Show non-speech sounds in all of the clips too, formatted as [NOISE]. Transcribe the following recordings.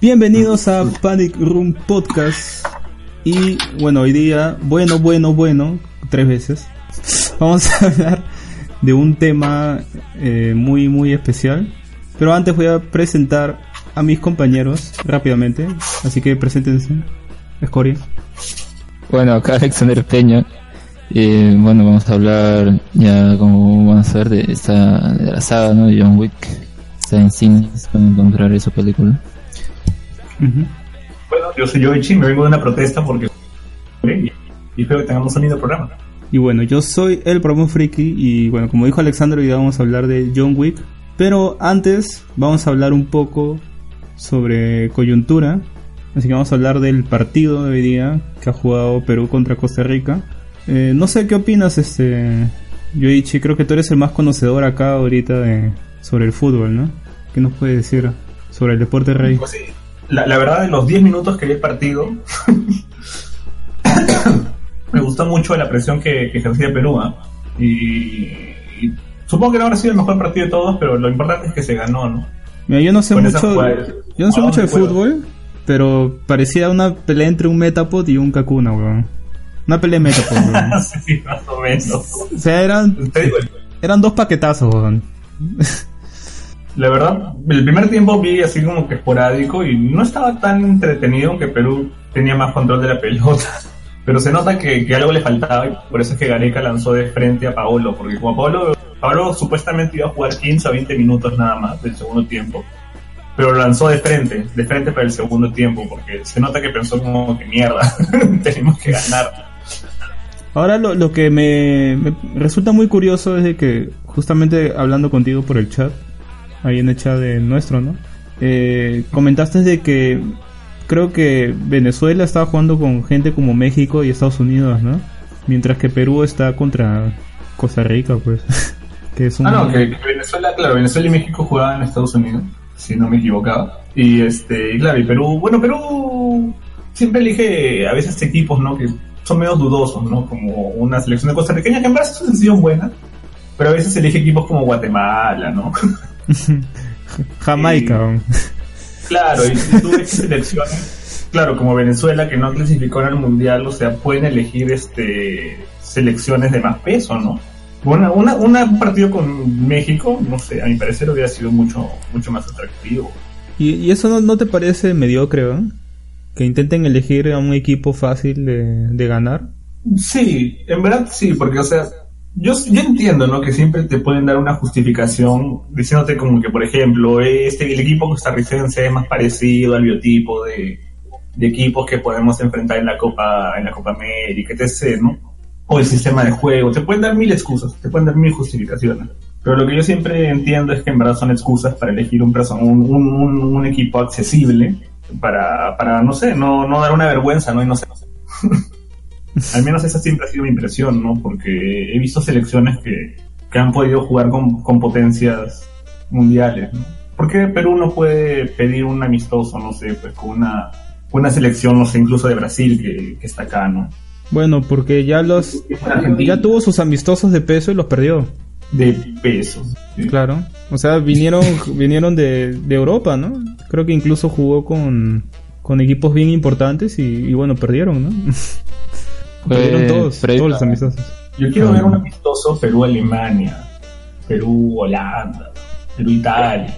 Bienvenidos a Panic Room Podcast. Y bueno, hoy día, bueno, bueno, bueno, tres veces. Vamos a [LAUGHS] hablar de un tema eh, muy, muy especial. Pero antes voy a presentar a mis compañeros rápidamente. Así que preséntense. Escoria. Bueno, acá [LAUGHS] Alexander Peña. Eh, bueno, vamos a hablar ya como vamos a ver de esta de la saga, ¿no? De John Wick. Está en cines, pueden encontrar esa película. Bueno, yo soy Yoichi, me vengo de una protesta porque y espero que tengamos un lindo programa. Y bueno, yo soy el promo friki y bueno, como dijo Alexandro, hoy día vamos a hablar de John Wick. Pero antes vamos a hablar un poco sobre coyuntura. Así que vamos a hablar del partido de hoy día que ha jugado Perú contra Costa Rica. Eh, no sé qué opinas, este Yoichi. Creo que tú eres el más conocedor acá ahorita de sobre el fútbol, ¿no? ¿Qué nos puedes decir sobre el deporte rey? Pues sí, la, la verdad, en los 10 minutos que vi el partido, [COUGHS] me gustó mucho la presión que, que ejercía Perú. Y, y supongo que no habrá sido el mejor partido de todos, pero lo importante es que se ganó, ¿no? Mira, yo no sé Con mucho, yo no sé mucho de juego. fútbol, pero parecía una pelea entre un Metapod y un Kakuna, weón. Una pelea de Metapod, weón. [LAUGHS] sí, más o menos. O sea, eran, eran dos paquetazos, weón. [LAUGHS] La verdad, el primer tiempo vi así como que esporádico y no estaba tan entretenido, aunque Perú tenía más control de la [LAUGHS] pelota. Pero se nota que, que algo le faltaba y por eso es que Gareca lanzó de frente a Paolo, porque como Paolo, Paolo supuestamente iba a jugar 15 o 20 minutos nada más del segundo tiempo, pero lanzó de frente, de frente para el segundo tiempo, porque se nota que pensó como que mierda, [LAUGHS] tenemos que ganar. Ahora lo, lo que me, me resulta muy curioso es de que justamente hablando contigo por el chat, ahí en el chat de nuestro, ¿no? Eh, comentaste de que creo que Venezuela estaba jugando con gente como México y Estados Unidos, ¿no? Mientras que Perú está contra Costa Rica, pues. [LAUGHS] que es un... Ah, no, que, que Venezuela, claro, Venezuela y México jugaban en Estados Unidos, si no me equivocaba. Y este, y claro, y Perú, bueno, Perú siempre elige a veces equipos, ¿no? Que son medio dudosos, ¿no? Como una selección de costarriqueña que en verdad son sencillos buenas, pero a veces elige equipos como Guatemala, ¿no? [LAUGHS] [LAUGHS] Jamaica, weón. Claro, y si tú ves selecciones, claro, como Venezuela que no clasificó en el mundial, o sea, pueden elegir este selecciones de más peso, ¿no? Una, una- un partido con México, no sé, a mi parecer hubiera sido mucho, mucho más atractivo. ¿Y, y eso no, no te parece mediocre, weón? Que intenten elegir a un equipo fácil de, de ganar. Sí, en verdad sí, porque, o sea, yo, yo entiendo, ¿no? Que siempre te pueden dar una justificación diciéndote como que, por ejemplo, este, el equipo costarricense es más parecido al biotipo de, de equipos que podemos enfrentar en la Copa, en la Copa América, etc., ¿no? O el sistema de juego. Te pueden dar mil excusas, te pueden dar mil justificaciones. Pero lo que yo siempre entiendo es que en verdad son excusas para elegir un, un, un, un equipo accesible para, para, no sé, no, no dar una vergüenza, ¿no? Y no sé. [LAUGHS] Al menos esa siempre ha sido mi impresión, ¿no? Porque he visto selecciones que, que han podido jugar con, con potencias mundiales, ¿no? ¿Por qué Perú no puede pedir un amistoso, no sé, pues con una, una selección, no sé, incluso de Brasil que, que está acá, ¿no? Bueno, porque ya los ya tuvo sus amistosos de peso y los perdió. De peso. Sí. Claro. O sea, vinieron [LAUGHS] vinieron de, de, Europa, ¿no? Creo que incluso jugó con, con equipos bien importantes y, y bueno, perdieron, ¿no? [LAUGHS] perdieron todos, todos los amistosos. Yo quiero ver un amistoso Perú-Alemania, Perú-Holanda, Perú-Italia,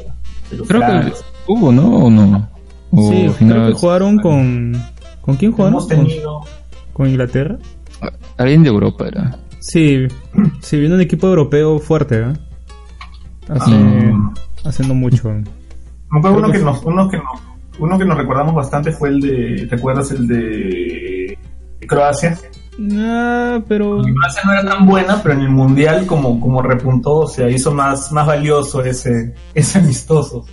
Perú Creo que hubo, ¿no? ¿O no? ¿O sí, creo que jugaron con... ¿Con quién jugaron? Hemos tenido... ¿Con Inglaterra? Alguien de Europa era. Sí, sí, viene un equipo europeo fuerte, ¿eh? Hace, ah. hace no mucho. Me acuerdo uno que, que, nos, uno, que nos, uno que nos recordamos bastante fue el de, ¿te acuerdas? El de Croacia. Nah, pero... Croacia no era tan buena, pero en el Mundial como, como repuntó, o sea, hizo más, más valioso ese, ese amistoso.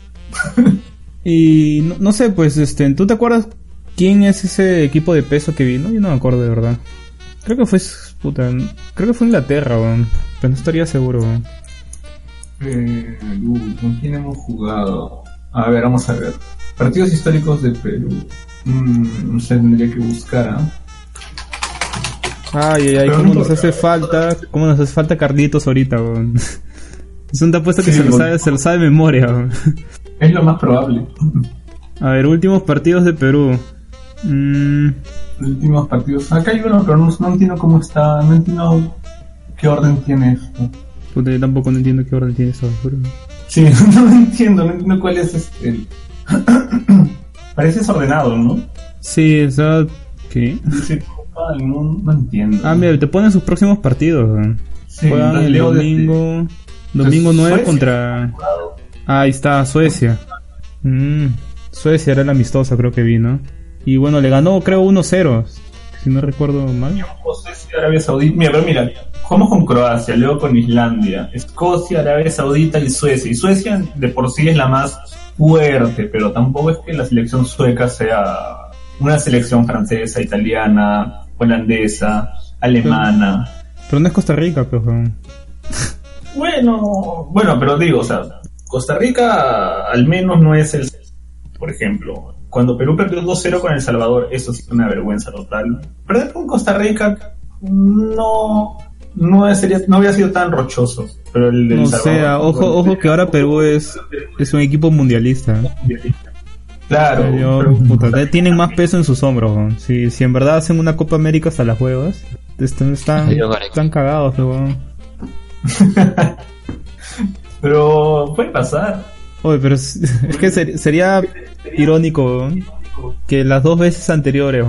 [LAUGHS] y no, no sé, pues, este, ¿tú te acuerdas quién es ese equipo de peso que vino? Yo no me acuerdo de verdad. Creo que fue, puta, creo que fue Inglaterra, weón. Pero no estaría seguro, weón. Eh, ¿Con quién hemos jugado? A ver, vamos a ver. Partidos históricos de Perú. Mm, no sé, tendría que buscar, ¿ah? Ay, ay, ay, cómo nos hace falta, cómo nos hace falta Carlitos ahorita, weón. [LAUGHS] Es un apuesta que sí, se, lo sabe, se lo sabe de memoria, weón. Es lo más probable. A ver, últimos partidos de Perú. Mm. Últimos partidos. Acá hay uno, pero no, no, entiendo cómo está. No entiendo qué orden tiene esto. Puta, yo tampoco no entiendo qué orden tiene esto. Pero... Sí, [LAUGHS] no lo entiendo. No entiendo cuál es este. El... [COUGHS] Parece desordenado, ¿no? Sí, o sea. ¿Qué? Sí, no, no, entiendo. Ah, mira, te ponen sus próximos partidos. Sí, Juegan el domingo. Este... Domingo 9 Suecia, contra. Ah, ahí está, Suecia. Mm, Suecia era la amistosa, creo que vino. Y bueno, le ganó creo 1-0, si no recuerdo mal. Arabia Saudita, mira, pero mira, jugamos con Croacia, luego con Islandia, Escocia, Arabia Saudita y Suecia. Y Suecia de por sí es la más fuerte, pero tampoco es que la selección sueca sea una selección francesa, italiana, holandesa, alemana. Pero, no es Costa Rica, pero... Bueno, bueno, pero digo, o sea, Costa Rica al menos no es el... Por ejemplo, cuando Perú perdió 2-0 con El Salvador, eso sí fue una vergüenza total. Perder con Costa Rica no no sería no había sido tan rochoso, pero el no Salvador, sea, ojo ojo que ahora Perú es es un equipo mundialista. Claro, Yo, pero, puta, tienen más peso en sus hombros. Si, si en verdad hacen una Copa América hasta las huevas, están, están, están cagados, pero... [LAUGHS] pero puede pasar. Oye, pero es, es que ser, sería irónico ¿no? que las dos veces anteriores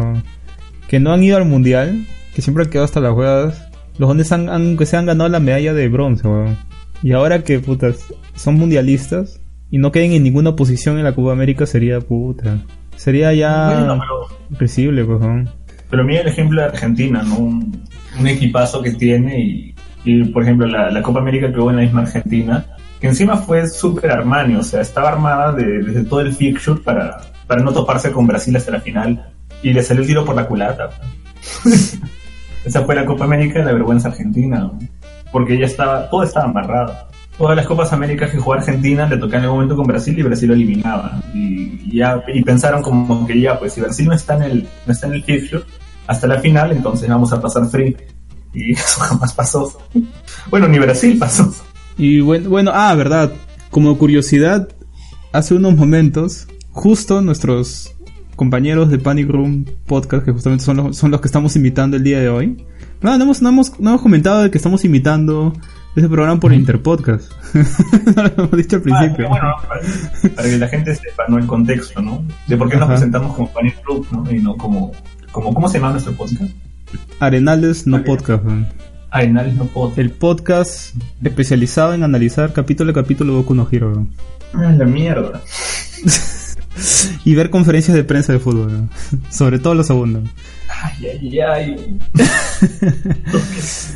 que no han ido al mundial, que siempre han quedado hasta las huevas, los hombres han, han, que se han ganado la medalla de bronce, ¿no? y ahora que putas son mundialistas y no queden en ninguna posición en la Copa América sería puta, sería ya bueno, pero, pues, ¿no? Pero mira el ejemplo de Argentina, ¿no? Un, un equipazo que tiene y, y por ejemplo la, la Copa América que hubo en la misma Argentina que encima fue súper Armani, o sea, estaba armada de, desde todo el fixture para, para no toparse con Brasil hasta la final y le salió el tiro por la culata. [LAUGHS] Esa fue la Copa América de la vergüenza argentina, ¿no? porque ya estaba, todo estaba amarrado. Todas las Copas Américas que jugó Argentina le tocaban en algún momento con Brasil y Brasil lo eliminaba. Y, ya, y pensaron como que ya, pues si Brasil no está en el, no está en el hasta la final, entonces vamos a pasar free. Y [LAUGHS] eso jamás pasó. Bueno, ni Brasil pasó. Y bueno, bueno, ah, verdad. Como curiosidad, hace unos momentos, justo nuestros compañeros de Panic Room Podcast, que justamente son los, son los que estamos invitando el día de hoy. No, no hemos, no hemos, no hemos comentado de que estamos invitando ese programa por Interpodcast. [LAUGHS] no lo hemos dicho al principio. Ah, bueno, para, para, que la gente sepa, ¿no? El contexto, ¿no? De por qué nos presentamos como Panic Room, ¿no? Y no como, como, ¿cómo se llama nuestro podcast? Arenales No Podcast, man. Arenales No Podcast. El podcast especializado en analizar capítulo a capítulo Boku no Hero. Ah, la mierda. [LAUGHS] y ver conferencias de prensa de fútbol, ¿no? [LAUGHS] sobre todo los segundos. Ay, ay, ay.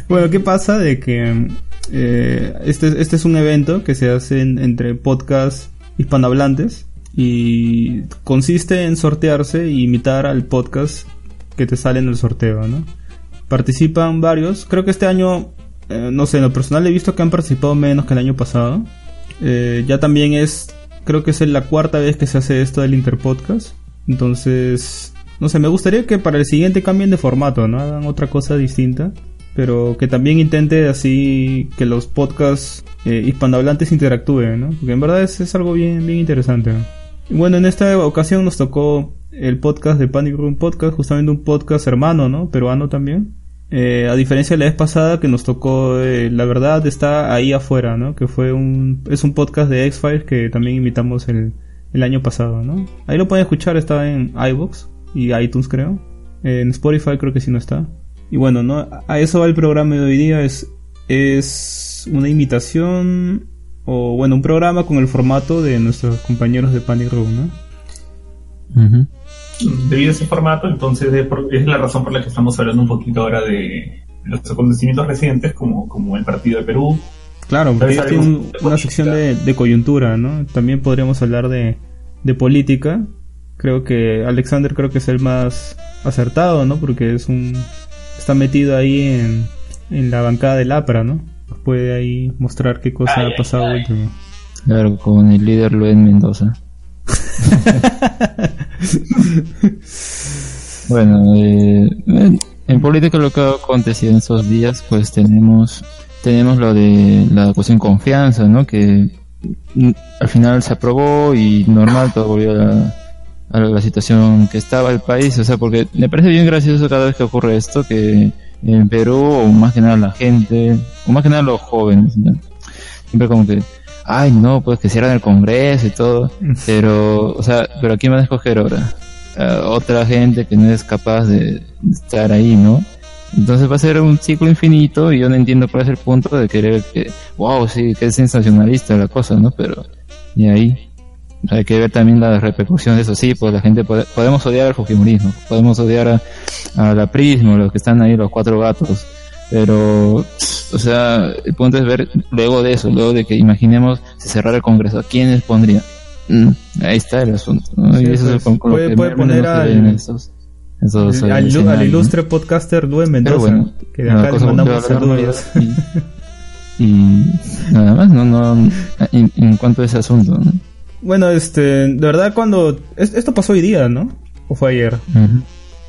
bueno, ¿qué pasa? De que Eh, este, este es un evento que se hace entre podcasts hispanohablantes y consiste en sortearse y imitar al podcast que te sale en el sorteo, ¿no? Participan varios, creo que este año, eh, no sé, en lo personal he visto que han participado menos que el año pasado. Eh, ya también es, creo que es la cuarta vez que se hace esto del Interpodcast. Entonces, no sé, me gustaría que para el siguiente cambien de formato, ¿no? Hagan otra cosa distinta. Pero que también intente así que los podcasts eh, hispanohablantes interactúen, ¿no? Porque en verdad es, algo bien, bien interesante. bueno, en esta ocasión nos tocó el podcast de Panic Room Podcast, justamente un podcast hermano, ¿no? Peruano también. Eh, a diferencia de la vez pasada que nos tocó, eh, la verdad está ahí afuera, ¿no? Que fue un, es un podcast de X-Files que también invitamos el, el año pasado, ¿no? Ahí lo pueden escuchar, está en iBox y iTunes creo. En Spotify creo que sí no está. Y bueno, ¿no? A eso va el programa de hoy día. Es, es una imitación o bueno, un programa con el formato de nuestros compañeros de Panic Room, ¿no? Debido a ese formato, entonces es la razón por la que estamos hablando un poquito ahora de los acontecimientos recientes como, como el partido de Perú. Claro, porque tiene una sección de, de, coyuntura, ¿no? También podríamos hablar de, de política. Creo que Alexander creo que es el más acertado, ¿no? Porque es un está metido ahí en, en la bancada del APRA, ¿no? Puede ahí mostrar qué cosa ha pasado último. Claro, con el líder Luis Mendoza. [LAUGHS] bueno, eh, en política lo que ha acontecido en estos días, pues tenemos tenemos lo de la cuestión confianza, ¿no? Que al final se aprobó y normal todo volvió a a la situación que estaba el país, o sea, porque me parece bien gracioso cada vez que ocurre esto, que en Perú, o más que nada la gente, o más que nada los jóvenes, siempre como que, ay no, pues que cierran el Congreso y todo, pero, o sea, pero ¿quién va a escoger ahora? otra gente que no es capaz de estar ahí, ¿no? Entonces va a ser un ciclo infinito y yo no entiendo cuál es el punto de querer que, wow, sí, que es sensacionalista la cosa, ¿no? Pero, y ahí, hay que ver también las repercusiones de eso. Sí, pues la gente podemos odiar al Fujimorismo, podemos odiar a, la Prismo, los que están ahí, los cuatro gatos. Pero, o sea, el punto es ver luego de eso, luego de que imaginemos si cerrar el Congreso, ¿a quiénes pondría? Mm, ahí está el asunto. y eso es pues, puede, puede poner al, esos, al, ilustre podcaster Luis Mendoza, que de acá le mandamos saludos. Y, y, nada más, no, no, en, en cuanto a ese asunto, ¿no? Bueno, este, de verdad cuando... Esto pasó hoy día, ¿no? ¿O fue ayer?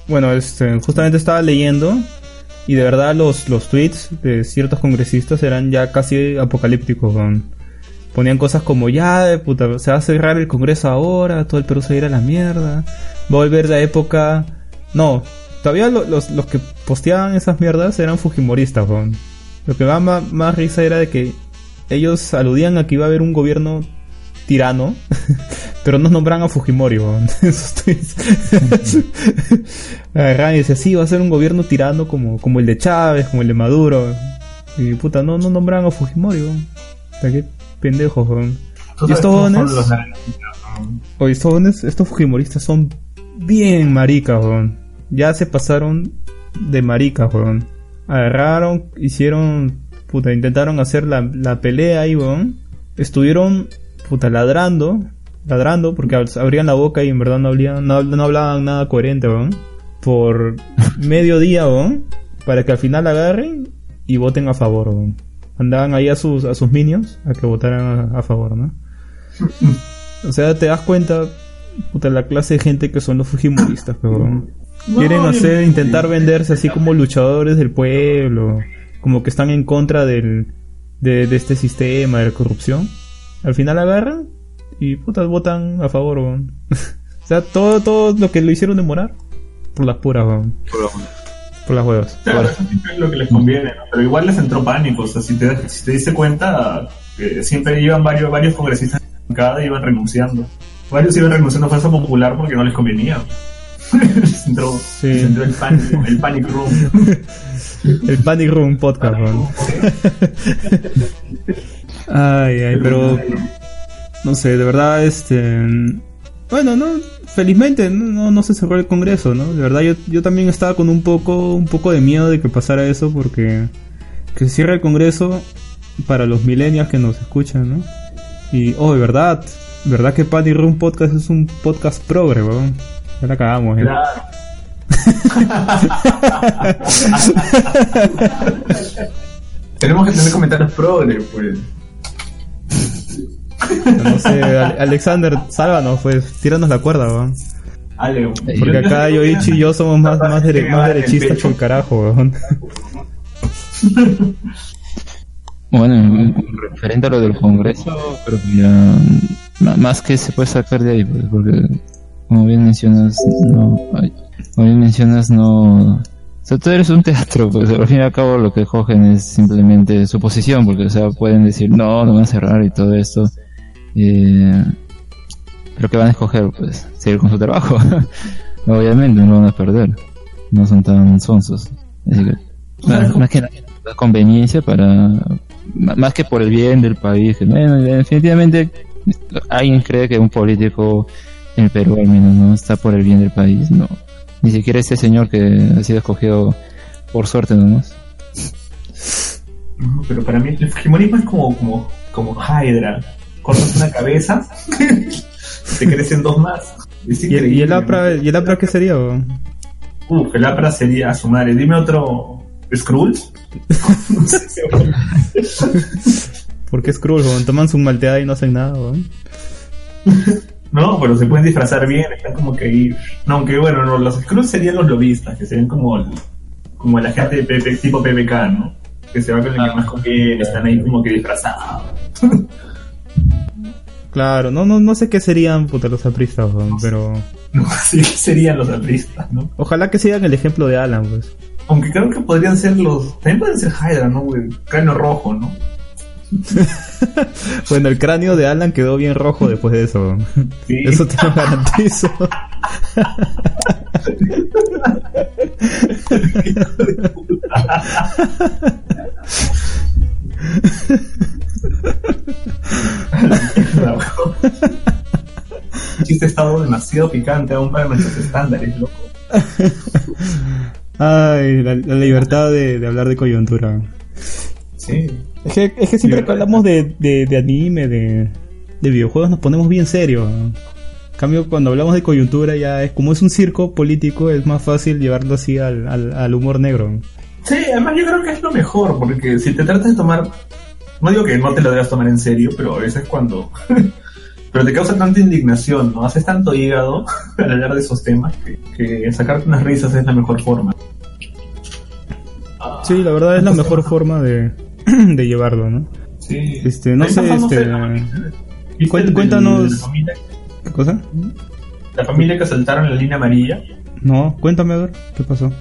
Bueno, este, justamente estaba leyendo y de verdad los, los tweets de ciertos congresistas eran ya casi apocalípticos. Ponían cosas como ya, puta, se va a cerrar el Congreso ahora, todo el Perú se va a ir a la mierda, va a volver la época... No, todavía los, los que posteaban esas mierdas eran fujimoristas. Lo que más, más risa era de que ellos aludían a que iba a haber un gobierno tirano, [LAUGHS] pero no nombran a Fujimori, [LAUGHS] esos [LAUGHS] tweets. y dice, sí, va a ser un gobierno tirano como, como el de Chávez, como el de Maduro. Y puta, no, no nombran a Fujimori, qué pendejos, Y estos jóvenes, o estos jóvenes, estos Fujimoristas son bien maricas, Ya se pasaron de maricas, weón. Agarraron, hicieron, puta, intentaron hacer la, la pelea ahí, weón. Estuvieron puta, ladrando, ladrando, porque abrían la boca y en verdad no, hablaban, no, hablaban nada coherente, ¿no? Por [LAUGHS] medio día, ¿no? Para que al final agarren y voten a favor, ¿no? Andaban ahí a sus, a sus minions a que votaran a, favor, ¿no? [LAUGHS] O sea, te das cuenta, puta, la clase de gente que son los fujimoristas, ¿no? Quieren hacer, intentar venderse así como luchadores del pueblo, como que están en contra del, de, de este sistema de corrupción al final agarran y putas votan a favor, [LAUGHS] o sea, todo, todo lo que lo hicieron demorar, por las puras, Por las huevas. Claro, es lo que les conviene, pero igual les entró pánico. O sea, si te, si te diste cuenta, que siempre iban varios, varios congresistas en cada iban renunciando. Varios iban renunciando a Fuerza Popular porque no les convenía. [LAUGHS] les, entró, entró, el, pánico, el Panic Room. [LAUGHS] el Panic Room podcast, Ay, ay, pero no sé, de verdad, este, bueno, no, felizmente no, no se cerró el Congreso, ¿no? De verdad, yo, yo también estaba con un poco, un poco de miedo de que pasara eso porque que se cierre el Congreso para los millennials que nos escuchan, ¿no? Y, oh, de verdad, verdad que Paddy Room Podcast es un podcast progre, weón. Ya la cagamos, ¿eh? Claro. [LAUGHS] Tenemos que tener comentarios progre, pues. No sé, Ale- Alexander, sálvanos, pues, tíranos la cuerda, weón. Ale, Porque acá Yoichi y yo somos más, más, dere- más derechistas que el carajo, weón. Bueno, referente a lo del Congreso, creo que ya más que se puede sacar de ahí, pues, porque como bien mencionas, no, como bien mencionas, no, o sea, todo es un teatro, pues al fin y al cabo lo que cogen es simplemente su posición, porque o sea, pueden decir no, no van a cerrar y todo esto, eh, pero que van a escoger, pues, seguir con su trabajo, [LAUGHS] obviamente no lo van a perder, no son tan sonsos, así que, más, más que nada, la conveniencia para más que por el bien del país que bueno definitivamente alguien cree que un político en el Perú al menos no está por el bien del país no ni siquiera este señor que ha sido escogido por suerte nomás No, pero para mí el fujimorismo es como, como, como Hydra. Cortas una cabeza, [LAUGHS] te crecen dos más. ¿Y el, y el. APRA, ¿y el APRA qué sería, weón? Uf, el APRA sería a su madre. Dime otro. ¿Skrulls? [LAUGHS] ¿Por qué Skrull, weón? Toman su malteada y no hacen nada, weón. [LAUGHS] No, pero se pueden disfrazar bien, están como que ahí. No, aunque bueno, no, los Skrulls serían los lobistas, que serían como, el- como la gente de PP, tipo PPK, ¿no? Que se va con el que más conviene, están ahí como que disfrazados. Claro, no, no, no sé qué serían puta los apristas, weón, pero [LAUGHS] No, sí, serían los apristas, ¿no? ojalá que sigan el ejemplo de Alan, pues. Aunque creo que podrían ser los. También pueden ser Hydra, ¿no? güey? Cráneo rojo, ¿no? [LAUGHS] Bueno, el cráneo de Alan quedó bien rojo después de eso. Sí. [LAUGHS] Eso te lo garantizo. [LAUGHS] Chiste ha estado demasiado picante aún para nuestros estándares, loco. Ay, la, la libertad de, de hablar de coyuntura. Sí. Es que, es que siempre que hablamos de, de, de anime, de, de videojuegos, nos ponemos bien serios. En cambio, cuando hablamos de coyuntura, ya es como es un circo político, es más fácil llevarlo así al, al, al humor negro. Sí, además yo creo que es lo mejor, porque si te tratas de tomar, no digo que no te lo debas tomar en serio, pero a veces cuando, [LAUGHS] pero te causa tanta indignación, ¿no? Haces tanto hígado [LAUGHS] al hablar de esos temas que, que sacarte unas risas es la mejor forma. Sí, la verdad es la mejor forma de, [CLEARS THROAT] de llevarlo, ¿no? Sí. Este, no sé, este... el- ¿Viste Cuént- el del- cuéntanos- ¿Qué cosa? la familia que saltaron la línea amarilla. No, cuéntame, a ver, ¿qué pasó?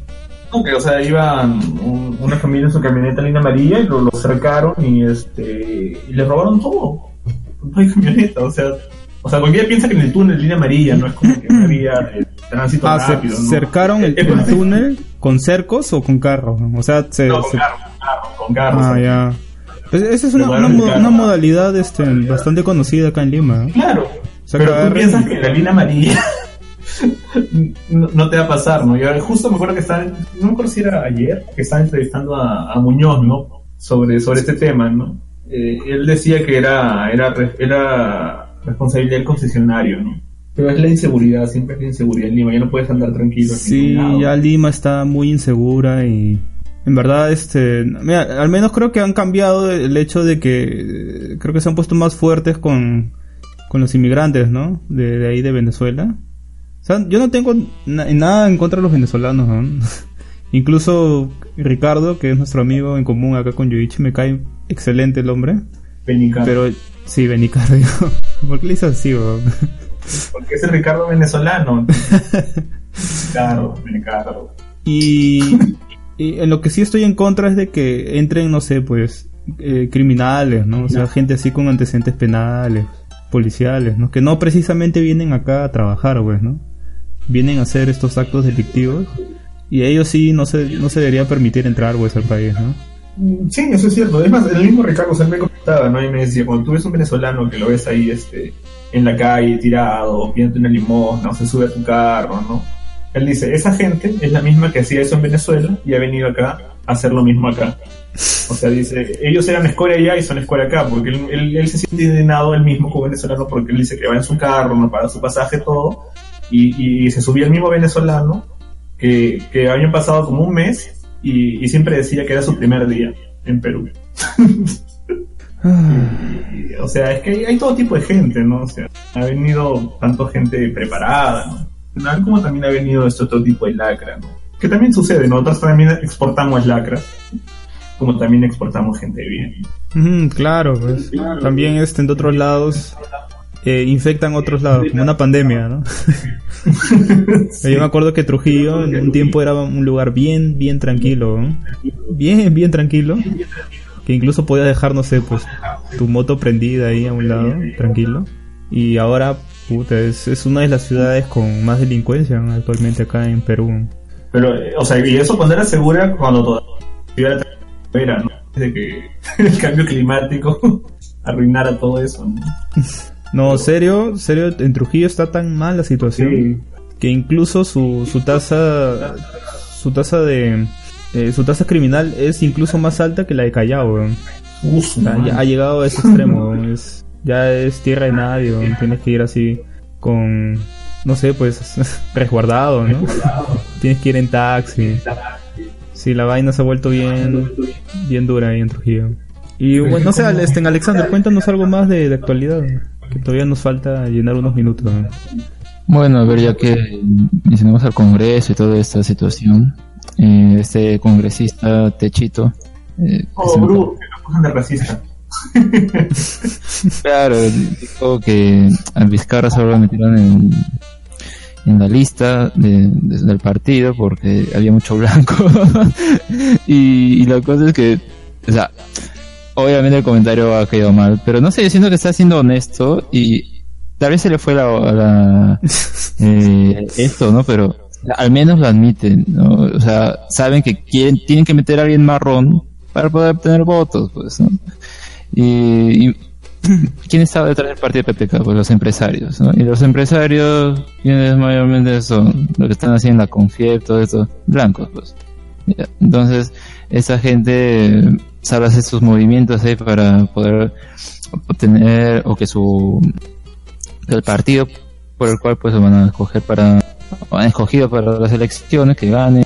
No, que, o sea, iban un- una familia en su camioneta línea amarilla y lo, lo cercaron y este y le robaron todo. [LAUGHS] No hay camioneta, o sea, o sea, cualquiera piensa que en el túnel línea amarilla no es como que una vía de tránsito Ah, rápido, ¿no? cercaron el, [LAUGHS] túnel con cercos o con carros. O sea, se, No, con se- carro, con carro. Ah, ya. Pues esa es una, una, modalidad este, bastante conocida acá en Lima. Claro, O sea, pero tú piensas que la línea amarilla [LAUGHS] no, no te va a pasar, ¿no? Yo justo me acuerdo que estaba, no me acuerdo si era ayer, que estaba entrevistando a, a Muñoz, ¿no? Sobre, sobre este tema, ¿no? Eh, él decía que era, era, era responsabilidad del concesionario, ¿no? Pero es la inseguridad, siempre es la inseguridad en Lima, ya no puedes andar tranquilo. Sí, ya Lima está muy insegura y en verdad, este, mira, al menos creo que han cambiado el hecho de que eh, creo que se han puesto más fuertes con, con los inmigrantes, ¿no? De, de ahí de Venezuela. O sea, yo no tengo na- nada en contra de los venezolanos, ¿no? [LAUGHS] Incluso Ricardo, que es nuestro amigo en común acá con Yuichi, me cae excelente el hombre. Benicardo. Pero sí, Benicardo. [LAUGHS] ¿Por qué le hizo así, weón? Porque es el Ricardo venezolano. [LAUGHS] Ricardo, Benicardo. Y, y en lo que sí estoy en contra es de que entren, no sé, pues, eh, criminales, ¿no? O sea, gente así con antecedentes penales, policiales, ¿no? Que no precisamente vienen acá a trabajar, pues, ¿no? Vienen a hacer estos actos delictivos. Y ellos sí no se, no se debería permitir entrar, pues, al país, ¿no? Sí, eso es cierto. Es más, el mismo Ricardo o sea, él me comentaba, ¿no? Y me decía, cuando tú ves un venezolano que lo ves ahí este, en la calle tirado, pidiendo una limosna, o se sube a tu carro, ¿no? Él dice, esa gente es la misma que hacía eso en Venezuela y ha venido acá hacer lo mismo acá. O sea, dice, ellos eran escoria allá y son escoria acá, porque él, él, se siente indignado él mismo como venezolano porque él dice que va en su carro, no paga su pasaje, todo, y, y se subía el mismo venezolano que, que habían pasado como un mes y, y siempre decía que era su primer día en Perú. [LAUGHS] o sea, es que hay, todo tipo de gente, ¿no? O sea, ha venido tanto gente preparada, ¿no? Como también ha venido este otro tipo de lacra, ¿no? Que también sucede, nosotros también exportamos lacras, como también exportamos gente bien. claro, pues. También este, en otros lados eh, infectan otros lados, como una pandemia, ¿no? [LAUGHS] Yo me acuerdo que Trujillo en un tiempo era un lugar bien, bien tranquilo, bien, bien tranquilo que incluso podías dejar, no sé, pues tu moto prendida ahí a un lado, tranquilo. Y ahora, puta, es, es una de las ciudades con más delincuencia actualmente acá en Perú. Pero, eh, o sea, y eso cuando era segura, cuando todavía era, ¿no? De que [LAUGHS] el cambio climático [LAUGHS] arruinara todo eso, ¿no? No, serio, serio, en Trujillo está tan mal la situación que incluso su, su tasa, su tasa de, eh, su tasa criminal es incluso más alta que la de Callao, ha, llegado a ese [LAUGHS] extremo, es, ya es tierra de nadie, tienes que ir así con, no sé, pues [LAUGHS] resguardado, ¿no? Tienes que ir en taxi. Sí, la vaina se ha vuelto bien, bien dura ahí en Trujillo. Y bueno, no sé, este, en Alexander, cuéntanos algo más de, actualidad, que todavía nos falta llenar unos minutos. Bueno, a ver, ya que mencionamos al Congreso y toda esta situación, eh, este congresista Techito. Eh, oh, que de racista. [LAUGHS] claro, dijo que al Vizcarra solo lo metieron en, en la lista de, del partido porque había mucho blanco. [LAUGHS] y, la cosa es que, o sea, obviamente el comentario ha quedado mal, pero no sé, siento que está siendo honesto y tal vez se le fue la, la [LAUGHS] eh, esto, ¿no? Pero al menos lo admiten, ¿no? O sea, saben que quieren, tienen que meter a alguien marrón para poder obtener votos, pues, ¿no? Y, [CLEARS THROAT] ¿quién estaba detrás del partido de PPK? Pues los empresarios, ¿no? Y los empresarios, quienes mayormente son lo que están haciendo la Confiep, todo esto, blancos, pues. Entonces, esa gente sabe hacer sus movimientos ahí para poder obtener, o que su, el partido por el cual pues van a escoger para han escogido para las elecciones que ganen,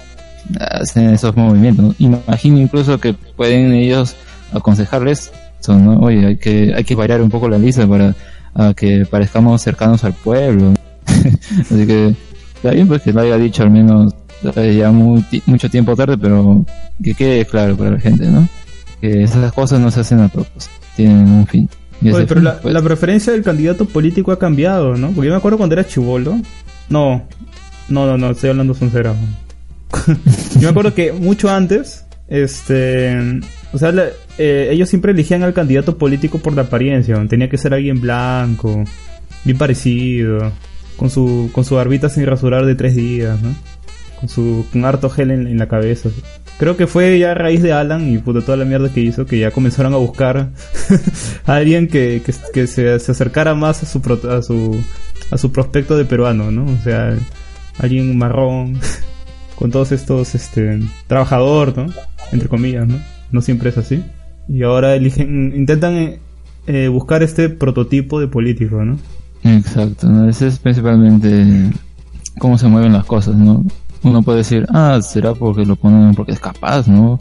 hacen esos movimientos. Imagino incluso que pueden ellos aconsejarles, son, oye, hay que, hay que variar un poco la lista para que parezcamos cercanos al pueblo. [LAUGHS] Así que está bien pues que lo haya dicho al menos ya mucho tiempo tarde, pero que quede claro para la gente, ¿no? Que esas cosas no se hacen a propósito, tienen un fin. Oye, pero la, pues, la, preferencia del candidato político ha cambiado, ¿no? Porque yo me acuerdo cuando era chivolo. No, no, no, no, estoy hablando sincero. [LAUGHS] Yo me acuerdo que mucho antes, este, o sea, eh, ellos siempre elegían al candidato político por la apariencia, tenía que ser alguien blanco, bien parecido, con su, con su barbita sin rasurar de tres días, ¿no? Con su, con harto gel en, la cabeza. Creo que fue ya a raíz de Alan y puto toda la mierda que hizo que ya comenzaron a buscar [LAUGHS] a alguien que, que, se, se, acercara más a su, a su, a su prospecto de peruano, ¿no? O sea, alguien marrón, [LAUGHS] con todos estos, este, trabajador, ¿no? Entre comillas, ¿no? No siempre es así. Y ahora eligen, intentan eh, buscar este prototipo de político, ¿no? Exacto, ¿no? Ese es principalmente cómo se mueven las cosas, ¿no? Uno puede decir, ah, será porque lo ponen porque es capaz, ¿no?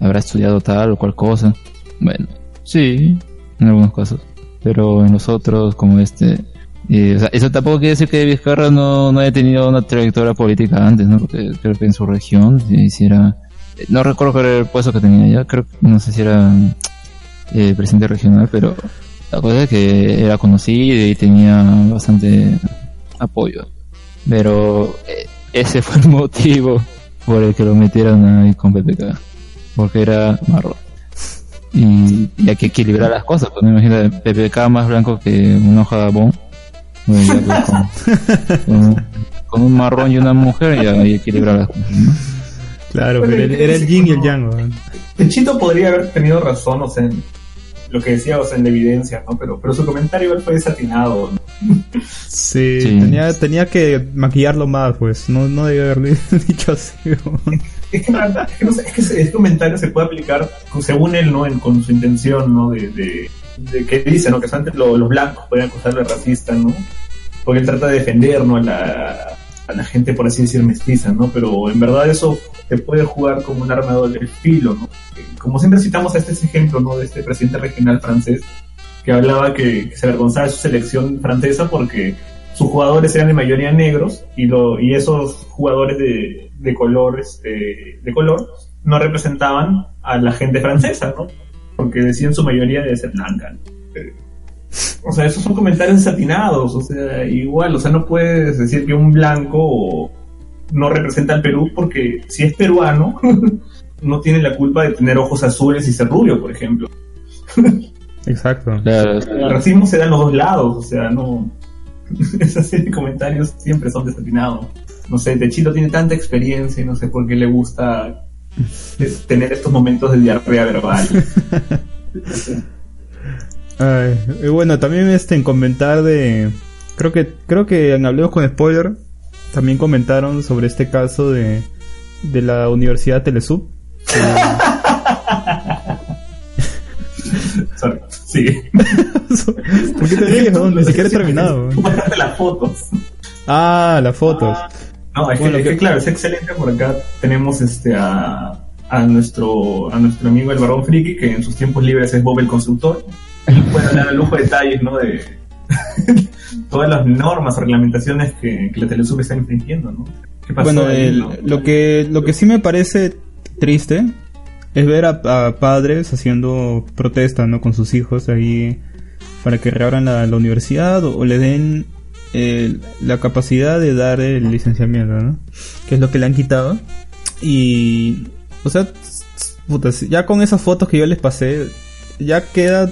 Habrá estudiado tal o cual cosa. Bueno, sí, en algunos casos. Pero en los otros, como este, sea, eso tampoco quiere decir que Vizcarra no, no haya tenido una trayectoria política antes, ¿no? Porque creo que en su región, si era, no recuerdo cuál era el puesto que tenía ya, creo no sé si era eh, presidente regional, pero la cosa es que era conocido y tenía bastante apoyo. Pero eh, ese fue el [LAUGHS] motivo por el que lo metieron ahí con PPK, porque era marrón. Y, y hay que equilibrar las cosas, pues me imagino PPK más blanco que una hoja de abón con, un marrón y una mujer y ahí equilibra las cosas, Claro, pero era el yin y el yang. El Chito podría haber tenido razón, o sea, en lo que decía, o sea, en la evidencia, ¿no? Pero, pero su comentario fue desatinado. Sí, Tenía, tenía que maquillarlo más, pues. No, no debía haberle [LAUGHS] dicho así. es que, es que, no sé, es que ese comentario se puede aplicar según él, ¿no? En, con su intención, ¿no? De, de, de que dice, ¿no? Que antes los blancos pueden acusarle de racista, ¿no? Porque él trata de defender, ¿no? A la, a la gente, por así decir, mestiza, ¿no? Pero en verdad eso te puede jugar como un arma de filo, ¿no? Como siempre citamos a este ejemplo, ¿no? De este presidente regional francés que hablaba que, se avergonzaba de su selección francesa porque sus jugadores eran de mayoría negros y, lo, y esos jugadores de, de color, este, de color no representaban a la gente francesa, ¿no? Porque decían su mayoría debe ser blanca. O sea, esos son comentarios desatinados, o sea, igual, o sea, no puedes decir que un blanco no representa al Perú porque si es peruano, [LAUGHS] no tiene la culpa de tener ojos azules y ser rubio, por ejemplo. Exacto. El racismo se da en los dos lados, o sea, no. [LAUGHS] Esos comentarios siempre son desatinados. No sé, Techito tiene tanta experiencia y no sé por qué le gusta tener estos momentos de diarrea verbal. [LAUGHS] y bueno, también este en comentar de creo que creo que en Hablemos con Spoiler también comentaron sobre este caso de de la Universidad Telesub. [LAUGHS] Sí. [LAUGHS] ¿Por qué te ríes? Ni siquiera he terminado. las fotos. Ah, las fotos. no, es, que, claro, es excelente por acá tenemos este a, a nuestro a nuestro amigo el Barón Friki que en sus tiempos libres es Bob el constructor [LAUGHS] puede hablar a lujo de detalles, ¿no? De [LAUGHS] todas las normas o reglamentaciones que, la Telesub está infringiendo, ¿no? bueno, lo que lo que sí me parece triste es ver a, padres haciendo protesta, ¿no? Con sus hijos ahí para que reabran la, universidad o, le den eh, la capacidad de dar el licenciamiento, ¿no? Que es lo que le han quitado. Y, o sea, ya con esas fotos que yo les pasé, ya queda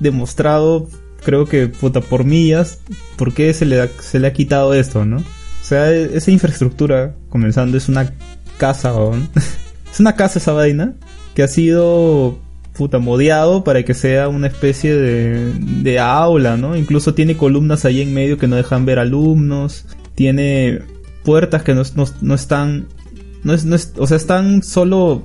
demostrado, creo que puta, por millas, por qué se le, se le ha quitado esto, ¿no? O sea, esa infraestructura, comenzando, es una casa, [LAUGHS] es una casa esa vaina, que ha sido puta modeado para que sea una especie de, de aula, ¿no? Incluso tiene columnas ahí en medio que no dejan ver alumnos, tiene puertas que no, no, no están, no es, no es, o sea, están solo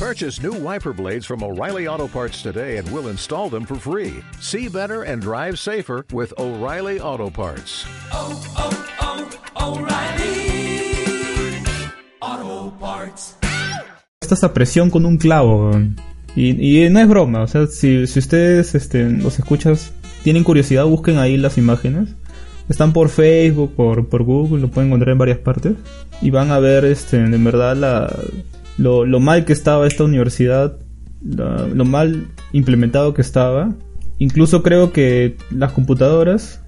Purchase new wiper blades from O'Reilly Auto Parts today and we'll install them for free. See better and drive safer with O'Reilly Auto Parts. Oh, oh, oh, O'Reilly Auto Parts. Esta presión con un clavo. Y, y, no es broma, o sea, si, si ustedes este, los escuchas, tienen curiosidad, busquen ahí las imágenes. Están por Facebook, por, por Google, lo pueden encontrar en varias partes. Y van a ver, este, en verdad, la, lo, mal que estaba esta universidad, lo, mal implementado que estaba. Incluso creo que las computadoras...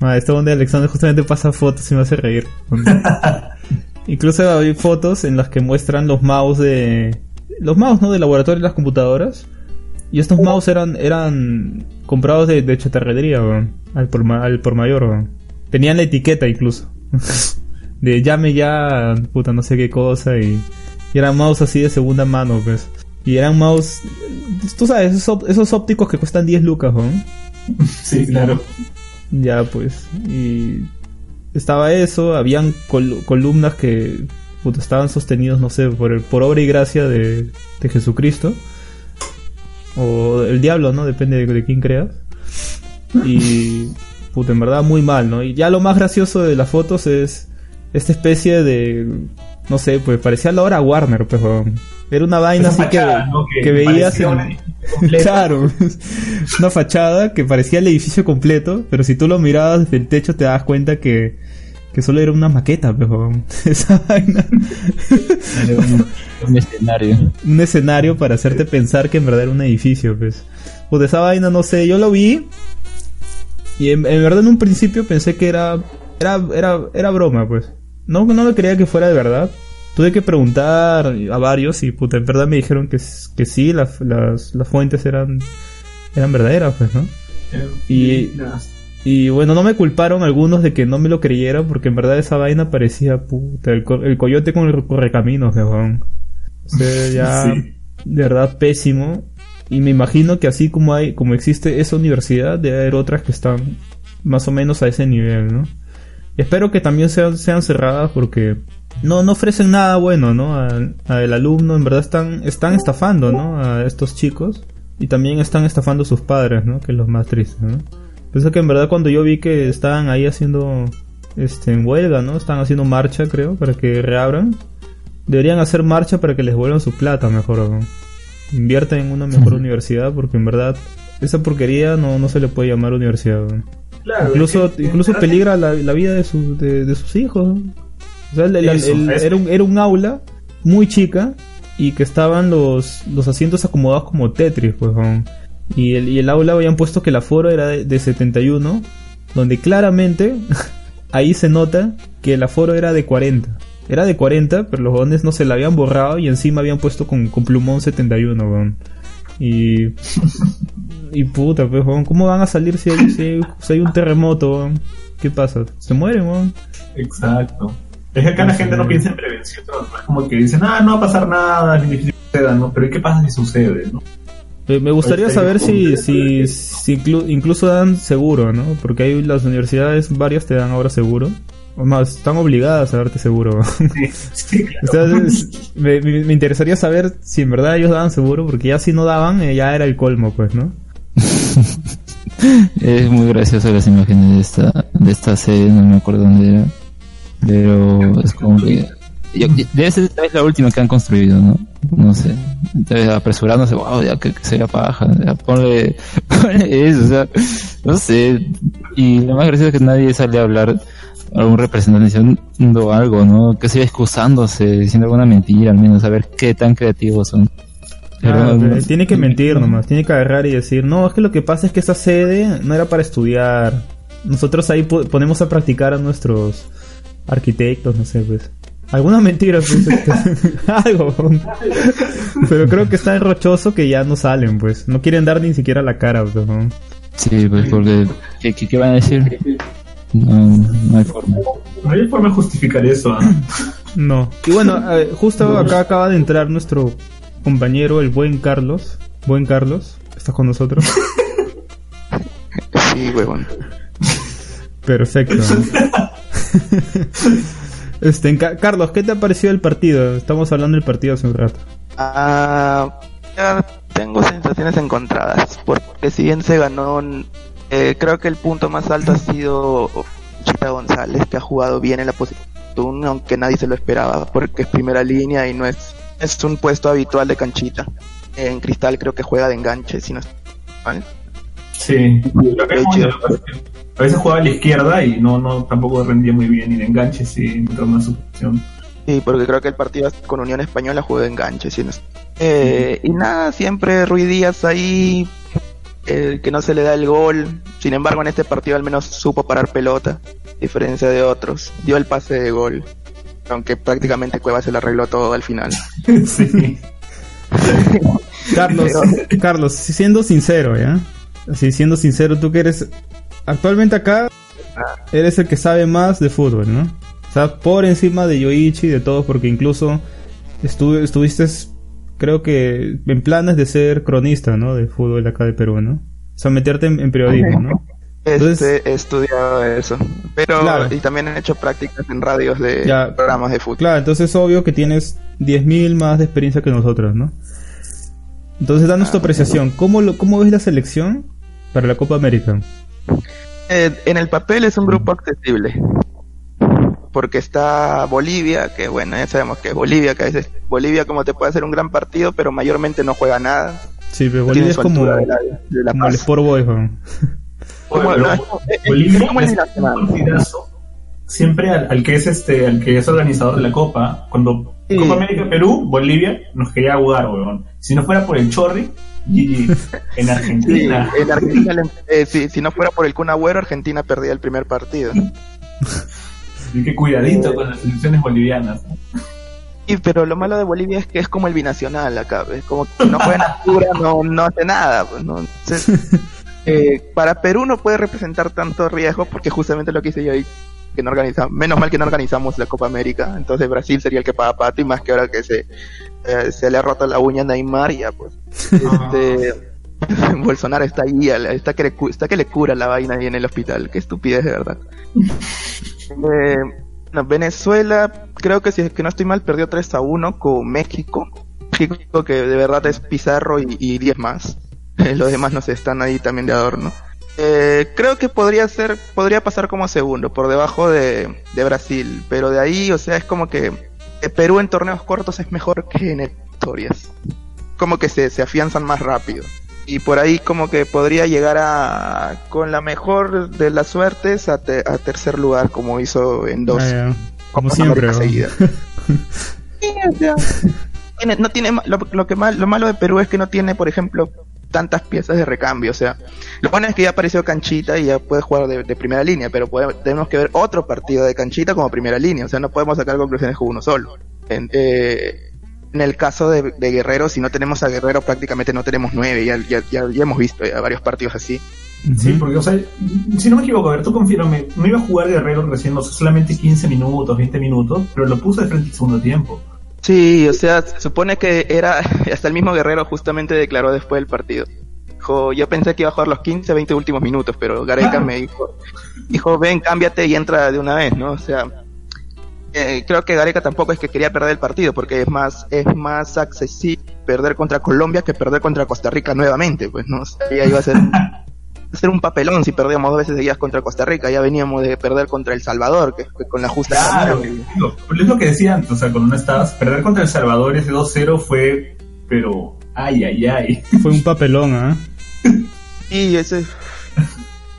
ah, esta donde Alexander justamente pasa fotos y me hace reír. [LAUGHS] Incluso hay fotos en las que muestran los mouse de... Los mouse, ¿no? De laboratorio de las computadoras. Y estos mouse eran, eran comprados de, de chatarrería, al, por, al por mayor. Tenían la etiqueta incluso. [LAUGHS] de llame ya, puta, no sé qué cosa y y eran mouse así de segunda mano, pues. Y eran mouse, tú sabes, esos, ópticos que cuestan 10 lucas, ¿no? [LAUGHS] Sí, claro. Ya, pues. Y estaba eso, habían columnas que estaban sostenidos, no sé, por, por obra y gracia de, de Jesucristo. O el diablo, ¿no? Depende de, de quién creas. Y, puta, en verdad muy mal, ¿no? Y ya lo más gracioso de las fotos es esta especie de no sé, pues parecía la hora Warner, pero pues, era una vaina así que, que, veías en... [LAUGHS] claro, [LAUGHS] una fachada que parecía el edificio completo, pero si tú lo mirabas desde el techo te das cuenta que, que solo era una maqueta, pero pues, [LAUGHS] esa vaina. un, escenario. Un escenario para hacerte pensar que en verdad era un edificio, pues. Pues de esa vaina, no sé, yo lo vi y en, verdad en un principio pensé que era, era, era, era broma, pues. No, no me creía que fuera de verdad. Tuve que preguntar a varios y puta, en verdad me dijeron que, que sí, las, las, las fuentes eran, eran verdaderas, pues, ¿no? Y, y bueno, no me culparon algunos de que no me lo creyera porque en verdad esa vaina parecía puta, el, el coyote con el correcaminos, weón. O sea, [LAUGHS] ya de verdad pésimo. Y me imagino que así como hay, como existe esa universidad, debe haber otras que están más o menos a ese nivel, ¿no? Y espero que también sean, sean cerradas porque no, no ofrecen nada bueno, ¿no? Al, al alumno, en verdad están, están estafando, ¿no? A estos chicos. Y también están estafando a sus padres, ¿no? Que es lo más triste, ¿no? Pienso que en verdad cuando yo vi que estaban ahí haciendo este en huelga, ¿no? Están haciendo marcha, creo, para que reabran. Deberían hacer marcha para que les vuelvan su plata mejor. ¿no? Invierten en una mejor [LAUGHS] universidad porque en verdad esa porquería no, no se le puede llamar universidad. ¿no? Claro, incluso incluso peligra la, la vida de, su, de, sus hijos. O sea, el, el, el, era, un, era un aula muy chica y que estaban los, los asientos acomodados como Tetris, pues. ¿no? Y el, y el aula habían puesto que el aforo era de, de 71, donde claramente [LAUGHS] ahí se nota que el aforo era de 40. Era de 40, pero los jóvenes no se la habían borrado y encima habían puesto con, con plumón 71, weón. Y. [LAUGHS] Y puta, pues, weón, ¿cómo van a salir si hay, si hay, un terremoto, weón? ¿Qué pasa? Se mueren, weón. Exacto. Es que acá la gente no piensa en prevención, ¿no? es como que dicen, ah, no va a pasar nada, ni difícil suceda, ¿no? Pero ¿qué pasa si sucede, no? Me gustaría saber si, si, si incluso dan seguro, ¿no? Porque hay las universidades, varias te dan ahora seguro. O más, están obligadas a darte seguro. Sí, [LAUGHS] me, me, interesaría saber si en verdad ellos daban seguro, porque ya si no daban, eh, ya era el colmo, pues, ¿no? Es muy gracioso las imágenes de esta, de esta serie, no me acuerdo dónde era. Pero es como que debe ser la última que han construido, ¿no? No sé. Apresurándose, wow, ya que, que sea paja, ya ponle, [LAUGHS] ponle, eso, o sea, no sé. Y lo más gracioso es que nadie sale a hablar, algún representante diciendo algo, ¿no? Que siga excusándose, diciendo alguna mentira, al menos, a ver qué tan creativos son. Pero, tiene que mentir nomás, tiene que agarrar y decir, no, es que lo que pasa es que esa sede no era para estudiar. Nosotros ahí ponemos a practicar a nuestros arquitectos, no sé, pues. Algunas mentiras, pues, [LAUGHS] algo. Pero creo que está tan rochoso que ya no salen, pues. No quieren dar ni siquiera la cara, pues. Sí, pues porque ¿qué, qué, van a decir? No, no hay forma. No hay forma de justificar eso. ¿ah? No. Y bueno, justo acá acaba de entrar nuestro compañero, el buen Carlos. Buen Carlos, ¿estás con nosotros? Sí, huevón. Perfecto. [LAUGHS] Este, Carlos, ¿qué te ha parecido el partido? Estamos hablando del partido hace un rato. Ah, tengo sensaciones encontradas, porque si bien se ganó, eh, creo que el punto más alto ha sido Chita González, que ha jugado bien en la posición, aunque nadie se lo esperaba, porque es primera línea y no es, es un puesto habitual de canchita. En Cristal creo que juega de enganche, si no es mal. Sí, a veces jugaba a la izquierda y no, no tampoco rendía muy bien y de enganche sí entró más su posición. Sí, porque creo que el partido con Unión Española jugó de enganche, ¿sí? Eh, y nada, siempre Ruidías ahí, el que no se le da el gol. Sin embargo, en este partido al menos supo parar pelota, a diferencia de otros. Dio el pase de gol, aunque prácticamente Cueva se lo arregló todo al final. [LAUGHS] sí. Carlos, Carlos, siendo sincero, ¿ya? Así, siendo sincero, tú que eres actualmente acá eres el que sabe más de fútbol, ¿no? O sea, por encima de Yoichi y de todos, porque incluso estuviste, creo que, en planes de ser cronista, ¿no? De fútbol de acá de Perú, ¿no? O sea, meterte en, periodismo, ¿no? Este, he estudiado eso, pero y también he hecho prácticas en radios de programas de fútbol. Claro, entonces es obvio que tienes 10.000 más de experiencia que nosotros, ¿no? Entonces, danos tu ah, apreciación. ¿Cómo, lo, ¿Cómo ves la selección para la Copa América? Eh, en el papel es un grupo accesible. Porque está Bolivia, que bueno, ya sabemos que Bolivia, que a veces Bolivia como te puede hacer un gran partido, pero mayormente no juega nada. Sí, pero Bolivia es como, de la, de la como el Sport Boy, es partidazo siempre al, que es este al que es organizador de la Copa cuando Copa América Perú Bolivia nos quería jugar weón si no fuera por el Chorri [LAUGHS] en Argentina. en Argentina [LAUGHS] eh, si, no fuera por el Kun Agüero, Argentina perdía el primer partido. [LAUGHS] Así que cuidadito con las selecciones bolivianas. Sí, pero lo malo de Bolivia es que es como el binacional acá, es como que no juega en altura, no, no hace nada. Pues, ¿no? Entonces, eh, para Perú no puede representar tanto riesgo porque justamente lo que hice yo ahí, que no organizamos, menos mal que no organizamos la Copa América, entonces Brasil sería el que paga pato y más que ahora que se, eh, se le ha roto la uña a Neymar y ya pues. Este, [LAUGHS] Bolsonaro está ahí, está que, le, está que le cura la vaina ahí en el hospital, qué estupidez de verdad. [LAUGHS] Eh, Venezuela, creo que si es que no estoy mal, perdió 3 a 1 con México. México que de verdad es Pizarro y, 10 más. [LAUGHS] Los demás no sé, están ahí también de adorno. Eh, creo que podría ser, podría pasar como segundo, por debajo de, Brasil, pero de ahí, o sea, es como que Perú en torneos cortos es mejor que en historias. Como que se, se afianzan más rápido. Y por ahí como que podría llegar a con la mejor de las suertes a, tercer lugar como hizo en dos. Ah, como siempre [LAUGHS] no tiene lo, que mal, lo malo de Perú es que no tiene por ejemplo tantas piezas de recambio o sea lo bueno es que ya apareció Canchita y ya puede jugar de, primera línea pero tenemos que ver otro partido de Canchita como primera línea o sea no podemos sacar conclusiones con uno solo eh, en el caso de, Guerrero, si no tenemos a Guerrero, prácticamente no tenemos nueve. Ya, ya, ya, hemos visto varios partidos así. Sí, porque, o sea, si no me equivoco, a ver, tú confírame, no iba a jugar Guerrero recién, no solamente 15 minutos, 20 minutos, pero lo puso de frente el segundo tiempo. Sí, o sea, se supone que era, [LAUGHS] hasta el mismo Guerrero justamente declaró después del partido. Dijo, yo pensé que iba a jugar los 15, 20 últimos minutos, pero Gareca me dijo, dijo, ven, cámbiate y entra de una vez, ¿no? O sea, eh, creo que Gareca tampoco es que quería perder el partido, porque es más, es más accesible perder contra Colombia que perder contra Costa Rica nuevamente, pues no, ya iba a ser, [LAUGHS] ser un papelón si perdíamos dos veces seguidas contra Costa Rica, ya veníamos de perder contra El Salvador, que, con la justa claro, es lo que decía antes, o sea, cuando no estabas, perder contra El Salvador ese 2-0 fue, pero, ay, ay, ay. Fue un papelón, ¿ah? [LAUGHS] Sí, ese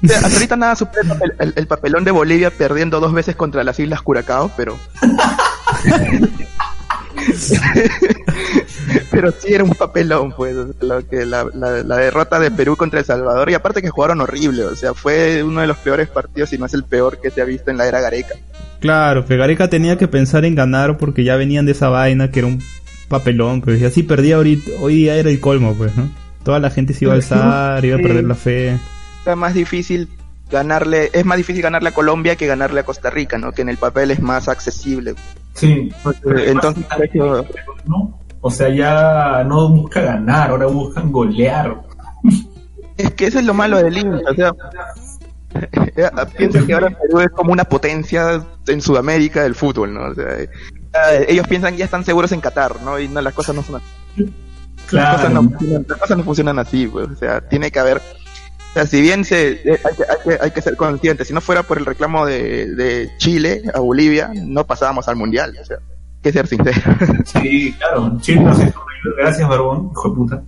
hasta ahorita nada supera el, papelón de Bolivia perdiendo dos veces contra las Islas Curacao, pero. [LAUGHS] [LAUGHS] pero sí era un papelón, pues, lo que la, derrota de Perú contra El Salvador, y aparte que jugaron horrible, o sea, fue uno de los peores partidos, y no es el peor que se ha visto en la era Gareca. Claro, que Gareca tenía que pensar en ganar porque ya venían de esa vaina que era un papelón, pues, y así perdía ahorita, hoy día era el colmo, pues, ¿no? Toda la gente se iba a alzar, iba a perder la fe más difícil ganarle, es más difícil ganarle a Colombia que ganarle a Costa Rica, ¿no? Que en el papel es más accesible. Sí. Entonces, ¿no? O sea, ya no busca ganar, ahora buscan golear. Es que eso es lo malo del INTA, o sea, [LAUGHS] piensa que ahora Perú es como una potencia en Sudamérica del fútbol, ¿no? O sea, ellos piensan que ya están seguros en Qatar, ¿no? Y no, las cosas no son así. Claro. Las cosas no, funcionan, las cosas no funcionan así, pues. O sea, tiene que haber sea, si bien se, eh, hay, que, ser conscientes, si no fuera por el reclamo de, Chile a Bolivia, no pasábamos al Mundial. O sea, hay que ser sinceros. [LAUGHS] Sí, claro. Chile nos Gracias, Barbón, hijo de puta.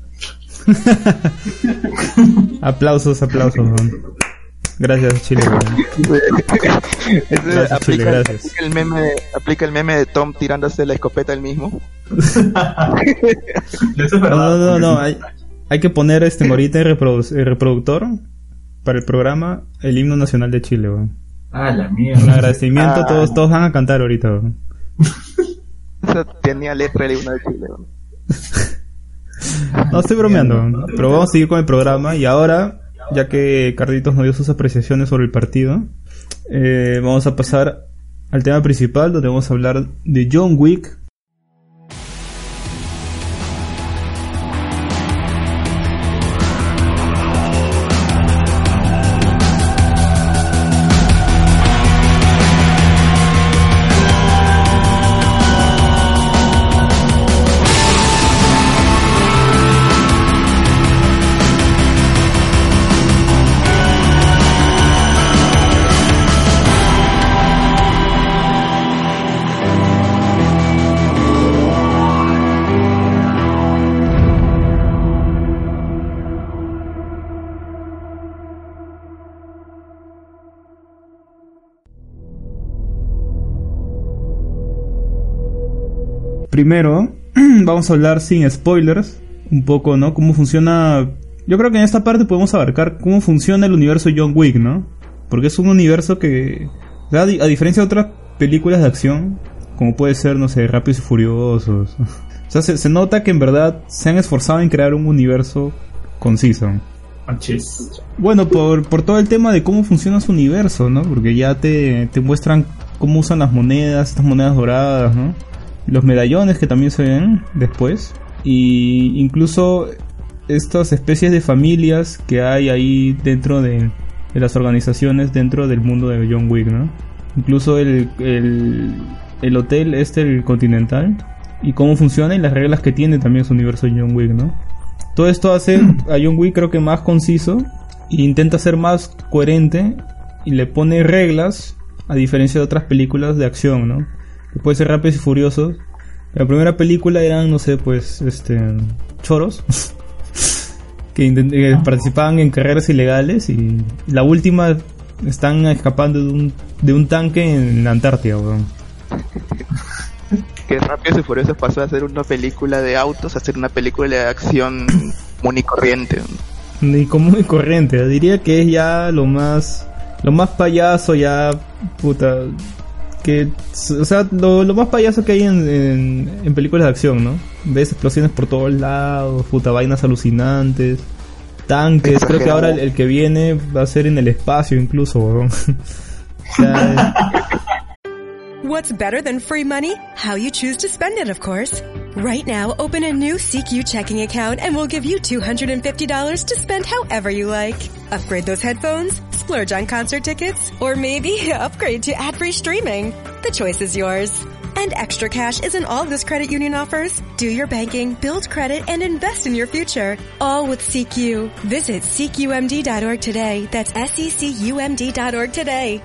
[LAUGHS] aplausos, aplausos. Gracias, Chile. [LAUGHS] gracias, aplica, Chile, gracias. Aplica el, meme de, aplica el meme de Tom tirándose la escopeta él mismo. no, no, no, no. Hay, hay que poner este morita el, reproductor para el programa el himno nacional de Chile, weón. Ah, la mierda. Un agradecimiento, todos, todos van a cantar ahorita, weón. Tenía letra el himno de Chile. No estoy bromeando, pero vamos a seguir con el programa y ahora, ya que Carlitos nos dio sus apreciaciones sobre el partido, eh, vamos a pasar al tema principal donde vamos a hablar de John Wick, primero [CLEARS THROAT] vamos a hablar sin spoilers, un poco, ¿no? Cómo funciona... Yo creo que en esta parte podemos abarcar cómo funciona el universo John Wick, ¿no? Porque es un universo que, a diferencia de otras películas de acción, como puede ser, no sé, Rápidos y Furiosos. [LAUGHS] O sea, se, se nota que en verdad se han esforzado en crear un universo conciso. Bueno, por, por todo el tema de cómo funciona su universo, ¿no? Porque ya te, te muestran cómo usan las monedas, estas monedas doradas, ¿no? Los medallones que también se ven después. Y incluso estas especies de familias que hay ahí dentro de, las organizaciones, dentro del mundo de John Wick, ¿no? Incluso el, el, el hotel este, el Continental, y cómo funciona y las reglas que tiene también su universo de John Wick, ¿no? Todo esto hace a John Wick creo que más conciso e intenta ser más coherente y le pone reglas a diferencia de otras películas de acción, ¿no? Que puede ser Rápidos y Furiosos. La primera película eran, no sé, pues, este, choros [LAUGHS] que, participaban en carreras ilegales y la última están escapando de un, de un tanque en la Antártida, weón. Que Rápidos y Furiosos pasó a ser una película de autos a ser una película de acción [CLEARS THROAT] común y corriente. Ni común y corriente, diría que es ya lo más lo más payaso ya puta que o sea lo, más payaso que hay en, en, películas de acción, ¿no? Ves explosiones por todos lados, puta vainas alucinantes, tanques, creo que ahora el, que viene va a ser en el espacio incluso. [LAUGHS] O sea, What's better than free money? How you choose to spend it, of. Right now, open a new CQ checking account and we'll give you $250 to spend however you like. Upgrade those headphones, splurge on concert tickets, or maybe [LAUGHS] upgrade to ad-free streaming. The choice is yours. And extra cash isn't all this credit union offers. Do your banking, build credit, and invest in your future. All with CQ. Visit CQMD.org today. That's E S-E-C-U-M-D.org today.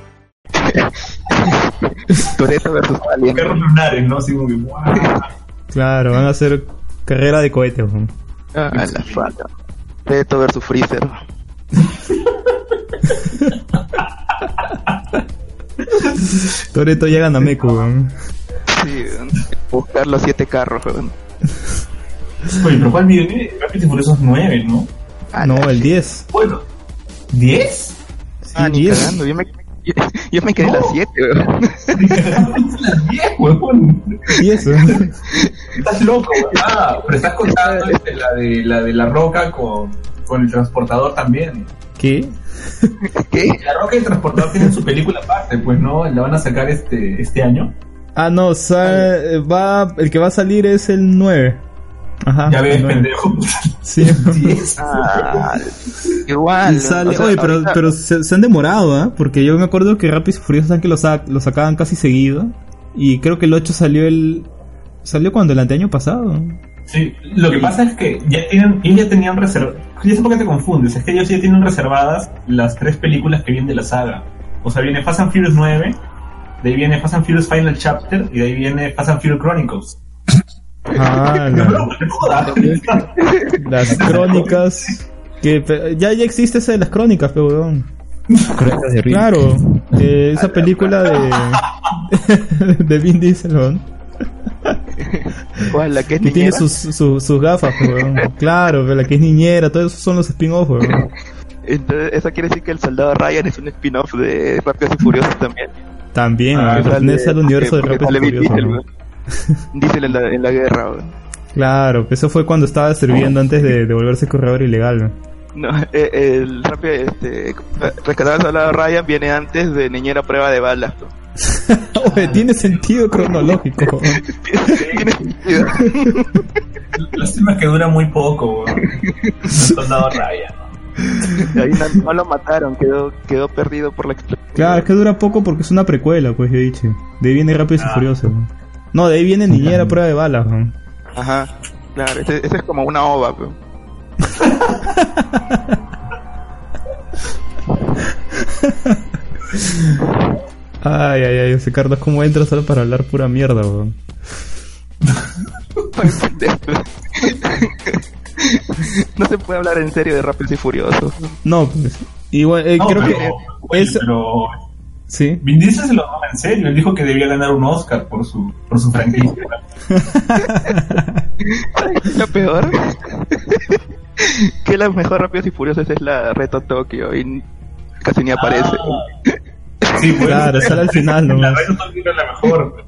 [LAUGHS] Toreto versus Alien. Perros lunares, ¿no? Así como que, ¡guau! Claro, van a hacer carrera de cohetes. Ah, la falta. Toreto versus Freezer. [LAUGHS] Toreto llega a Nameku, weón. Sí, buscar los siete carros, weón. Oye, pero ¿cuál viene? Rápidos y Furiosos 9, ¿no? Ah, No, el 10. Bueno, ¿10? Ah, ni 10. cagando. Yo me, yo, yo me quedé en las siete, weón. las 10, huevón. 10, Estás loco, weón. Ah, pero estás contando este, la, de, la de la roca con, con el transportador también. ¿Qué? ¿Qué? La roca y el transportador tienen su película aparte, pues, ¿no? La van a sacar este, este año. Ah, no, sa- va, el que va a salir es el 9. Ajá. Ya ves, el 9. pendejo. Sí. 10. Ah, igual. Y sale, o sea, oye, pero, ahorita- pero se, se han demorado, ¿ah? Porque yo me acuerdo que Rápidos y Furiosos que lo, sac- lo sacaban casi seguido. Y creo que el 8 salió el. ¿Salió cuando? El anteaño pasado. Sí, lo que pasa es que ya tienen, ellos ya tenían reservadas. Ya sé por qué te confundes, es que ellos ya tienen reservadas las tres películas que vienen de la saga. O sea, viene Fast and Furious 9, de ahí viene Fast and Furious Final Chapter y de ahí viene Fast and Furious Chronicles. Ah, No, las crónicas. Que ya, ya existe esa de las crónicas, pero weón. Crónicas de Riddick. Claro, eh, esa película de. [LAUGHS] de Vin Diesel, weón. ¿Cuál? La que es Que tiene niñera? sus, sus, sus gafas, weón. Claro, la que es niñera, todos esos son los spin-offs, weón. Entonces, eso quiere decir que el soldado Ryan es un spin-off de Rápidos y Furiosos también. También, Ah, pertenece al universo de Rápidos y Furiosos, [LAUGHS] Diesel, en la, en la guerra, weón. Claro, eso fue cuando estaba sirviendo antes de, de volverse corredor ilegal. weón. No, [LAUGHS] eh, el rápido, este, rescatar al soldado Ryan viene antes de Niñera Prueba de Balas. [LAUGHS] Oye, tiene sentido cronológico. Tiene sentido. Lástima que dura muy poco. El soldado Ryan. Ahí no, no lo mataron, quedó, quedó perdido por la explosión. Claro, es que dura poco porque es una precuela, pues yo he dicho. De ahí viene Rápidos y Ah. Furiosos. weón. No, de ahí viene Niñera Prueba de Balas. weón. Ajá, claro, ese, ese es como una ova, weón. [LAUGHS] Ay, ay, ay, ese Carlos, ¿cómo entra solo para hablar pura mierda, weón? [LAUGHS] no se puede hablar en serio de Rápidos y Furiosos. No, pues. Igual, eh, No, creo pero, que. oye, es- pero Sí. Vin Diesel se lo toma en serio. Él dijo que debía ganar un Oscar por su, por su franquicia. ¿Sabes [LAUGHS] lo peor? [LAUGHS] que la mejor Rápidos y Furiosos es la Reto Tokio y casi ni aparece. Sí, bueno, Claro, sale al final La nomás. Reto Tokio era la mejor.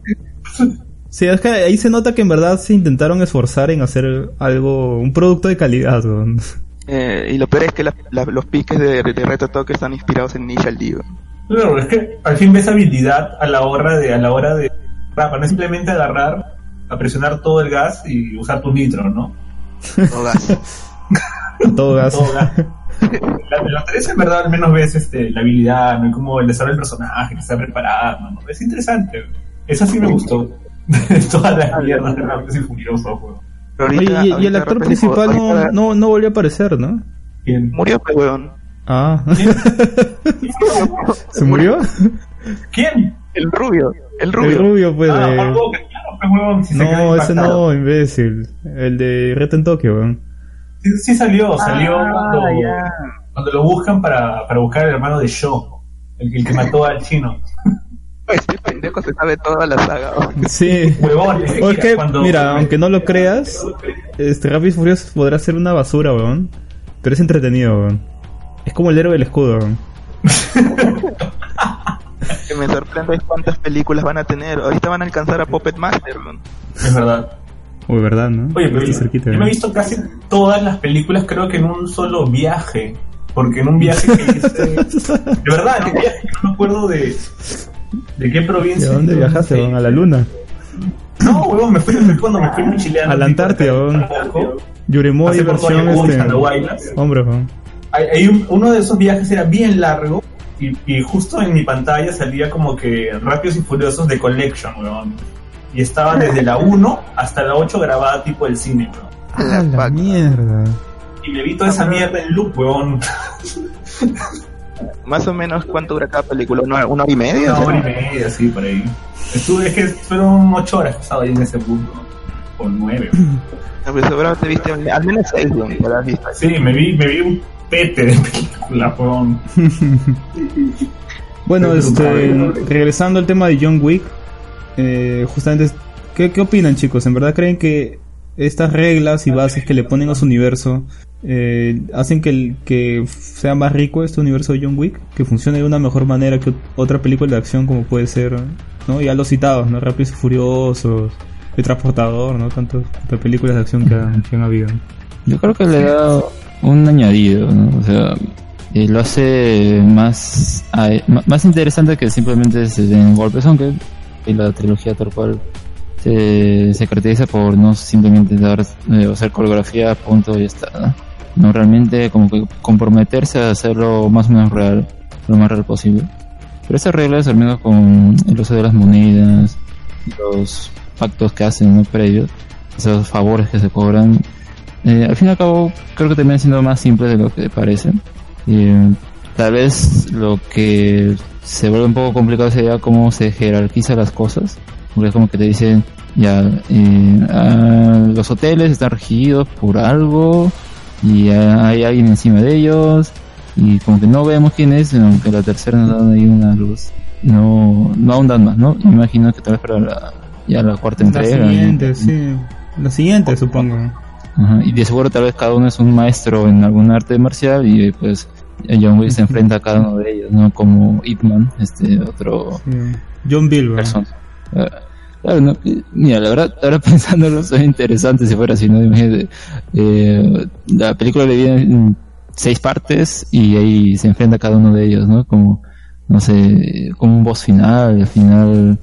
Sí, es que ahí se nota que en verdad se intentaron esforzar en hacer algo, un producto de calidad. weón. Eh, y lo peor es que la- la- los piques de, de Reto Tokyo están inspirados en Initial D. No, es que al fin ves habilidad a la hora de, a la hora de para no es simplemente agarrar, a presionar todo el gas y usar tu nitro, ¿no? Todo gas. [LAUGHS] Todo gas. Todo gas. La, la tres en verdad al menos ves este, la habilidad, ¿no? Y como el desarrollo del personaje, que está preparado, ¿no? Es interesante. Eso sí me gustó. [LAUGHS] Todas las mierdas de Rápidos y Furiosos, Oye, ahorita- y, y el actor principal no, no, no volvió a aparecer, ¿no? ¿Quién? Murió, pues, weón. Ah. [LAUGHS] ¿Se murió? ¿Quién? El rubio. El El rubio. pues. Ah, de- claro, pues, si No, ese no, imbécil. El de Reto en Tokio, weón. Sí, sí salió, salió Ah, cuando, lo buscan para, para buscar al hermano de Shaw, el, el que mató al chino. [LAUGHS] Este pendejo se sabe toda la saga. weón. Sí. Huevón, mira, que, cuando- mira, aunque no lo creas, este Rápido Furioso podrá ser una basura, weón. Pero es entretenido, weón. Es como el héroe del escudo, weón. que me sorprende cuántas películas van a tener. Ahorita van a alcanzar a Puppet Master. weón. Es verdad. Uy, verdad, ¿no? Oye, pero yo, cerquita, yo me he visto casi todas las películas, creo que en un solo viaje. Porque en un viaje que hice. [LAUGHS] De verdad, en un viaje que no me acuerdo de. ¿De qué ¿Y provincia? a dónde viajaste, weón? A la luna. No, huevón, me fui, cuando me fui mochileando. A la Antártida, por todo versión este. Hombre, weón. Hay, hay un- uno de esos viajes era bien largo y, y justo en mi pantalla salía como que Rápidos y Furiosos de Collection, weón. Y estaba desde la 1 hasta la 8 grabada tipo el cine, weón. Ah, la mierda. Y me vi toda esa mierda en loop, weón. [LAUGHS] Más o menos cuánto dura cada película, una, una hora y media. Una hora y media, sí, por ahí. Estuve, es que fueron 8 horas que estaba ahí en ese punto. O 9. No, pero seguramente viste al menos seis, weón. Sí, me vi, me vi pete de película, weón. [LAUGHS] Bueno, este, regresando al tema de John Wick, eh, justamente, ¿qué, ¿qué opinan chicos? ¿En verdad creen que estas reglas y bases que le ponen a su universo eh, hacen que, el, que sea más rico este universo de John Wick? Que funcione de una mejor manera que otra película de acción como puede ser, ¿no? Ya los citados, ¿no? Rápidos y Furiosos, El Transportador, ¿no? Tantas tantas películas de acción que han, que han habido. Yo creo que le da un añadido, ¿no? O sea, lo hace más más interesante que simplemente se den golpes, aunque en la trilogía tal cual se, se caracteriza por no simplemente dar eh, hacer coreografía, punto y está, ¿no? Realmente como que comprometerse a hacerlo más o menos real, lo más real posible. Pero esas reglas, al menos con el uso de las monedas, los pactos que hacen ¿no? previos, esos favores que se cobran, eh, al fin y al cabo creo que terminan siendo más simples de lo que parece. Eh, tal vez lo que se vuelve un poco complicado sería cómo se jerarquiza las cosas. Porque es como que te dicen, ya, eh, ah, los hoteles están regidos por algo y hay alguien encima de ellos y como que no vemos quién es, aunque la tercera nos da ahí una luz. No, no ahondan más, ¿no? Me imagino que tal vez para la, ya la cuarta La entrega. siguiente, sí. La siguiente, supongo. Ajá, Y de seguro tal vez cada uno es un maestro en algún arte marcial y pues John Wick se enfrenta a cada uno de ellos, ¿no? Como Ip Man, este otro Sí. John persona. Ah, Claro, no, mira, la verdad, ahora [LAUGHS] pensándolo, es interesante si fuera así, ¿no? Imagínate, eh, la película le viene en seis partes y ahí se enfrenta a cada uno de ellos, ¿no? Como, no sé, como un boss final, al final,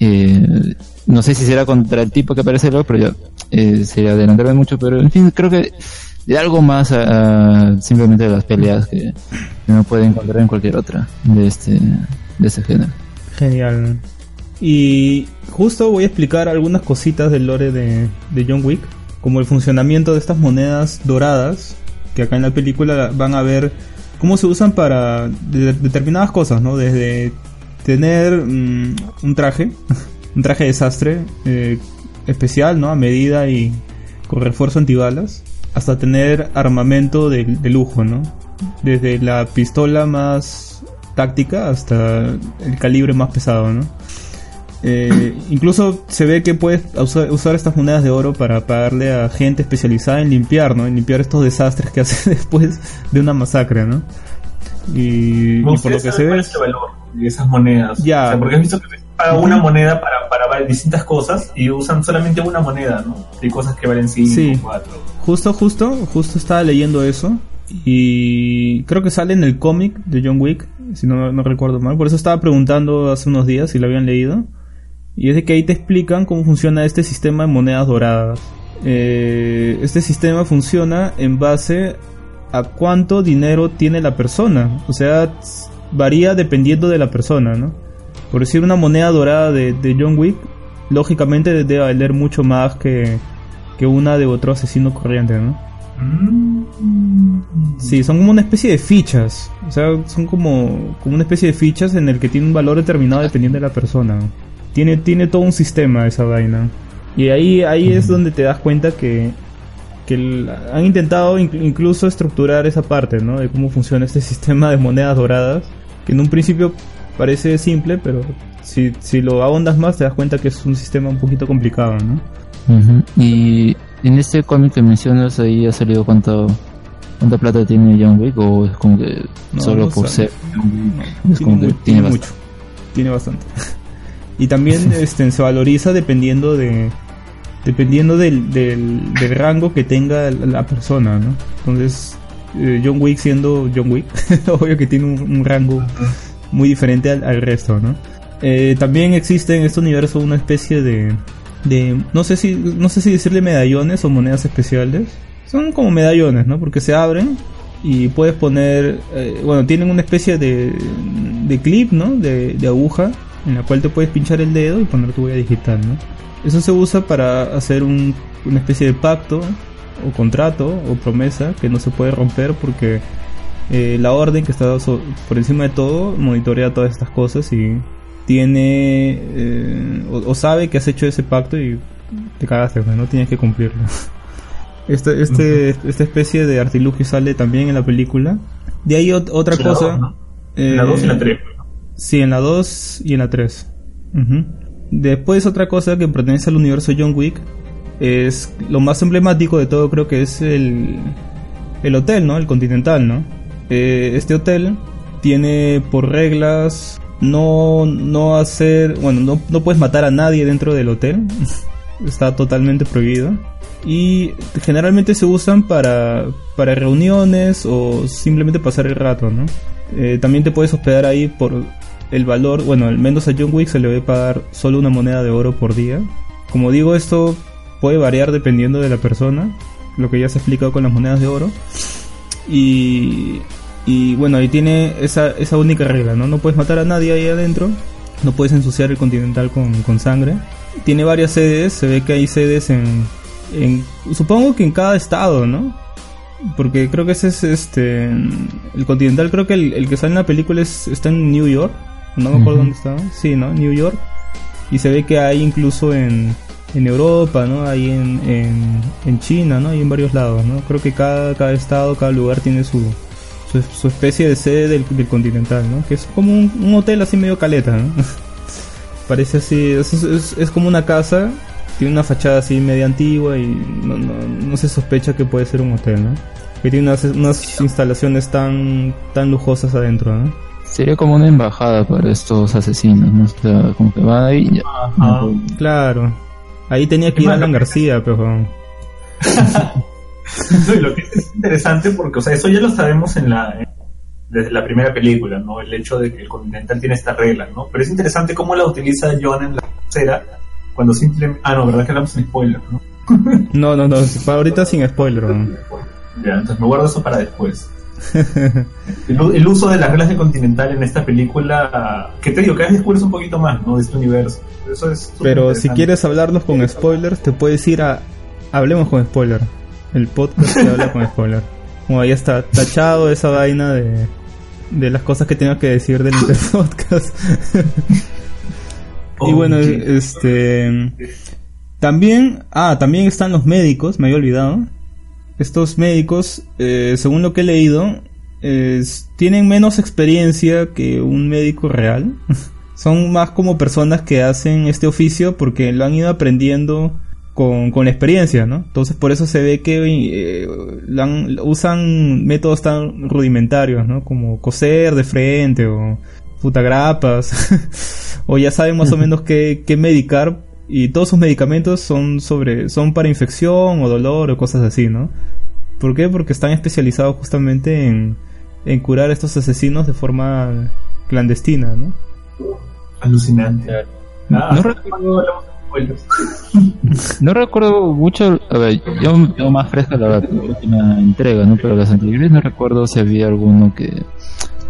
eh, no sé si será contra el tipo que aparece luego, pero ya, eh, sería adelantarme mucho, pero en fin, creo que de algo más a, simplemente de las peleas que, que uno puede encontrar en cualquier otra de este, de este género. Genial. Y justo voy a explicar algunas cositas del lore de, de John Wick, como el funcionamiento de estas monedas doradas, que acá en la película van a ver cómo se usan para de- determinadas cosas, ¿no? Desde tener mm, un traje, [LAUGHS] un traje de desastre eh, especial, ¿no? A medida y con refuerzo antibalas, hasta tener armamento de, de lujo, ¿no? Desde la pistola más táctica hasta el calibre más pesado, ¿no? Eh, incluso se ve que puedes usar, usar estas monedas de oro para pagarle a gente especializada en limpiar, ¿no? En limpiar estos desastres que [LAUGHS] hace después de una masacre, ¿no? Y, por lo que se ve cuál es- valor. esas monedas. Ya. O sea, porque has visto que paga una moneda para, para varias- distintas cosas y usan solamente una moneda, ¿no? Hay cosas que valen 5, Sí. 4. Justo, justo, justo estaba leyendo eso. Y creo que sale en el cómic de John Wick, si no, no recuerdo mal. Por eso estaba preguntando hace unos días si lo habían leído. Y es de que ahí te explican cómo funciona este sistema de monedas doradas. Eh, este sistema funciona en base a cuánto dinero tiene la persona. O sea, varía dependiendo de la persona, ¿no? Por decir una moneda dorada de, de John Wick, lógicamente debe valer mucho más que, que una de otro asesino corriente, ¿no? Sí, son como una especie de fichas. O sea, son como, como una especie de fichas en el que tiene un valor determinado dependiendo de la persona. Tiene, tiene todo un sistema esa vaina. Y ahí, ahí es donde te das cuenta que, que el- han intentado inc- incluso estructurar esa parte, ¿no? De cómo funciona este [LAUGHS] sistema de monedas doradas. Que en un principio parece simple, pero si, si lo ahondas más te das cuenta que es un sistema un poquito complicado, ¿no? Y en este cómic que mencionas, ahí ha salido cuánto, cuánta plata tiene John Wick, o es como que No, solo no por sale. ser es como que tiene, mucho. Tiene bastante. [LAUGHS] y también este, se valoriza dependiendo de dependiendo del, del, del rango que tenga la persona, ¿no? Entonces, eh, John Wick siendo John Wick, [LAUGHS] obvio que tiene un, un rango muy diferente al, resto, ¿no? Eh, también existe en este universo una especie de, de no sé si no sé si decirle medallones o monedas especiales. Son como medallones, ¿no? Porque se abren y puedes poner, eh, bueno, tienen una especie de, de clip, ¿no? De, de aguja en la cual te puedes pinchar el dedo y poner tu huella digital, ¿no? Eso se usa para hacer un- una especie de pacto o contrato o promesa que no se puede romper porque eh, la orden que está so- por encima de todo monitorea todas estas cosas y tiene eh, o, o sabe que has hecho ese pacto y te cagaste, pues, no tienes que cumplirlo. [LAUGHS] Este, este, esta especie de artilugio sale también en la película. De ahí ot- otra la cosa. dos, ¿no? En la dos y en la tres. Sí, en la 2 y en la 3. Después otra cosa que pertenece al universo John Wick es lo más emblemático de todo creo que es el, el hotel, ¿no? El Continental, ¿no? Eh, este hotel tiene por reglas no, no hacer, bueno, no, no puedes matar a nadie dentro del hotel. [LAUGHS] Está totalmente prohibido. Y generalmente se usan para, para reuniones o simplemente pasar el rato, ¿no? Eh, también te puedes hospedar ahí por el valor, bueno, al menos a John Wick se le debe pagar solo una moneda de oro por día. Como digo, esto puede variar dependiendo de la persona, lo que ya se ha explicado con las monedas de oro. Y, y bueno, ahí tiene esa, esa única regla, ¿no? No puedes matar a nadie ahí adentro, no puedes ensuciar el continental con, con sangre. Tiene varias sedes, se ve que hay sedes en, en supongo que en cada estado, ¿no? Porque creo que ese es este el continental, creo que el, el que sale en la película es, está en New York, no me acuerdo dónde estaba, sí, ¿no? New York. Y se ve que hay incluso en, en Europa, ¿no? Hay en, en, en China, ¿no? Hay en varios lados, ¿no? Creo que cada, cada estado, cada lugar tiene su, su, su especie de sede del, del continental, ¿no? Que es como un, un hotel así medio caleta, ¿no? [LAUGHS] Parece así, es, es- es como una casa, tiene una fachada así media antigua y no, no, no se sospecha que puede ser un hotel, ¿no? Que tiene unas, unas instalaciones tan, tan lujosas adentro, ¿no? Sería como una embajada para estos asesinos, ¿no? O sea, como que van ahí y ya. Ajá. Claro. Ahí tenía que ir Alan García, pero... [LAUGHS] No, y lo que es interesante porque, o sea, eso ya lo sabemos en la en- desde la primera película, ¿no? El hecho de que el Continental tiene esta regla, ¿no? Pero es interesante cómo la utiliza John en la tercera cuando simplemente... Ah, no, ¿verdad que hablamos en spoiler, no? No, no, no, [LAUGHS] ahorita sin spoiler. ¿no? Ya, entonces me guardo eso para después. [LAUGHS] El, uso de las reglas de Continental en esta película, que te digo, cada vez descubres un poquito más, ¿no? De este universo. Eso es súper Pero si quieres hablarlos con spoilers, te puedes ir a Hablemos con Spoiler. El podcast que habla con spoiler. [LAUGHS] Como ahí está tachado esa vaina de, de las cosas que tengo que decir del [LAUGHS] Interpodcast. y bueno, este. También. Ah, también están los médicos, me había olvidado. Estos médicos, eh, según lo que he leído, es- tienen menos experiencia que un médico real. [LAUGHS] Son más como personas que hacen este oficio porque lo han ido aprendiendo con, con la experiencia, ¿no? Entonces por eso se ve que eh, han- usan métodos tan rudimentarios, ¿no? Como coser de frente o puta grapas, [LAUGHS] o ya saben más o [LAUGHS] menos qué, qué medicar, y todos sus medicamentos son sobre, son para infección o dolor o cosas así, ¿no? ¿Por qué? Porque están especializados justamente en, en curar a estos asesinos de forma clandestina, ¿no? Alucinante. no, recuerdo, [LAUGHS] no recuerdo mucho, a ver, yo, yo más fresca la, última entrega, ¿no? Pero las anteriores no recuerdo si había alguno que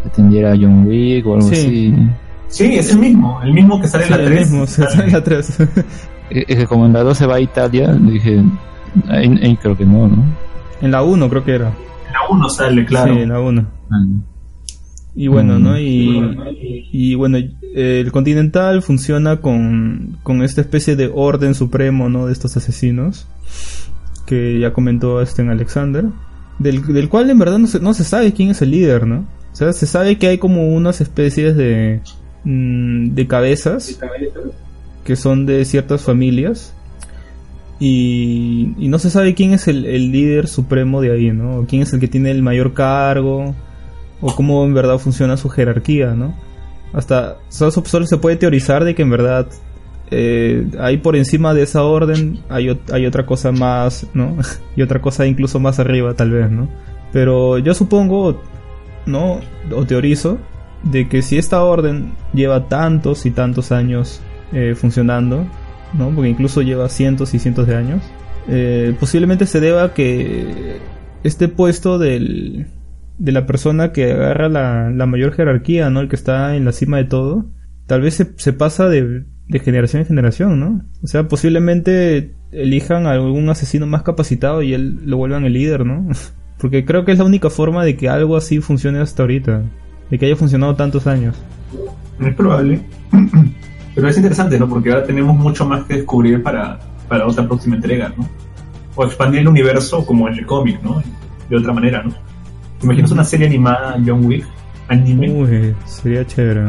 atendiera a John Wick o algo así. Sí, es el mismo, el mismo que sale en la 3. El mismo, sale en la 3. es que como en la 2 se va a Italia, dije, ahí, ahí creo que no, ¿no? En la 1 creo que era. En la 1 sale, claro. Sí, en la 1. Y bueno, ¿no? Y, y bueno, el Continental funciona con, con esta especie de orden supremo, ¿no? De estos asesinos. Que ya comentó este en Alexander. Del, del cual en verdad no se, no se sabe quién es el líder, ¿no? O sea, se sabe que hay como unas especies de, mm, de cabezas que son de ciertas familias y, y no se sabe quién es el, el, líder supremo de ahí, ¿no? quién es el que tiene el mayor cargo o cómo en verdad funciona su jerarquía, ¿no? Hasta solo, solo se puede teorizar de que en verdad eh, ahí por encima de esa orden hay, hay otra cosa más, ¿no? [LAUGHS] y otra cosa incluso más arriba tal vez, ¿no? Pero yo supongo, ¿no? O teorizo de que si esta orden lleva tantos y tantos años eh, funcionando, ¿no? Porque incluso lleva cientos y cientos de años, eh, posiblemente se deba a que este puesto del, de la persona que agarra la, la, mayor jerarquía, ¿no? El que está en la cima de todo, tal vez se, se pasa de, de, generación en generación, ¿no? O sea, posiblemente elijan a algún asesino más capacitado y él lo vuelvan el líder, ¿no? [LAUGHS] Porque creo que es la única forma de que algo así funcione hasta ahorita, de que haya funcionado tantos años. Es probable. [CLEARS THROAT] Pero es interesante, ¿no? Porque ahora tenemos mucho más que descubrir para, para otra próxima entrega, ¿no? O expandir el universo como en el cómic, ¿no? De otra manera, ¿no? ¿Te imaginas una serie animada John Wick? Anime. Uy, sería chévere.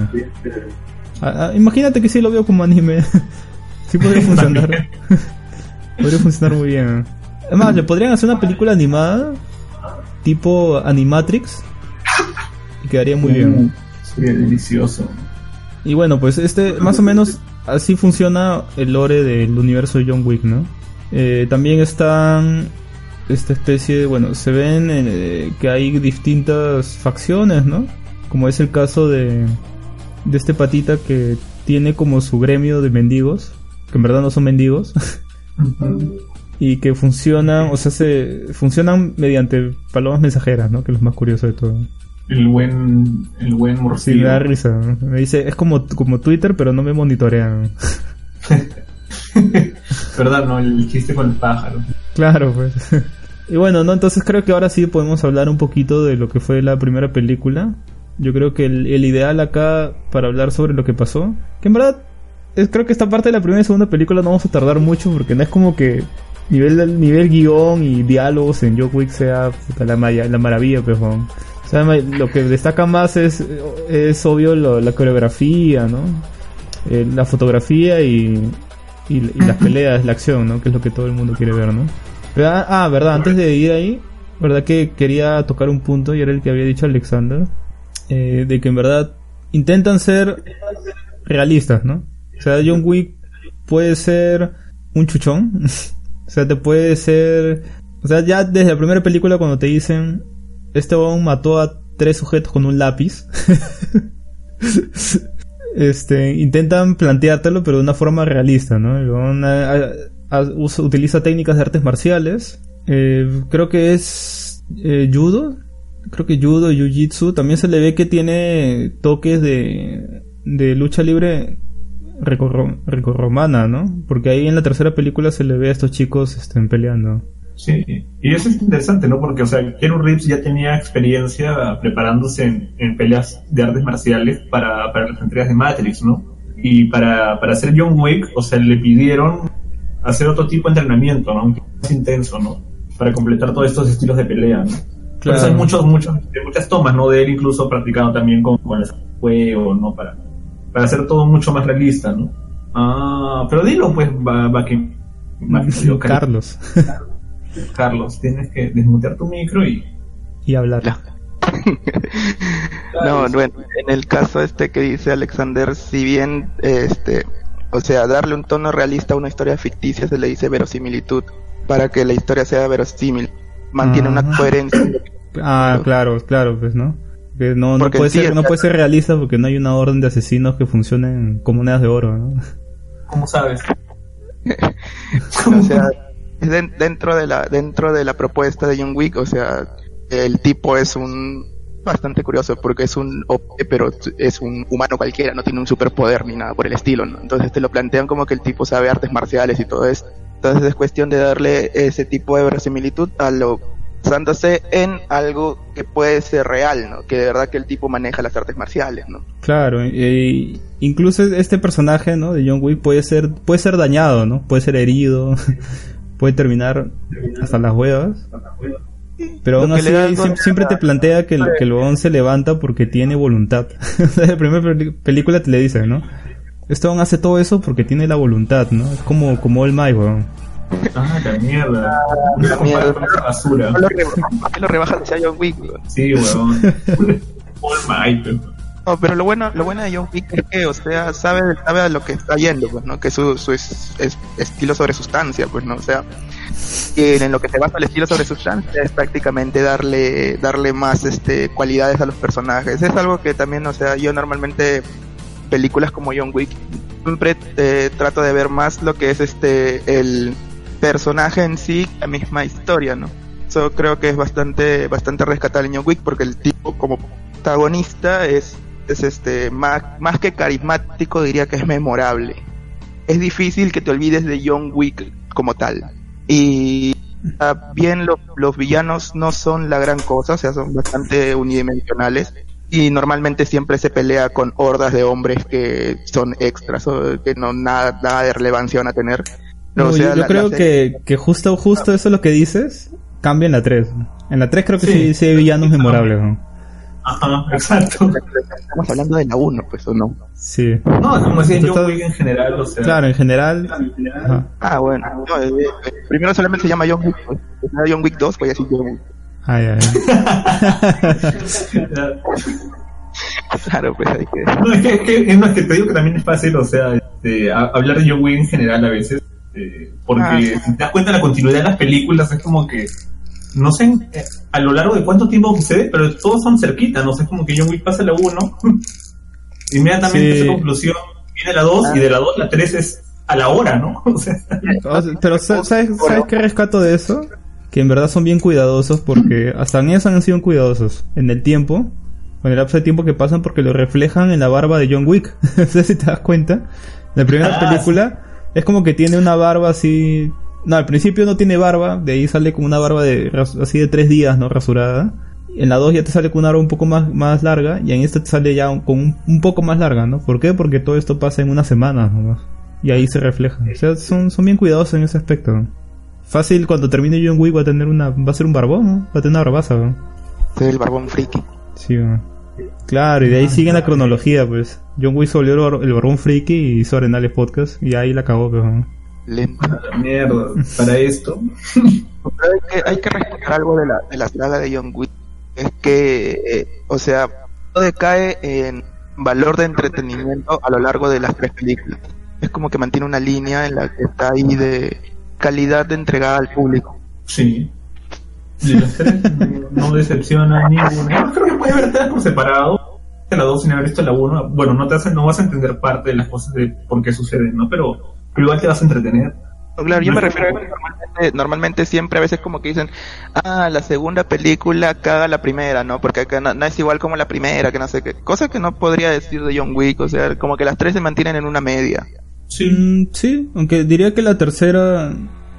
Ah, ah, imagínate que sí lo veo como anime. [LAUGHS] sí podría [LAUGHS] funcionar. [LAUGHS] podría funcionar muy bien. Además, le podrían hacer una película animada tipo Animatrix quedaría muy bien. Sería delicioso. Y bueno, pues este, más o menos así funciona el lore del universo de John Wick, ¿no? Eh, también están esta especie de, bueno, se ven eh, que hay distintas facciones, ¿no? Como es el caso de, de este patita que tiene como su gremio de mendigos, que en verdad no son mendigos, y que funcionan, o sea, se funcionan mediante palomas mensajeras, ¿no? Que es lo más curioso de todo el buen el buen morcillo. Sí, da risa. Me dice, es como, como Twitter, pero no me monitorean. [LAUGHS] ¿Verdad? No, el chiste con el pájaro. Claro, pues. [LAUGHS] y bueno, no, entonces creo que ahora sí podemos hablar un poquito de lo que fue la primera película. Yo creo que el, el ideal acá para hablar sobre lo que pasó, que en verdad es, creo que esta parte de la primera y segunda película no vamos a tardar mucho porque no es como que nivel nivel guion y diálogos en Joe Wick sea la, la maravilla, pues, o sea, lo que destaca más es, es obvio la coreografía, ¿no? Eh, la fotografía y, y, las peleas, la acción, ¿no? Que es lo que todo el mundo quiere ver, ¿no? ah, ah, verdad, antes de ir ahí, verdad que quería tocar un punto y era el que había dicho Alexander, eh, de que en verdad intentan ser realistas, ¿no? O sea, John Wick puede ser un chuchón, [LAUGHS] o sea, te puede ser, o sea, ya desde la primera película cuando te dicen este hombre mató a tres sujetos con un lápiz. [LAUGHS] este, intentan planteártelo, pero de una forma realista, ¿no? utiliza técnicas de artes marciales. Eh, creo que es eh, judo. Creo que judo, jiu-jitsu. También se le ve que tiene toques de, de lucha libre romana, ¿no? Porque ahí en la tercera película se le ve a estos chicos estén peleando. Sí, y eso es interesante, ¿no? Porque, o sea, Keanu Reeves ya tenía experiencia preparándose en, peleas de artes marciales para, para, las entregas de Matrix, ¿no? Y para, para hacer John Wick, o sea, le pidieron hacer otro tipo de entrenamiento, ¿no? Más intenso, ¿no? Para completar todos estos estilos de pelea, ¿no? Claro. hay muchos, muchos, muchas tomas, ¿no? De él incluso practicando también con, con el juego, ¿no? Para, para hacer todo mucho más realista, ¿no? Ah, pero dilo, pues, va, va que... Carlos. Carlos, tienes que desmutear tu micro y... Y hablar. no, bueno, en el caso este que dice Alexander, si bien este, o sea, darle un tono realista a una historia ficticia se le dice verosimilitud para que la historia sea verosímil, mantiene una coherencia. Ah, claro, claro, pues, ¿no? Que no, no puede ser, no puede ser realista porque no hay una orden de asesinos que funcionen como monedas de oro, ¿no? ¿Cómo sabes? [LAUGHS] o sea, dentro de la dentro de la propuesta de John Wick, o sea, el tipo es un bastante curioso porque es un pero es un humano cualquiera, no tiene un superpoder ni nada por el estilo, ¿no? Entonces te lo plantean como que el tipo sabe artes marciales y todo eso. Entonces es cuestión de darle ese tipo de verosimilitud a lo basándose en algo que puede ser real, ¿no? Que de verdad que el tipo maneja las artes marciales, ¿no? Claro, incluso este personaje, ¿no? De John Wick puede ser puede ser dañado, ¿no? Puede ser herido, [LAUGHS] puede terminar hasta las huevas. Pero aún así siempre, te plantea que el, que el se levanta porque tiene voluntad. [LAUGHS] en la primera película te le dice, ¿no? Este hace todo eso porque tiene la voluntad, ¿no? Es como, como el Mike, weón. Ah, la mierda. La mierda. basura. ¿Por qué lo rebajas hacia John Wick, Sí, weón. [LAUGHS] All Mike, no, pero lo bueno, lo bueno de John Wick es que, o sea, sabe, sabe a lo que está yendo, pues, ¿no? Que su, su es, estilo sobre sustancia, pues, ¿no? O sea, en lo que se basa el estilo sobre sustancia es prácticamente darle, darle más, este, cualidades a los personajes. Es algo que también, o sea, yo normalmente, películas como John Wick, siempre eh, trato de ver más lo que es, este, el personaje en sí, la misma historia, ¿no? Eso creo que es bastante, bastante rescatable en John Wick porque el tipo como protagonista es es este más, más que carismático, diría que es memorable. Es difícil que te olvides de John Wick como tal. Y bien los villanos no son la gran cosa, o sea, son bastante unidimensionales. Y normalmente siempre se pelea con hordas de hombres que son extras, o que no nada, nada de relevancia van a tener. yo, creo que, que justo, justo eso es lo que dices, cambia en la 3. En la 3 creo que sí, sí, hay villanos memorables. Ajá, exacto. Estamos hablando de la 1, pues, ¿o no? Sí. No, como decía John Wick en general, o sea. Claro, en general. Ah, bueno. No, eh, eh, primero solamente se llama John Wick. Pues. John Wick 2, voy a decir John Wick. Ay, ay. [LAUGHS] claro, pues hay que... No, es que, es que, es más que te digo que también es fácil, o sea, este, hablar de John Wick en general a veces, eh, porque ah, si te das cuenta de la continuidad de las películas, es como que no sé eh, a lo largo de cuánto tiempo sucede, pero todos son cerquitas, no sé, como que John Wick pasa la 1, [LAUGHS] inmediatamente esa conclusión viene la 2 y de la 2 la 3 es a la hora, ¿no? [LAUGHS] pero ¿sabes, ¿sabes qué rescato de eso? Que en verdad son bien cuidadosos porque [LAUGHS] hasta en eso han sido cuidadosos en el tiempo, con el lapso de tiempo que pasan porque lo reflejan en la barba de John Wick. no sé si te das cuenta. La primera ah, película es como que tiene una barba así no, al principio no tiene barba, de ahí sale con una barba de así de tres días, ¿no? Rasurada. En la 2 ya te sale con una barba un poco más, más larga y en esta te sale ya con un, poco más larga, ¿no? ¿Por qué? Porque todo esto pasa en una semana nomás. Y ahí se refleja. O sea, son, son bien cuidadosos en ese aspecto. Fácil, cuando termine John Wick va a tener una... va a ser un barbón, ¿no? Va a tener una barbaza, ¿no? El barbón friki. Sí, ¿no? Claro, y de ahí sigue la cronología, pues. John Wick se volvió el barbón friki y hizo Arenales Podcast y ahí la acabó, ¿no? lenta. mierda, para esto. [LAUGHS] hay, que, hay que rescatar algo de la, de la saga de John Wick. Es que, eh, o sea, todo decae en valor de entretenimiento a lo largo de las tres películas. Es como que mantiene una línea en la que está ahí de calidad de entregada al público. Sí. De las tres no decepciona ninguna. Creo que puede haber tres por separado. La dos sin haber visto la uno. Bueno, no te hace, no vas a entender parte de las cosas de por qué suceden, ¿no? Pero pero igual te vas a entretener. Claro, yo me refiero a que normalmente, normalmente siempre a veces como que dicen, ah, la segunda película caga la primera, ¿no? Porque acá no, es igual como la primera, que no sé qué. Cosa que no podría decir de John Wick, o sea, como que las tres se mantienen en una media. Sí, mm, sí, aunque diría que la tercera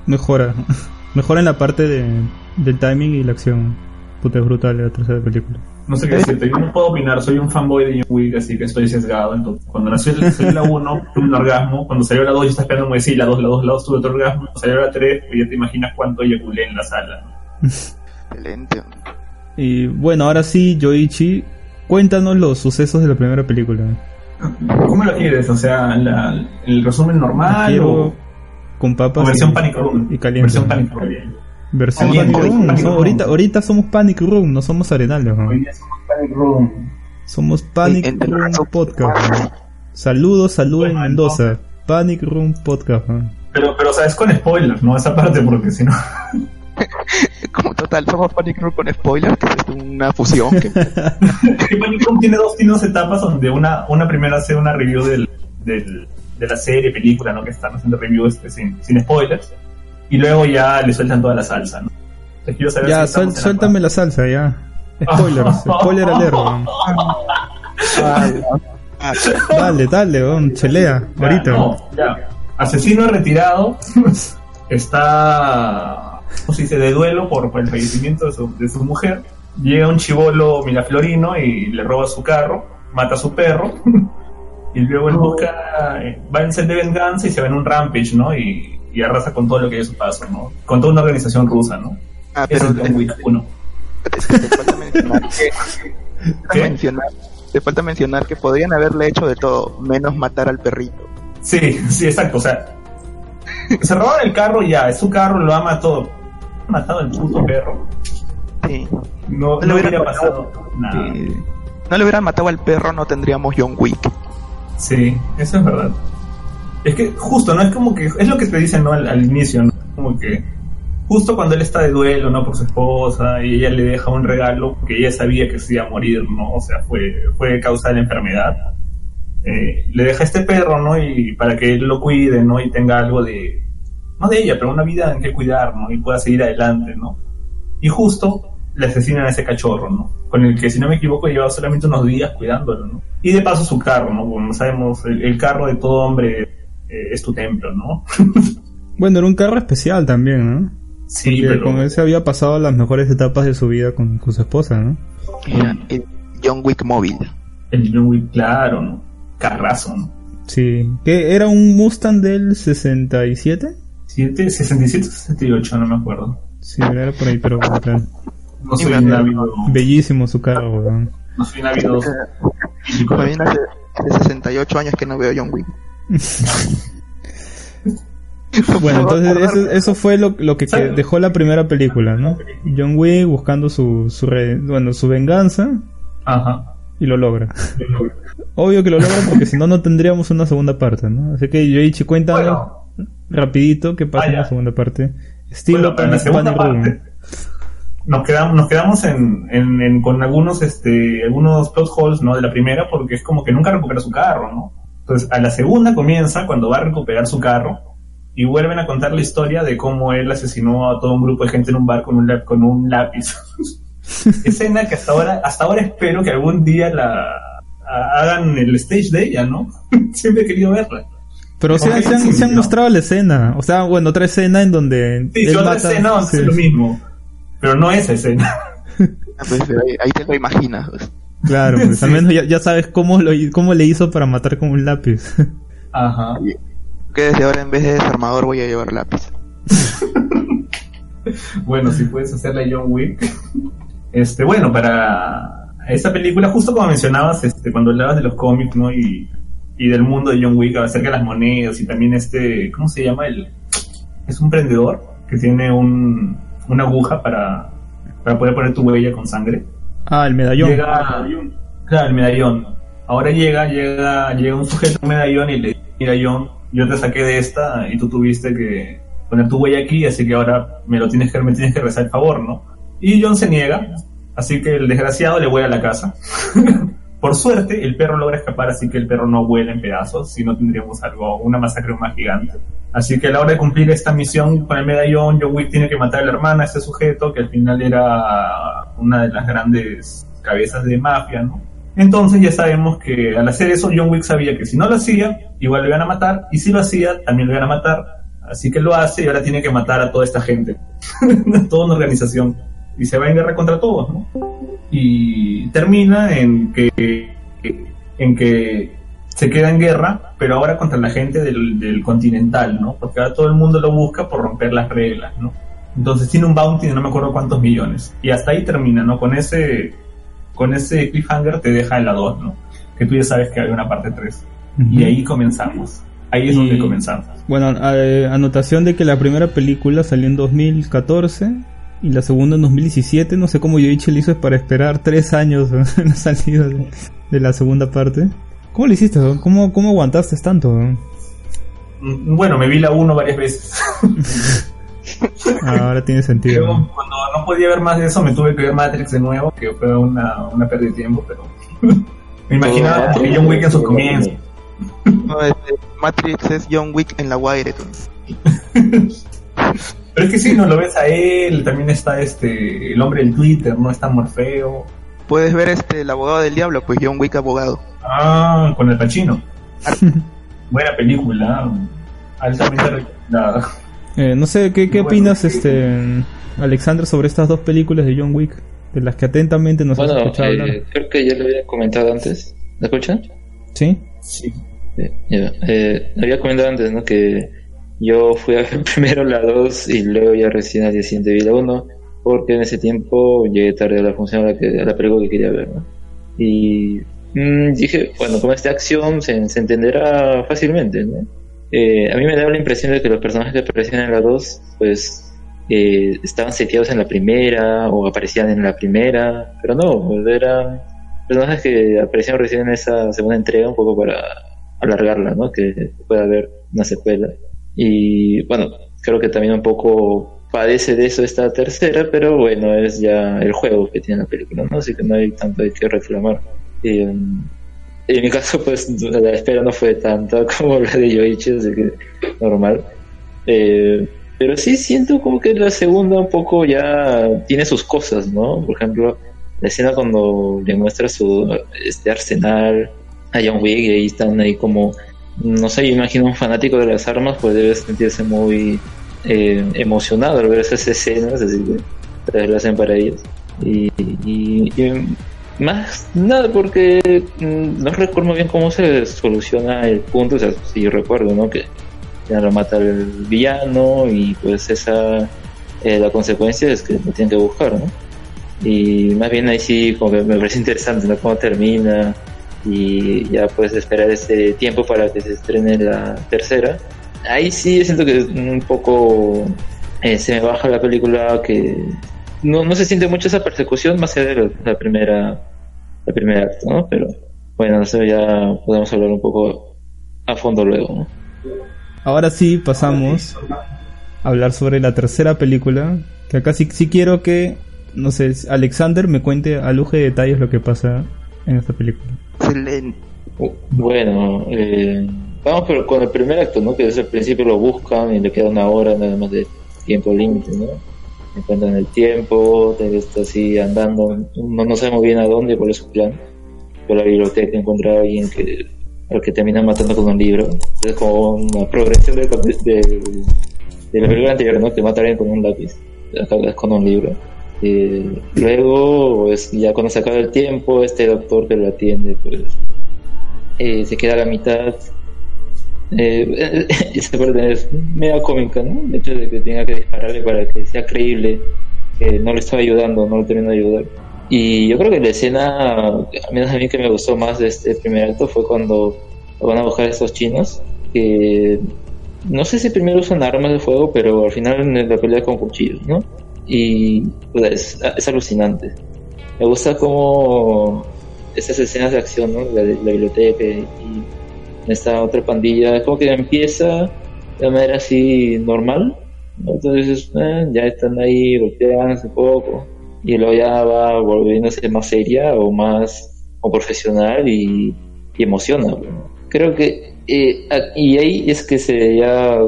mejora. [LAUGHS] mejora en la parte de, del timing y la acción. Puta, es brutal la tercera película. No sé qué decirte, yo no puedo opinar, soy un fanboy de John Wick, así que estoy sesgado. Entonces, cuando nació la 1, [LAUGHS] tuve un orgasmo. Cuando salió la 2, yo estaba esperando como decir la 2, la 2, la 2, tuve otro orgasmo. Cuando salió la 3, pues ya te imaginas cuánto eyaculé en la sala. Excelente. Y bueno, ahora sí, Yoichi, cuéntanos los sucesos de la primera película. ¿Cómo lo quieres? O sea, el resumen normal o con papas versión pánico y caliente. Versión pánico Versión Panic Room. Panic Room. ahorita, ahorita somos Panic Room, no somos Arenales. ¿no? Hoy día somos Panic Room. Somos Panic Sí, entre Room. Podcast. ¿no? Saludos, saludos en Mendoza. Panic Room Podcast. ¿no? Pero, pero, o sea, es con spoilers, ¿no? Esa parte, porque si no. [LAUGHS] Como total, somos Panic Room con spoilers, que es una fusión. Que... [LAUGHS] Panic Room tiene dos, tiene dos etapas donde una, una primera hace una review del, del, de la serie, película, ¿no? Que están haciendo review este, sin, sin spoilers. Y luego ya le sueltan toda la salsa, ¿no? Entonces, quiero saber Ya, si suel- la suéltame la salsa, ya. Spoilers, [LAUGHS] spoiler alert. Dale, dale, weón, chelea, Ya, ahorita. no, ya. Asesino retirado [LAUGHS] está, ¿cómo se dice?, de duelo por, por el fallecimiento de su, de su mujer. Llega un chivolo miraflorino y le roba su carro, mata a su perro. [LAUGHS] y luego él busca, eh, va en sed de venganza y se va en un rampage, ¿no? Y, y arrasa con todo lo que hay a su paso, ¿no? Con toda una organización rusa, ¿no? Ah, pero es John Wick 1. te falta mencionar que, [LAUGHS] te falta mencionar, te falta mencionar que podrían haberle hecho de todo, menos matar al perrito. Sí, sí, exacto. O sea, se robaron el carro ya, es su carro, lo ama todo. Ha matado al puto perro. Sí. No, le no hubiera matado. pasado nada. Sí. No le hubieran matado al perro, no tendríamos John Wick. Sí, eso es verdad. Es que justo, ¿no? Es como que, es lo que te dicen, ¿no? Al, inicio, ¿no? Como que justo cuando él está de duelo, ¿no? Por su esposa y ella le deja un regalo que ella sabía que se iba a morir, ¿no? O sea, fue, fue causa de la enfermedad. Eh, le deja este perro, ¿no? Y para que él lo cuide, ¿no? Y tenga algo de, no de ella, pero una vida en que cuidar, ¿no? Y pueda seguir adelante, ¿no? Y justo le asesinan a ese cachorro, ¿no? Con el que, si no me equivoco, llevaba solamente unos días cuidándolo, ¿no? Y de paso su carro, ¿no? Como sabemos, el carro de todo hombre eh, es tu templo, ¿no? [LAUGHS] Bueno, era un carro especial también, ¿no? Sí, Porque pero... con ese había pasado las mejores etapas de su vida con, con su esposa, ¿no? Era el John Wick móvil. El John Wick, claro, ¿no? Carrazo, ¿no? Sí. ¿Qué? ¿Era un Mustang del 67? Siete, 67 o 68, no me acuerdo. Sí, era por ahí, pero... claro. No soy un ávido, Bellísimo su carro, weón. no soy un ávido hace, hace 68 años que no veo John Wick. Bueno, entonces eso, eso fue lo, lo que, que dejó la primera película, ¿no? John Wick buscando su, su re- bueno, su venganza Ajá. y lo logra. Obvio que lo logra porque si no, no tendríamos una segunda parte, ¿no? Así que Yoichi, cuéntanos rapidito qué pasa Ah, en ya. la segunda parte. Estilo Bueno, en la segunda parte nos quedamos, nos quedamos en, en- en- con algunos, este, algunos plot holes, ¿no? De la primera, porque es como que nunca recupera su carro, ¿no? Entonces, a la segunda comienza cuando va a recuperar su carro y vuelven a contar la historia de cómo él asesinó a todo un grupo de gente en un bar con un, lap- con un lápiz. [LAUGHS] Escena que hasta ahora, hasta ahora espero que algún día la a- hagan el stage de ella, ¿no? [LAUGHS] Siempre he querido verla. Pero se, han- se han, se han mostrado la escena. O sea, bueno, otra escena en donde. Sí, otra mata- escena ser sí. lo mismo. Pero no esa escena. [LAUGHS] Ah, pues, ahí, ahí te lo imaginas. Claro, pues [LAUGHS] al menos ya, ya sabes cómo, lo, cómo le hizo para matar con un lápiz. [LAUGHS] Ajá. Que desde ahora en vez de desarmador voy a llevar lápiz. [LAUGHS] Bueno, si puedes hacerla John Wick. Este, bueno, para esta película, justo como mencionabas, este, cuando hablabas de los cómics, ¿no? Y, y del mundo de John Wick, acerca de las monedas y también este, ¿cómo se llama? El, es un prendedor que tiene un, una aguja para, para poder poner tu huella con sangre. Ah, el medallón. Llega, claro, el medallón. Ahora llega, llega, llega un sujeto un medallón y le dice, mira John, yo te saqué de esta y tú tuviste que poner tu huella aquí, así que ahora me lo tienes que, me tienes que rezar el favor, ¿no? Y John se niega, así que el desgraciado le vuela a la casa. [LAUGHS] Por suerte, el perro logra escapar, así que el perro no vuela en pedazos, si no tendríamos algo, una masacre más gigante. Así que a la hora de cumplir esta misión con el medallón, John Wick tiene que matar a la hermana de este sujeto, que al final era una de las grandes cabezas de mafia, ¿no? Entonces ya sabemos que al hacer eso, John Wick sabía que si no lo hacía, igual lo iban a matar, y si lo hacía, también lo iban a matar. Así que lo hace y ahora tiene que matar a toda esta gente, [LAUGHS] toda una organización, y se va en guerra contra todos, ¿no? Y termina en que, en que se queda en guerra, pero ahora contra la gente del, del continental, ¿no? Porque ahora todo el mundo lo busca por romper las reglas, ¿no? Entonces tiene un bounty de no me acuerdo cuántos millones. Y hasta ahí termina, ¿no? Con ese, con ese cliffhanger te deja en la 2, ¿no? Que tú ya sabes que hay una parte 3. Y ahí comenzamos. Ahí es Y- donde comenzamos. Bueno, eh, anotación de que la primera película salió en 2014 y la segunda en 2017. No sé cómo Yoichi lo hizo para esperar tres años [LAUGHS] en la salida de, de la segunda parte. ¿Cómo lo hiciste? ¿Cómo, cómo aguantaste tanto? Mm, Bueno, me vi la 1 varias veces. Ah, [LAUGHS] Ahora tiene sentido. Cuando no podía ver más de eso, me tuve que ver Matrix de nuevo, que fue una, una pérdida de tiempo, pero [LAUGHS] me imaginaba como que John Wick en sus comienzos. No, este, Matrix es John Wick en la Wire. Pero es que sí, no lo ves a él, también está este el hombre del Twitter, no está Morfeo. Puedes ver este el abogado del diablo, pues John Wick abogado. Ah, con el Pachino. [LAUGHS] Buena película, altamente recomendada. Eh, no sé, ¿qué, qué opinas, este, Alexander, sobre estas dos películas de John Wick? De las que atentamente nos has Bueno, escuchado eh, hablar. creo que ya lo había comentado antes. ¿Me escuchan? ¿Sí? Sí. Eh, ya. Eh, había comentado antes, ¿no? Que yo fui a ver [LAUGHS] primero la 2 y luego ya recién al día siguiente vi la 1 porque en ese tiempo llegué tarde a la función a la, que, a la película que quería ver. Y mm, dije, bueno, como es de acción se, se entenderá fácilmente. Eh, a mí me daba la impresión de que los personajes que aparecían en la 2, pues eh, estaban seteados en la primera o aparecían en la primera, pero no, eran personajes que aparecieron recién en esa segunda entrega un poco para alargarla, ¿no? Que pueda haber una secuela. Y bueno, creo que también un poco padece de eso esta tercera, pero bueno, es ya el juego que tiene la película, ¿no? Así que no hay tanto de qué reclamar. Y, en mi caso, pues la espera no fue tanta [LAUGHS] como la de Yoichi, así que normal. Eh, pero sí siento como que la segunda un poco ya tiene sus cosas, ¿no? Por ejemplo, la escena cuando le muestra su este arsenal a John Wick y ahí están ahí como no sé, yo imagino un fanático de las armas pues debe sentirse muy eh, emocionado al ver esas escenas, así que lo hacen para ellos. Y, y- más nada porque mm, no recuerdo bien cómo se soluciona el punto, o sea, si yo recuerdo, ¿no? Que ya lo mata el villano y pues esa eh, la consecuencia es que lo tienen que buscar, ¿no? Y más bien ahí sí como que me parece interesante, ¿no? Cómo termina y ya puedes esperar ese tiempo para que se estrene la tercera. Ahí sí siento que un poco eh, se me baja la película que no, no se siente mucho esa persecución más allá de la, primera la primera ¿no? Pero bueno, eso ya podemos hablar un poco a fondo luego. Ahora sí pasamos a hablar sobre la tercera película. Que acá sí, sí quiero que, no sé, Alexander me cuente a lujo de detalles lo que pasa en esta película. Bueno, eh, vamos pero con el primer acto, ¿no? Que desde el principio lo buscan y le queda una hora nada más de tiempo límite, ¿no? Encuentran el tiempo, está así andando, no, no sabemos bien a dónde, cuál es su plan. Por la biblioteca encuentra a alguien que, al que termina matando con un libro. Es como una progresión capi- del- de la película anterior, ¿no? Que mata a alguien con un lápiz, acá es con un libro. Eh, luego, pues, ya cuando se acaba el tiempo, este doctor que lo atiende, pues eh, se queda a la mitad. Eh, [LAUGHS] es media cómica, ¿no? El hecho de que tenga que dispararle para que sea creíble que no le estaba ayudando, no lo terminó de ayudar. Y yo creo que la escena, al menos a mí que me gustó más de este primer acto, fue cuando van a buscar a estos chinos, que no sé si primero usan armas de fuego, pero al final la pelea con cuchillos, ¿no? Y pues, es, es alucinante. Me gusta como esas escenas de acción, ¿no? La, biblioteca y esta otra pandilla, como que empieza de manera así normal, ¿no? entonces eh, ya están ahí golpeándose un poco y luego ya va volviéndose más seria o más o profesional y, y emociona. Creo que eh, a- y ahí es que se ya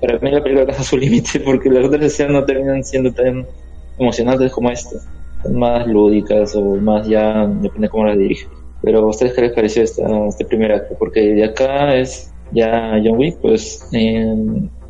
para mí la película alcanza su límite [LAUGHS] porque las otras escenas no terminan siendo tan emocionantes como esta, son más lúdicas o más ya depende cómo las dirige. Pero a ustedes qué les pareció esta, este primer acto, porque de acá es ya John Wick, pues eh,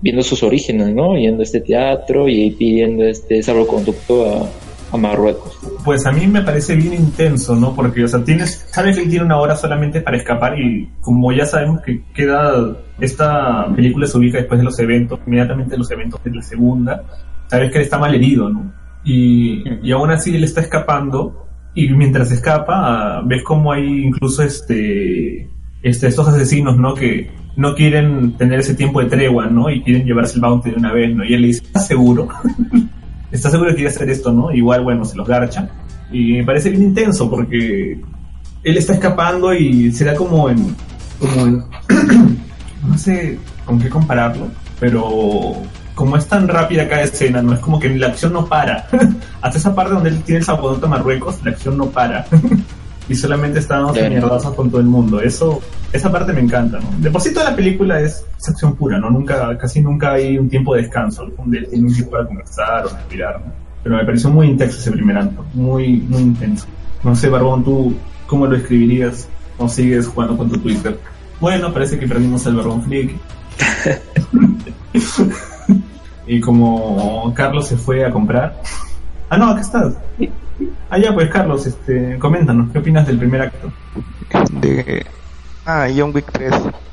viendo sus orígenes, ¿no? Yendo a este teatro y pidiendo este salvoconducto a, a Marruecos. Pues a mí me parece bien intenso, ¿no? Porque, o sea, tienes, sabes que él tiene una hora solamente para escapar y como ya sabemos que queda, esta película se ubica después de los eventos, inmediatamente de los eventos de la segunda, sabes que él está mal herido, ¿no? Y, y aún así él está escapando y mientras escapa ah, ves como hay incluso este, este estos asesinos, ¿no? Que no quieren tener ese tiempo de tregua, ¿no? Y quieren llevarse el bounty de una vez, ¿no? Y él le dice, ¿estás seguro? [LAUGHS] ¿Estás seguro que quiere hacer esto, no? Igual, bueno, se los garcha. Y me parece bien intenso porque él está escapando y será como en... Como en [CLEARS THROAT] no sé con qué compararlo, pero como es tan rápida cada escena, no es como que la acción no para. [LAUGHS] Hasta esa parte donde él tiene el zapato a Marruecos, la acción no para. [LAUGHS] y solamente estamos en mierdazos con todo el mundo. Eso, esa parte me encanta, ¿no? De por sí toda la película es, acción pura, ¿no? Nunca, casi nunca hay un tiempo de descanso, donde tiene un tiempo para conversar o respirar, Pero me pareció muy intenso ese primer acto, muy, muy intenso. No sé, Barbón, ¿tú cómo lo escribirías? ¿O sigues jugando con tu Twitter? Bueno, parece que perdimos el Barbón Freak. [LAUGHS] y como Carlos se fue a comprar... Ah, no, acá estás. Ah, ya, pues Carlos, este, coméntanos, ¿qué opinas del primer acto? De... Ah, John Wick 3. [LAUGHS]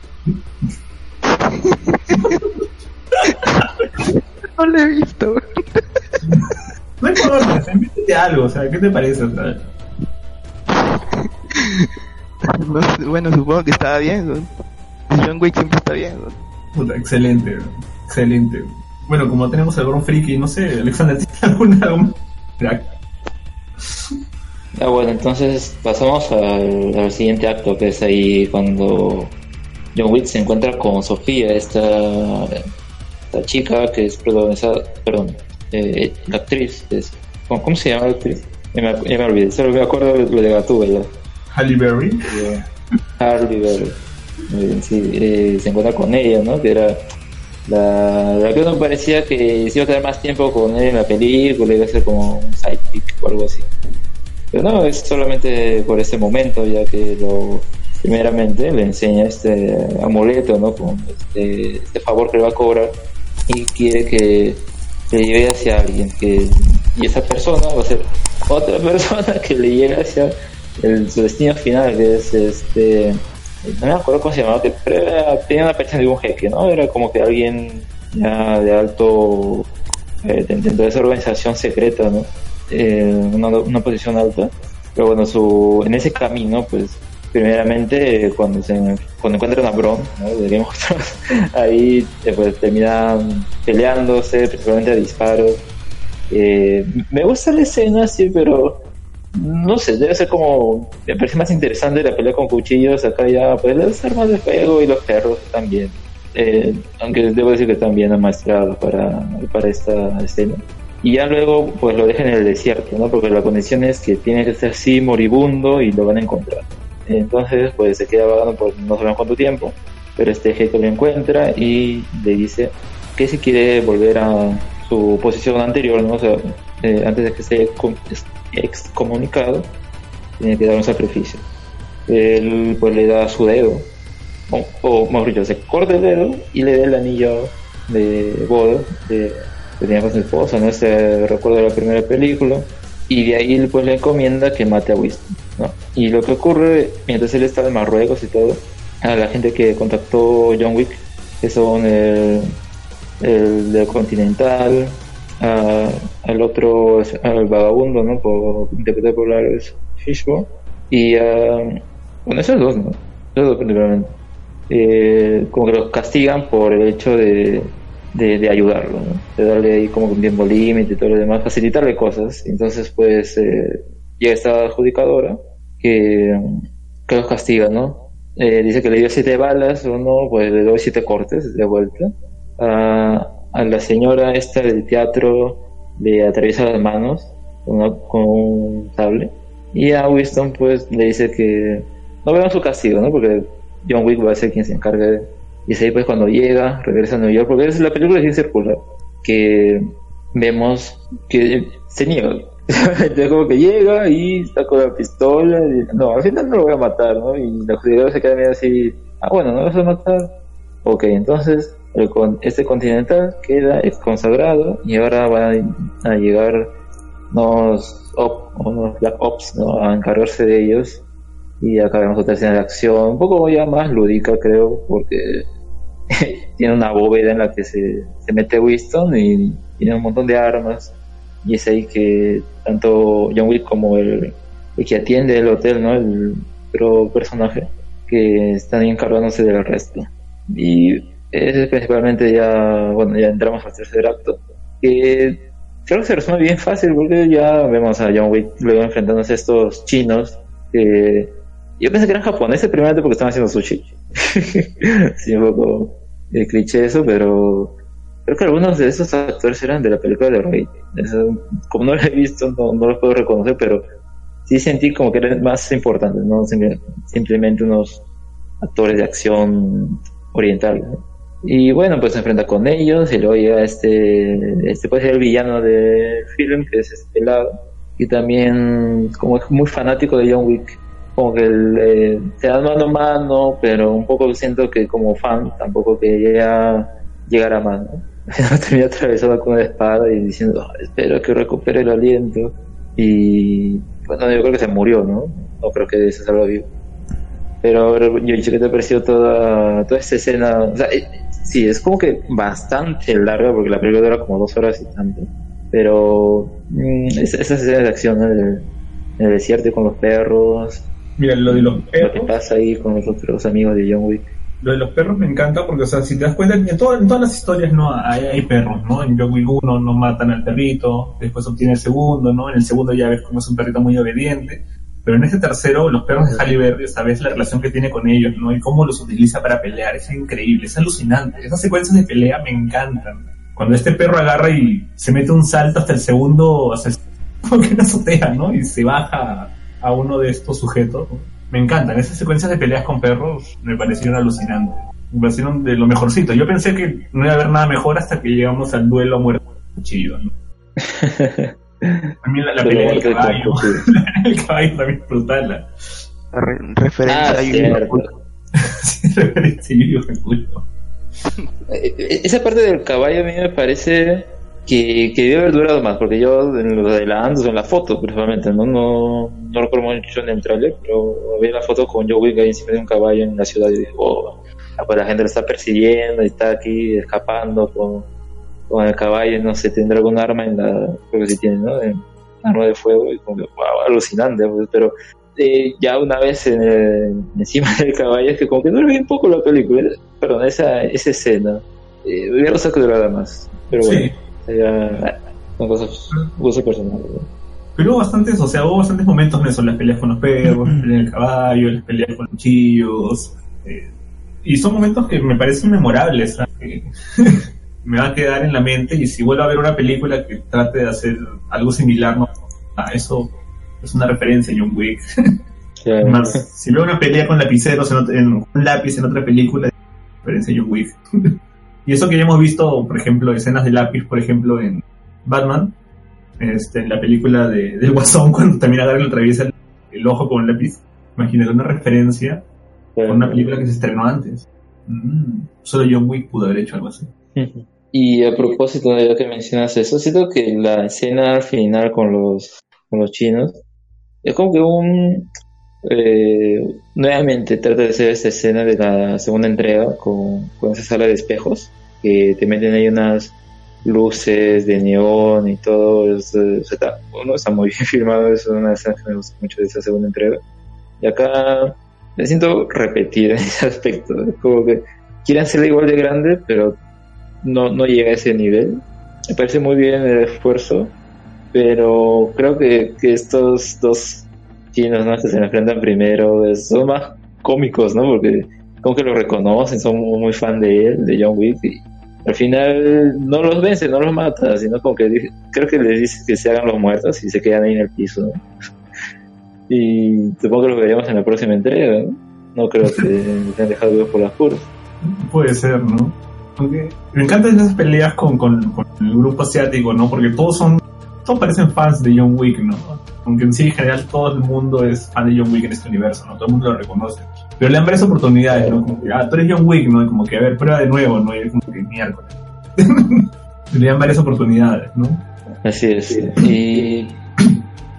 no lo he visto. no importa, invítete algo, o sea, ¿qué te parece? bueno, supongo que estaba bien. John Wick siempre está bien. Puta, excelente, excelente. Bueno, como tenemos al Gron Friki, no sé, Alexander, ¿tienes [LAUGHS] alguna, Ah, bueno, entonces pasamos al, siguiente acto, que es ahí cuando John Wick se encuentra con Sofía, esta, chica que es protagonizada, perdón, eh, la actriz, es, ¿cómo, se llama la actriz? Ya me, me olvidé, solo me acuerdo lo de Gatúbela. Halle Berry. Halle Berry. Sí, eh, se encuentra con ella, ¿no? Que era la, la que no parecía que se iba a quedar más tiempo con él en la película, iba a ser como un sidekick algo así. Pero no, es solamente por ese momento, ya que lo primeramente le enseña este amuleto, ¿no? Con este, este favor que le va a cobrar y quiere que le lleve hacia alguien que y esa persona va a ser otra [LAUGHS] persona que le llegue hacia el, su destino final que es este no me acuerdo cómo se llamaba, pero tenía una persona de un jeque, ¿no? Era como que alguien ya de alto, eh, dentro de esa organización secreta, ¿no? Eh, una, una, posición alta. Pero bueno, su, en ese camino, pues, primeramente, cuando se cuando encuentran a Bron, ¿no? [LAUGHS] ahí eh, pues terminan peleándose, principalmente a disparos. Eh, me gusta la escena, sí, pero no sé, debe ser como, me parece más interesante la pelea con cuchillos, acá ya, pues las armas de fuego y los perros también. Eh, aunque debo decir que están bien amaestrados para, para esta escena. Y ya luego, pues lo dejan en el desierto, ¿no? Porque la condición es que tiene que estar así moribundo y lo van a encontrar. Entonces, pues se queda vagando por no sabemos cuánto tiempo, pero este jefe lo encuentra y le dice que si quiere volver a su posición anterior, ¿no? O sea, eh, antes de que esté excomunicado, tiene que dar un sacrificio. Él pues le da su dedo, o, o mejor dicho, se corta el dedo y le da el anillo de boda de, que tenía con su esposa, ¿no? Este recuerdo la primera película. Y de ahí pues le encomienda que mate a Winston, ¿no? Y lo que ocurre mientras él está en Marruecos y todo, a la gente que contactó John Wick, que son el, el Continental, al otro, al vagabundo, ¿no? Por interpretar por Lars Fishbone. Y bueno, esos dos, ¿no? Esos dos principalmente. Eh, como que los castigan por el hecho de, de, ayudarlo, ¿no? de darle ahí como un tiempo límite y todo lo demás, facilitarle cosas. Entonces, pues, eh, llega esta adjudicadora que, que los castiga, ¿no? Eh, dice que le dio siete balas, o no, pues le doy siete cortes de vuelta. a a la señora esta del teatro le atraviesa las manos con, un sable y a Winston pues le dice que no vean su castigo, ¿no? Porque John Wick va a ser quien se encargue y es ahí pues cuando llega, regresa a Nueva York, porque es la película es circular, que vemos que se niega. Entonces como que llega y está con la pistola y no, al final no lo voy a matar, ¿no? Y la jugadora se queda medio así, ah bueno, no lo vas a matar. Ok, entonces este continental queda consagrado y ahora van a, llegar unos, Black Ops a encargarse de ellos y acá vemos otra escena de acción un poco ya más lúdica creo porque [LAUGHS] tiene una bóveda en la que se, mete Winston y tiene un montón de armas y es ahí que tanto John Wick como el, que atiende el hotel, ¿no? el otro personaje que están encargándose del resto Y es principalmente ya, bueno, ya entramos al tercer acto, que creo que se resume bien fácil porque ya vemos a John Wick luego enfrentándose a estos chinos que yo pensé que eran japoneses primeramente porque estaban haciendo sushi. [LAUGHS] sí, un poco el cliché eso, pero creo que algunos de esos actores eran de la película de Rey. como no lo he visto, no, no los puedo reconocer, pero sí sentí como que eran más importantes, no simplemente unos actores de acción oriental. Y bueno, pues se enfrenta con ellos y luego llega este, este puede ser el villano del film, que es este lado. Y también, como es muy fanático de John Wick, como que eh, se dan mano a mano, pero un poco siento que como fan tampoco quería llegar a mano. [LAUGHS] Termina atravesado con una espada y diciendo, espero que recupere el aliento. Y bueno, yo creo que se murió, ¿no? No creo que se salga vivo. Pero yo ¿qué te pareció toda, toda esta escena? O sea, eh, sí, es como que bastante larga porque la película dura como dos horas y tanto. Pero mm, esas escenas de acción en el desierto con los perros. Mira, lo de los perros. Lo que pasa ahí con los otros amigos de John Wick. Lo de los perros me encanta porque, o sea, si te das cuenta, en, en todas las historias no hay, hay, perros, ¿no? En John Wick 1 no matan al perrito, después obtiene el segundo, ¿no? En el segundo ya ves como es un perrito muy obediente. Pero en este tercero, los perros de Halle Berry, sabes la relación que tiene con ellos, ¿no? Y cómo los utiliza para pelear, es increíble, es alucinante. Esas secuencias de pelea me encantan. Cuando este perro agarra y se mete un salto hasta el segundo, hasta el, como que una azotea, ¿no? Y se baja a uno de estos sujetos. Me encantan, esas secuencias de peleas con perros me parecieron alucinantes. Me parecieron de lo mejorcito. Yo pensé que no iba a haber nada mejor hasta que llegamos al duelo a muerte cuchillo, ¿no? [LAUGHS] También la, [LAUGHS] la pelea del caballo. el caballo también es brutal. La... Re referencia ah, a [LAUGHS] sí, referencia a Eh, Esa parte del caballo a mí me parece que, que debe haber durado más, porque yo en los adelantos, en la foto principalmente, ¿no? No, no recuerdo mucho en el trailer, pero vi la foto con Joe Wick ahí encima de un caballo en la ciudad y dije, oh, pues la gente lo está persiguiendo y está aquí escapando con, con el caballo, no sé, tendrá algún arma en la, creo que sí tiene, ¿no? En, arma de fuego y como, wow, alucinante, pues, pero eh, ya una vez en el, encima del caballo es que como que dura bien poco la película, perdón, esa, esa escena, eh, hubiera que durara más, pero bueno, ¿no? Pero hubo bastantes, o sea, hubo bastantes momentos en eso, las peleas con los perros, las peleas del caballo, las peleas con los cuchillos, eh, y son momentos que me parecen memorables, ¿sabes? Que [LAUGHS] me va a quedar en la mente y si vuelvo a ver una película que trate de hacer algo similar, ¿no? a eso es una referencia John Wick. [LAUGHS] Claro. Más, si veo una pelea con lapiceros en, en un lápiz en otra película, es referencia John Wick. [LAUGHS] y eso que ya hemos visto, por ejemplo, escenas de lápiz, por ejemplo, en Batman, este, en la película de, del Guasón, [LAUGHS] cuando también agarra y le atraviesa el, el ojo con un lápiz. Imagínate una referencia con una película que se estrenó antes. Mm, solo John Wick pudo haber hecho algo así. Y a propósito de lo que mencionas eso, siento que la escena final con los, con los chinos es como que un... eh, nuevamente trata de hacer esta escena de la segunda entrega con, con esa sala de espejos que te meten ahí unas luces de neón y todo. Es, eh, está, bueno, está muy [LAUGHS] bien filmado, es una escena que me gusta mucho de esa segunda entrega. Y acá me siento repetir [LAUGHS] en ese aspecto. Como que quieren hacerla igual de grande, pero no, no llega a ese nivel. Me parece muy bien el esfuerzo, pero creo que, que estos dos chinos ¿no? que se enfrentan primero son más cómicos, ¿no? Porque como que lo reconocen, son muy fan de él, de John Wick, y al final no los vence, no los mata, sino como que creo que les dice que se hagan los muertos y se quedan ahí en el piso. ¿no? [LAUGHS] Y supongo que los veremos en la próxima entrega, ¿no? No creo que [LAUGHS] se han dejado vivos por las puras. Puede ser, ¿no? Aunque me encantan esas peleas con, con, con el grupo asiático, ¿no? Porque todos son, todos parecen fans de John Wick, ¿no? Aunque en sí, en general, todo el mundo es fan de John Wick en este universo, ¿no? Todo el mundo lo reconoce. Pero le dan varias oportunidades, ¿no? Como que, ah, tú eres John Wick, ¿no? Como que, a ver, prueba de nuevo, ¿no? Y es como que miércoles. [LAUGHS] le dan varias oportunidades, ¿no? Así es. ¿Y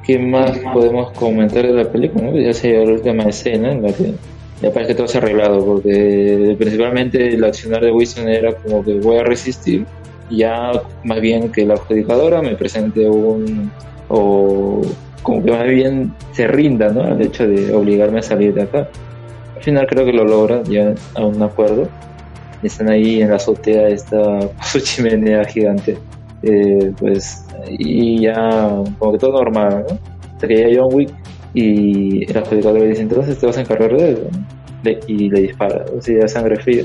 qué más podemos comentar de la película? no? Ya se la última escena en la que ya parece que todo se ha arreglado, porque principalmente el accionar de Wilson era como que voy a resistir, ya más bien que la adjudicadora me presente un. o como que más bien se rinda, ¿no? Al hecho de obligarme a salir de acá. Al final creo que lo logra, ya a un acuerdo. están ahí en la azotea esta su [LAUGHS] chimenea gigante. Eh, pues, y ya, como que todo normal, ¿no? Hasta que llega John Wick y el adjudicador le dice, entonces te vas a encargar de él, y le dispara, o sea, sangre fría.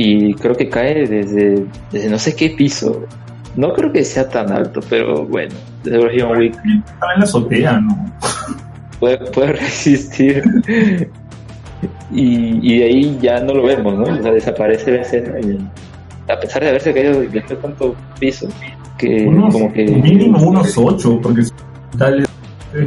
Y creo que cae desde, desde no sé qué piso. No creo que sea tan alto, pero bueno, desde John Wick. Estaba en la azotea, ¿no? [LAUGHS] Puede, puede resistir. y, y de ahí ya no lo vemos, ¿no? O sea, desaparece la escena y a pesar de haberse caído desde tanto piso, que Unos- como que... Mínimo unos 8, porque tal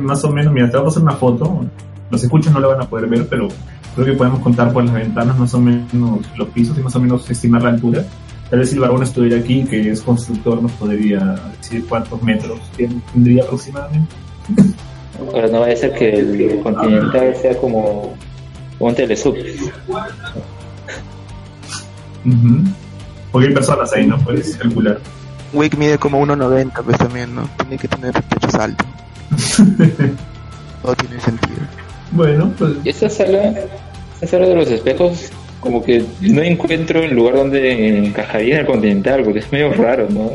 más o menos, mira, te voy a pasar una foto, los escuchas no la van a poder ver, pero creo que podemos contar por las ventanas más o menos los pisos y más o menos estimar la altura. Tal vez si el varón estuviera aquí, que es constructor, nos podría decir cuántos metros tendría aproximadamente. Ahora no vaya a ser que el continental sea como un telesub. Porque hay personas ahí, ¿no? Puedes calcular. Wick mide como 1.90, pues también, ¿no? Tiene que tener pechos altos. [LAUGHS] Todo tiene sentido. Bueno, pues Y esta sala, esta sala de los espejos, como que no encuentro el lugar donde encajaría en el continental, porque es medio raro, ¿no?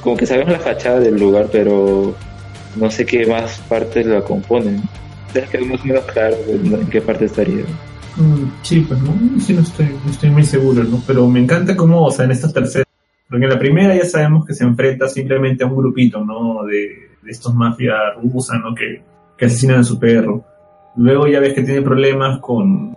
Como que sabemos la fachada del lugar, pero no sé qué más partes la componen. Es que más o menos claro en qué parte estaría. Mm, Sí, pues no, sí, no estoy, no estoy muy seguro, ¿no? Pero me encanta cómo, o sea, en esta tercera, porque en la primera ya sabemos que se enfrenta simplemente a un grupito, ¿no? De, de estos mafias rusas, ¿no? Que, que asesinan a su perro. Luego ya ves que tiene problemas con,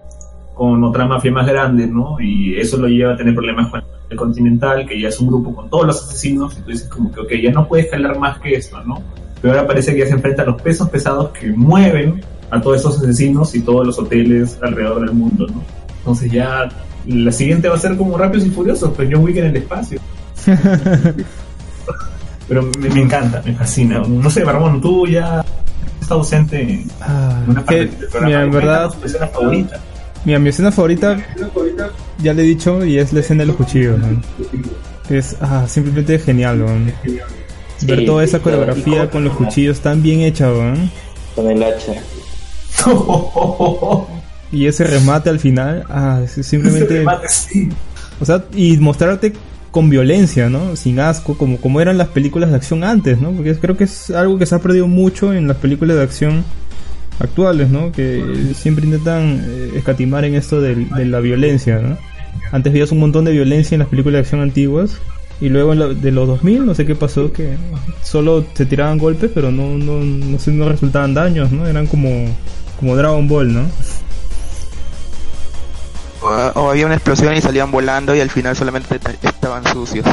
con otra mafia más grande, ¿no? Y eso lo lleva a tener problemas con el Continental, que ya es un grupo con todos los asesinos, y tú dices como que, ok, ya no puede escalar más que esto, ¿no? Pero ahora parece que ya se enfrenta a los pesos pesados que mueven a todos esos asesinos y todos los hoteles alrededor del mundo, ¿no? Entonces ya la siguiente va a ser como Rápidos y Furiosos, pues John Wick en el espacio. [LAUGHS] Pero me, me encanta, me fascina. No sé, Barbón, tú ya estás ausente en una parte que, del programa. mira, en verdad- escena favorita. Mira, mi escena favorita, ya le he dicho, y es la escena de los cuchillos. ¿no? Es ah, simplemente genial, ¿no? Ver toda esa coreografía con- con los cuchillos tan bien hecha, ¿no? Con el hacha. [LAUGHS] Y ese remate al final, ah, es simplemente... Ese remate, sí. O sea, y mostrarte con violencia, ¿no? Sin asco, como, como eran las películas de acción antes, ¿no? Porque creo que es algo que se ha perdido mucho en las películas de acción actuales, ¿no? Que siempre intentan eh, escatimar en esto de, la violencia, ¿no? Antes veías un montón de violencia en las películas de acción antiguas y luego en la- de los 2000 no sé qué pasó que solo se tiraban golpes pero no no no, sé, no resultaban daños, ¿no? Eran como como Dragon Ball, ¿no? O, había una explosión y salían volando y al final solamente te- estaban sucios.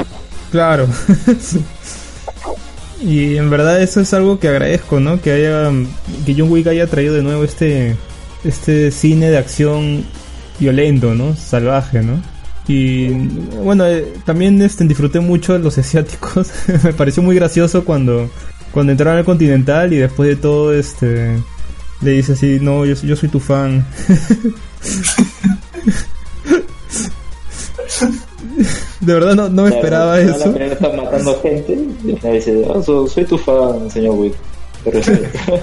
Claro. [LAUGHS] y en verdad eso es algo que agradezco, ¿no? Que haya que John Wick haya traído de nuevo este este cine de acción violento, ¿no? Salvaje, ¿no? Y bueno, eh, también este, disfruté mucho de los [LAUGHS] asiáticos. Me pareció muy gracioso cuando cuando entraron al Continental y después de todo este le dice así, "No, yo, yo soy tu fan." [LAUGHS] De verdad no, no me esperaba eso. La primera está matando gente y al final dice, "Ah, so- soy tu fan, señor Wick. Te respeto".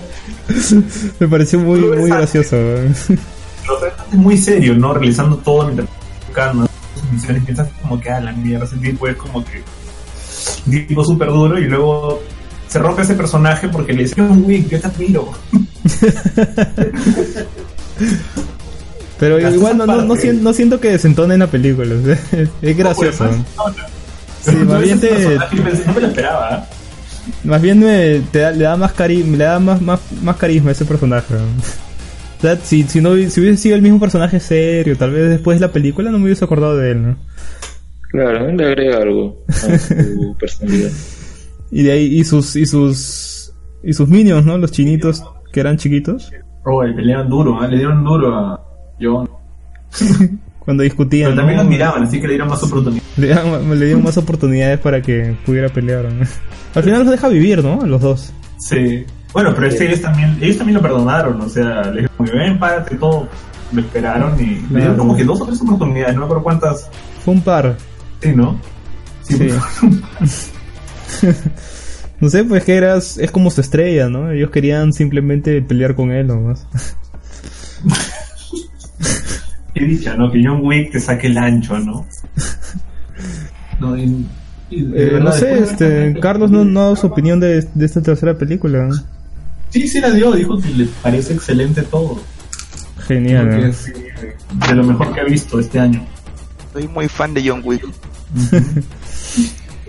[LAUGHS] Me pareció muy, muy gracioso. Lo muy serio, ¿no? Realizando todo mientras tocando sus misiones. Piensas como que, a la mierda, ese tipo es como que un tipo súper duro y luego se rompe ese personaje porque le dice, John Wick, yo te admiro. [LAUGHS] Pero igual no, no, siento que desentone en la película. o sea, [LAUGHS] es, gracioso. Sí, más bien te, No me lo esperaba, ¿eh? más bien me, te da- le da más cari le da más, más, más carisma a ese personaje. [LAUGHS] O sea, si, si no si hubiese sido el mismo personaje serio, tal vez después de la película no me hubiese acordado de él, ¿no? Claro, le agrega algo a su [LAUGHS] personalidad. Y de ahí y sus y sus y sus minions, ¿no? Los chinitos que eran chiquitos Oh, peleaban duro, ¿eh? le dieron duro a John. [LAUGHS] cuando discutían. Pero también ¿no? lo admiraban, así que le dieron más oportunidad. Le dieron, le dieron más oportunidades para que pudiera pelear. ¿no? Al final los deja vivir, ¿no? A los dos. Sí. Bueno, pero es que ellos también, ellos también lo perdonaron, o sea, le dijeron, ven, párate, todo. Lo esperaron y le dieron como que dos o tres oportunidades, no me acuerdo cuántas. Fue un par. Sí, ¿no? Sí. [LAUGHS] no sé, pues que eras, es como su estrella, ¿no? Ellos querían simplemente pelear con él nomás. [LAUGHS] Qué dicha, ¿no? Que John Wick te saque el ancho, ¿no? [LAUGHS] No, y- y de Eh, verdad, no sé, este, Carlos no, no ha dado su opinión de, de esta tercera película. Sí, sí la dio, dijo que le parece excelente todo. Genial. ¿no? es eh, de lo mejor que ha visto este año. Soy muy fan de John Wick. [LAUGHS]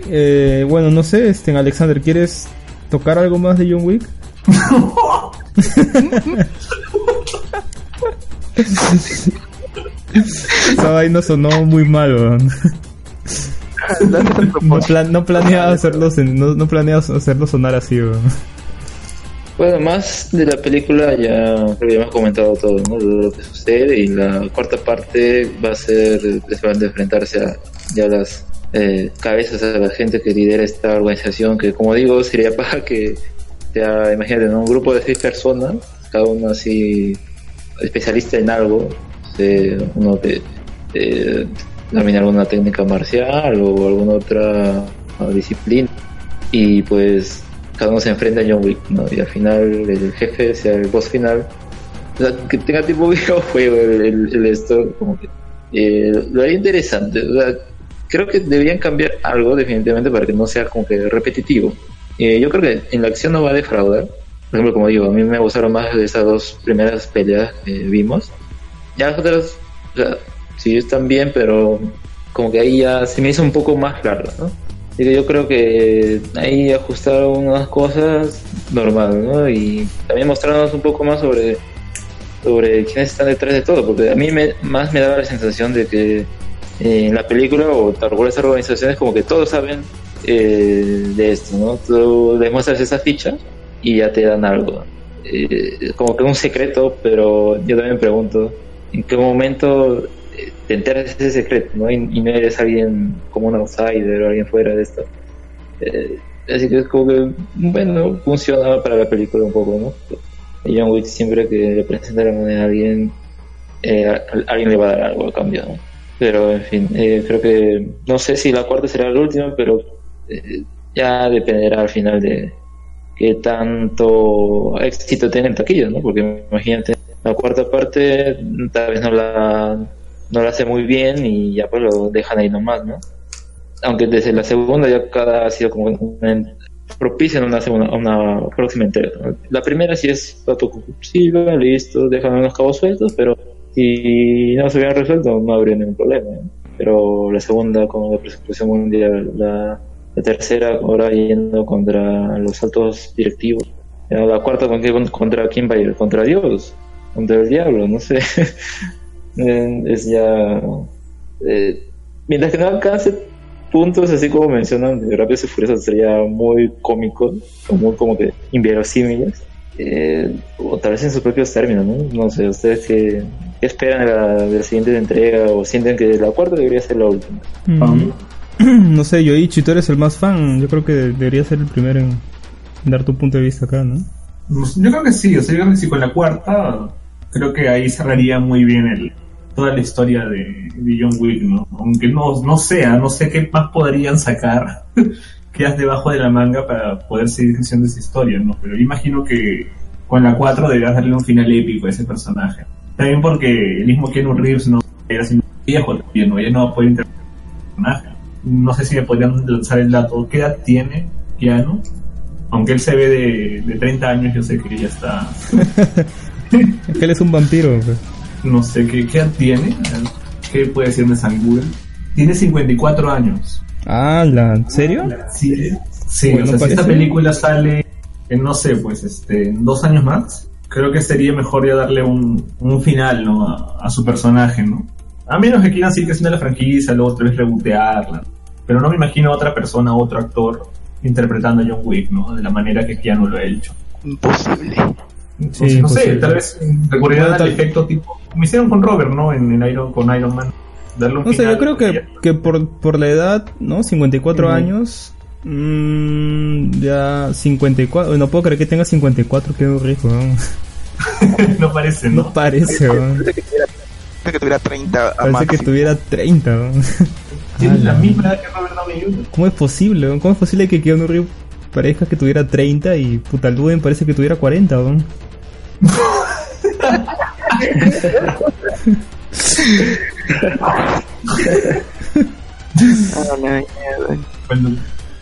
Eh, bueno, no sé, este, Alexander, ¿quieres tocar algo más de John Wick? [LAUGHS] Esa vaina sonó muy mal, weón. No, plan- no planeaba hacerlo, no, no planeaba hacerlo sonar así, weón. Bueno, más de la película ya creo que ya hemos comentado todo, ¿no? Lo que sucede y la cuarta parte va a ser precisamente enfrentarse a ya las eh, cabezas a la gente que lidera esta organización que como digo sería [LAUGHS] para que sea, imagínate, ¿no? un grupo de seis personas, cada uno así especialista en algo, eh, uno que eh, domina alguna técnica marcial o alguna otra ah, disciplina y pues cada uno se enfrenta a John Wick, ¿no? Y al final el jefe sea el boss final. O sea, que tenga tipo [LAUGHS] videojuego el, el, el esto, como que eh, lo haría interesante. O sea, creo que deberían cambiar algo definitivamente para que no sea como que repetitivo. Eh, yo creo que en la acción no va a defraudar. Por ejemplo, como digo, a mí me gustaron más de esas dos primeras peleas que vimos. Ya las otras, sea, sí están bien, pero como que ahí ya se me hizo un poco más largo, ¿no? Así que yo creo que ahí ajustaron unas cosas normal, ¿no? Y también mostrarnos un poco más sobre sobre quiénes están detrás de todo, porque a mí me, más me daba la sensación de que eh, en la película o tal cual estas organizaciones como que todos saben eh, de esto, ¿no? Tú les muestras esa ficha y ya te dan algo. Eh, como que un secreto, pero yo también pregunto, ¿en qué momento eh, te enteras de ese secreto, ¿no? Y, no eres alguien como un outsider o alguien fuera de esto. Eh, así que es como que, bueno, funciona para la película un poco, ¿no? John Wick siempre que le presenta la moneda a alguien, eh, alguien le va a dar algo a cambio, ¿no? Pero, en fin, eh, creo que, no sé si la cuarta será la última, pero eh, ya dependerá al final de qué tanto éxito tiene en taquilla, ¿no? Porque imagínate, la cuarta parte tal vez no la, no la hace muy bien y ya pues lo dejan ahí nomás, ¿no? Aunque desde la segunda ya cada ha sido como una, propician una, segunda, una próxima entrega. La primera sí es autoconclusiva, listo, dejan unos cabos sueltos, pero si no se hubieran resuelto no habría ningún problema. ¿no? Pero la segunda con la persecución mundial, la, la tercera ahora yendo contra los altos directivos, la cuarta contra quién va a ir, contra Dios, contra el diablo, no sé. [LAUGHS] Eh, es ya... eh, mientras que no alcance puntos así como mencionan de Rápidos y Furiosos sería muy cómico, o muy como que inverosímiles, eh, o tal vez en sus propios términos, ¿no? No sé, ¿ustedes qué, qué esperan de la, de la siguiente entrega o sienten que la cuarta debería ser la última? Mm, [CLEARS THROAT] no sé, Yoichi, tú eres el más fan. Yo creo que debería ser el primero en dar tu punto de vista acá, ¿no? Yo creo que sí, o sea, yo creo que sí, con la cuarta, creo que ahí cerraría muy bien el, toda la historia de, de John Wick, ¿no? Aunque no, no sea, no sé qué más podrían sacar [LAUGHS] que has debajo de la manga para poder seguir creciendo esa historia, ¿no? Pero imagino que con la 4 deberías darle un final épico a ese personaje. También porque el mismo Keanu Reeves no era siendo viejo también, ¿no? Ya no poder interpretar personaje. No sé si me podrían lanzar el dato. ¿Qué edad tiene Keanu? Aunque él se ve de, de 30 años, yo sé que ya está [LAUGHS] Es que él es un vampiro. pues. no sé qué, qué edad tiene, qué puede decirme San Google. Tiene 54 años. Ah, ¿la, ¿en serio? Sí, sí Bueno, o sea, si parece- esta película sale en, no sé, pues, este, en dos años más, creo que sería mejor ya darle un, un final, ¿no? A, a su personaje, ¿no? A menos que quieran seguir creciendo la franquicia, luego otra vez rebotearla. Pero no me imagino a otra persona, otro actor, interpretando a John Wick, ¿no? De la manera que Keanu lo ha hecho. Imposible. Entonces, Sí, no sé, tal vez recurrirán Bueno, al tal- efecto tipo, como hicieron con Robert, ¿no? En, en Iron, con Iron Man. Darle un No sé, final yo creo que, que por, por la edad, ¿no? 54 Ujú. años. mm, ya 54. No puedo creer que tenga 54, qué rico. ¿no? [LAUGHS] no parece, ¿no? No parece, ¿no? Parece que tuviera 30 a Parece que máximo. tuviera 30. ¿no? [LAUGHS] Tiene la misma edad que Robert Downey Jr. ¿Cómo es posible? ¿no? ¿Cómo es posible que Keanu Reeves parezca que tuviera 30 y puta Luden parece que tuviera 40? ¿no? Bueno,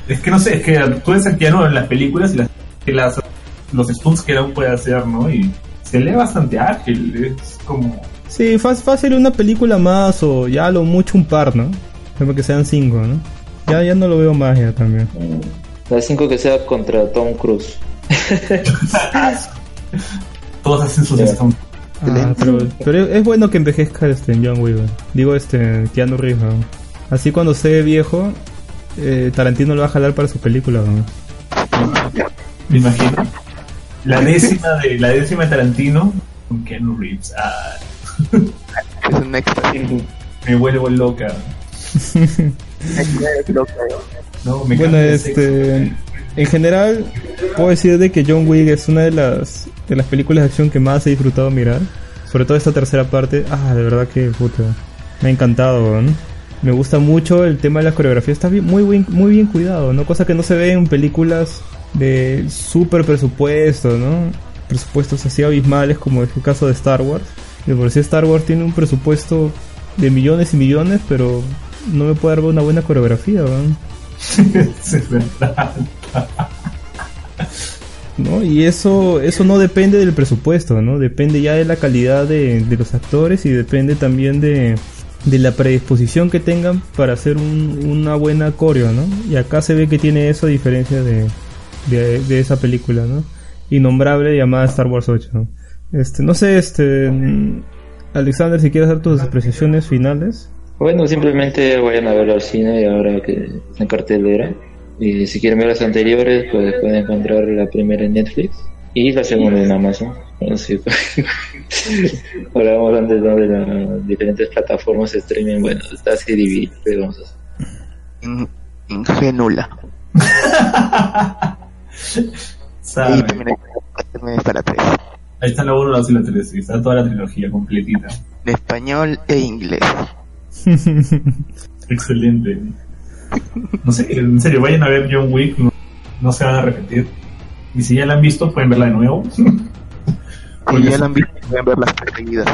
es que no sé, es que tú ves Keanu en las películas y las, que las- los stunts que aún puede hacer, ¿no? Y se lee bastante ágil, es como... Sí, fácil, fácil una película más o ya lo mucho un par, ¿no? Como que sean cinco, ¿no? Ya, ya no lo veo más ya también. La 5 que sea contra Tom Cruise. [LAUGHS] [LAUGHS] Todos hacen sus stunts. Ah, pero, pero es bueno que envejezca este John. ¿no? Digo este Keanu Reeves. ¿no? Así cuando sea viejo, eh, Tarantino lo va a jalar para su película. ¿no? Me imagino. La décima de la décima de Tarantino con Keanu Reeves. Ah, Es un extra. [LAUGHS] me vuelvo [LAUGHS] loca. No, me Bueno, este, en general puedo decir de que John Wick es una de las de las películas de acción que más he disfrutado mirar. Sobre todo esta tercera parte. Ah, de verdad que puta, me ha encantado. Me gusta mucho el tema de la coreografía. Está bien, muy bien, muy bien cuidado, ¿no? Cosa que no se ve en películas de super presupuesto, ¿no? Presupuestos así abismales como es el caso de Star Wars. De por sí Star Wars tiene un presupuesto de millones y millones, pero no me puede dar una buena coreografía, ¿no? [LAUGHS] verdad. ¿no? Y eso, eso no depende del presupuesto, ¿no? Depende ya de la calidad de, de los actores y depende también de, de la predisposición que tengan para hacer un- una buena coreo, ¿no? Y acá se ve que tiene eso a diferencia de, de, esa película, ¿no? Innombrable llamada Star Wars 8. ¿no? Este, no sé, este, mm, Alexander, si quieres dar tus apreciaciones finales. Bueno, simplemente vayan a verlo al cine ahora que está en cartelera. Y si quieren ver las anteriores, pues pueden encontrar la primera en Netflix y la segunda en Amazon. Así Hablábamos antes ¿no? de las diferentes plataformas de streaming. Bueno, está CD, pero vamos a hacer. In- Ingenula. [LAUGHS] Y también, también está la 3. Ahí está la 1, la 2 y la 3. y Está toda la trilogía completita. En español e inglés. [LAUGHS] Excelente. No sé, en serio, vayan a ver John Wick, no, no se van a repetir. Y si ya la han visto, pueden verla de nuevo. [LAUGHS] Si ya la han visto, pueden ver las tres seguidas.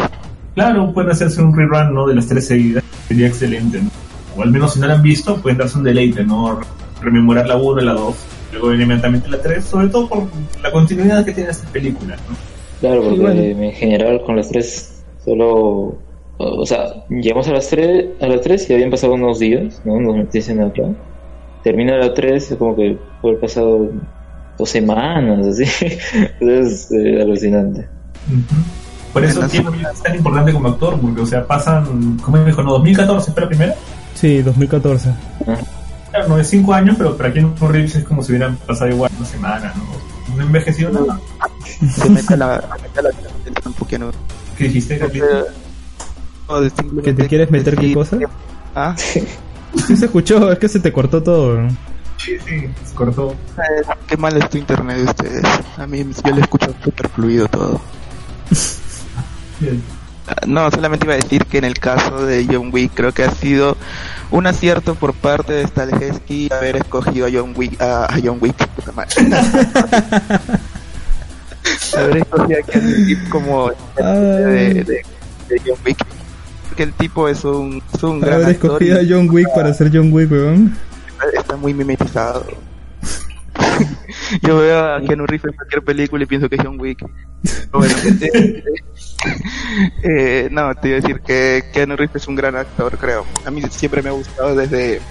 Claro, pueden hacerse un rerun ¿no? de las tres seguidas. Sería excelente. ¿no? O al menos si no la han visto, pueden darse un deleite, ¿no? Rememorar la 1 y la 2. Luego inmediatamente la 3, sobre todo por la continuidad que tiene esta película, ¿no? Claro, porque Sí, bueno. en general con las tres solo... O sea, llegamos a las tres, a las tres y habían pasado unos días, ¿no? Nos dicen acá. Termina la tres, es como que fue pasado dos semanas, así. [LAUGHS] es eh, alucinante. Por eso Keanu Reeves es tan importante como actor, porque, o sea, pasan, ¿cómo dijo? No, 2014 fue la primera. Sí, 2014. Claro, no es 5 años, pero para Keanu Reeves es como si hubieran pasado igual una semana, ¿no? No envejecido nada. [LAUGHS] Se mete a la, se mete a la no. ¿Qué dijiste, Carlito? ¿Que te quieres meter qué cosa? Ah, Sí se escuchó, es que se te cortó todo. ¿no? Sí, sí, se cortó. eh, qué mal es tu internet de ustedes. A mí yo le escucho súper fluido todo. Bien. Ah, No, solamente iba a decir que en el caso de John Wick creo que ha sido un acierto por parte de Stalhesky haber escogido a John Wick, a, a John Wick, puta madre. [LAUGHS] haber escogido a Reeves como de, de, de John Wick. Porque el tipo es un, es un gran Haber actor escogido a John Wick para ser John Wick, weón. está- está muy mimetizado. Yo veo a Keanu Reeves en cualquier película y pienso que es John Wick. Bueno, [LAUGHS] eh, eh, no, te iba a decir que Keanu Reeves es un gran actor, creo. A mí siempre me ha gustado desde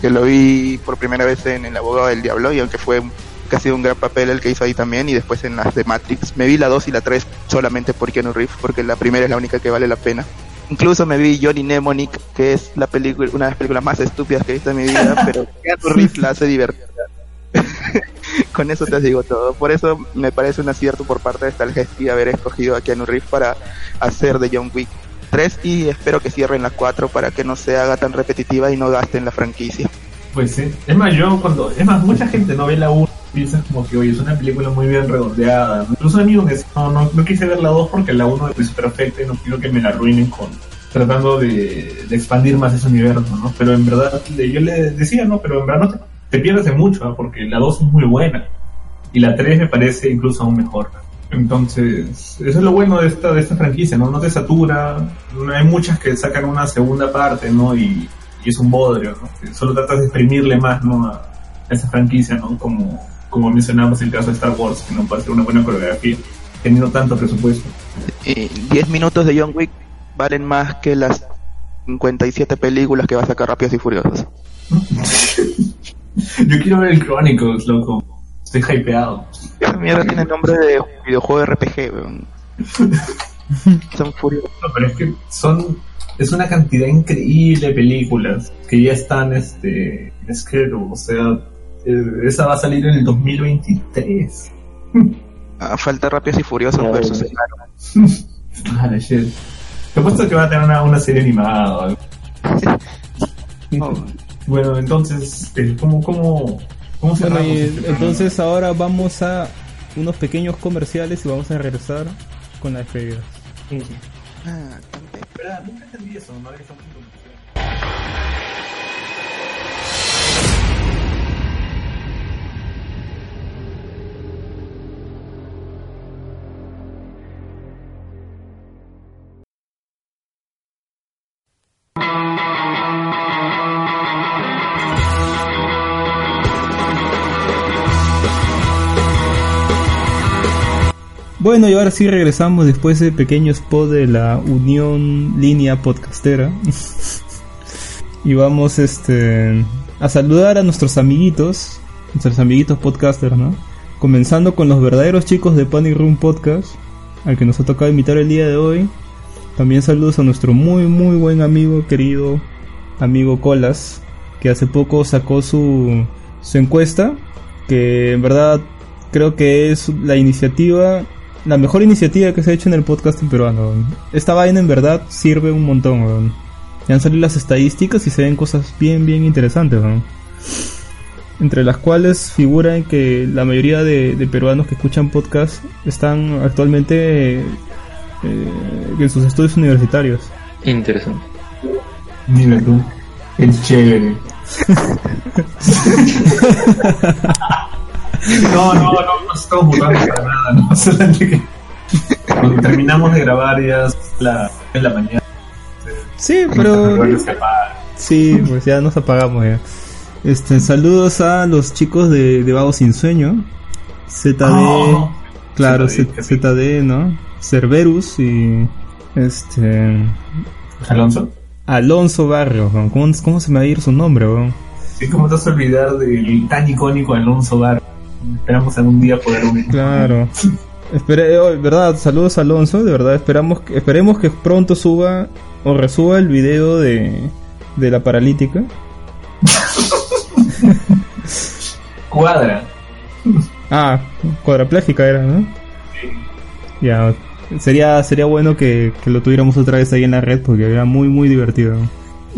que lo vi por primera vez en El abogado del diablo y aunque fue que ha sido un gran papel el que hizo ahí también y después en las de Matrix. Me vi la 2 y la 3 solamente por Keanu Reeves porque la primera es la única que vale la pena. Incluso me vi Johnny Mnemonic, que es la película, una de las películas más estúpidas que he visto en mi vida, [LAUGHS] pero Keanu Reeves la hace divertida. [LAUGHS] Con eso te digo todo. Por eso me parece un acierto por parte de Stalhesky haber escogido a Keanu Reeves para hacer de John Wick 3 y espero que cierren la 4 para que no se haga tan repetitiva y no gasten la franquicia. Pues sí. Es más, yo cuando. Es más, mucha gente no ve la 1 piensa como que, oye, es una película muy bien redondeada. Incluso un amigo me decía, no, no, no quise ver la 2 porque la 1 es perfecta y no quiero que me la arruinen con. tratando de, expandir más ese universo, ¿no? Pero en verdad, yo le decía, no, pero en verdad no te, te pierdes de mucho, ¿ah? porque la 2 es muy buena. Y la 3 me parece incluso aún mejor. Entonces, eso es lo bueno de esta, de esta franquicia, ¿no? No te satura. No hay muchas que sacan una segunda parte, ¿no? Y y es un bodrio, ¿no? Solo tratas de exprimirle más, ¿no? A esa franquicia, ¿no? Como, como mencionamos el caso de Star Wars, que no puede ser una buena coreografía, teniendo tanto presupuesto. Y 10 minutos de John Wick valen más que las 57 películas que va a sacar Rápidos y Furiosos. [LAUGHS] Yo quiero ver el Chronicles, loco. Estoy hypeado. Esa mierda tiene nombre de videojuego de RPG, weón. [LAUGHS] son furiosos. No, pero es que son. Es una cantidad increíble de películas que ya están este, en schedule. O sea, eh, esa va a salir en el 2023. [LAUGHS] Ah, falta Rápidos y Furiosos No. versus [LAUGHS] Ah, la shit. Te apuesto que va a tener una, una serie animada o algo. [LAUGHS] Bueno, entonces, eh, ¿cómo, cómo, cómo Bueno, cerramos y este programa? entonces ahora vamos a unos pequeños comerciales y vamos a regresar con la despedida. Ah, Espera, nunca entendí eso, ¿no? Que estamos en comercial. Bueno, y ahora sí regresamos después de pequeño spot de la Unión Línea Podcastera. [LAUGHS] y vamos este a saludar a nuestros amiguitos, nuestros amiguitos podcasters, ¿no? Comenzando con los verdaderos chicos de Panic Room Podcast, al que nos ha tocado invitar el día de hoy. También saludos a nuestro muy muy buen amigo, querido amigo Colas, que hace poco sacó su, su encuesta, que en verdad creo que es la iniciativa, la mejor iniciativa que se ha hecho en el podcast peruano. Esta vaina en verdad sirve un montón. weón. Ya han salido las estadísticas y se ven cosas bien, bien interesantes. weón. Entre las cuales figuran que la mayoría de, de peruanos que escuchan podcast están actualmente eh, en sus estudios universitarios. Interesante. Mira tú, es chévere. [LAUGHS] [LAUGHS] No, no, no, no estamos burlando para nada, no. [LAUGHS] Solamente que cuando terminamos de grabar ya la, es la mañana. Sí, pero... Sí, pues ya nos apagamos ya. Este, saludos a los chicos de, de Vago Sin Sueño. ZD, Oh, claro, ZD, ZD, ¿no? Cerberus y este ¿Alonso? Alonso Barrio, ¿no? ¿cómo, cómo se me va a ir su nombre, weón? Sí, ¿cómo te vas a olvidar del tan icónico Alonso Bar? Esperamos algún día poder unir. Claro. Espere, eh, oh, verdad, saludos a Alonso, de verdad, esperamos que, esperemos que pronto suba o resuba el video de, de la paralítica. [LAUGHS] Cuadra. Ah, cuadraplégica era, ¿no? Ya, sería, sería bueno que, que lo tuviéramos otra vez ahí en la red porque era muy, muy divertido.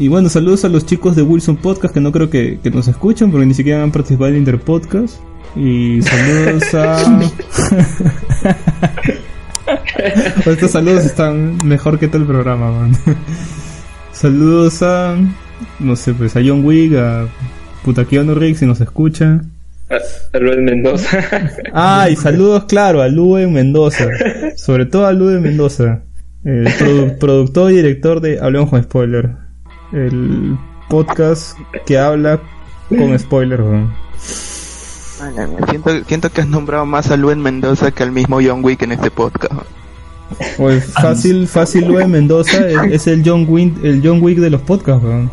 Y bueno, saludos a los chicos de Wilson Podcast que no creo que, que nos escuchen porque ni siquiera han participado en Interpodcast. Y saludos a... [LAUGHS] Estos saludos están mejor que todo el programa, man. Saludos a... No sé, pues a John Wick, a Putaquiano Rick si nos escucha. A Luis Mendoza. Ah, y saludos, claro, a Lue Mendoza. Sobre todo a Lue Mendoza. El produ- productor y director de Hablemos con Spoiler. El podcast que habla con spoiler, weón. Siento, siento que has nombrado más a Luen Mendoza que al mismo John Wick en este podcast. Pues fácil, fácil Lue Mendoza es, [LAUGHS] es el John Wick, el John Wick de los podcasts, weón.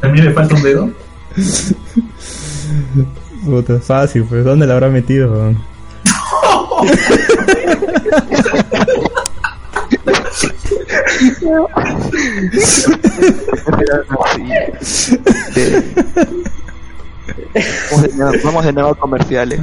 ¿También le falta un dedo? Puta, fácil, pues ¿dónde la habrá metido, weón? [LAUGHS] Vamos de nuevo, comerciales.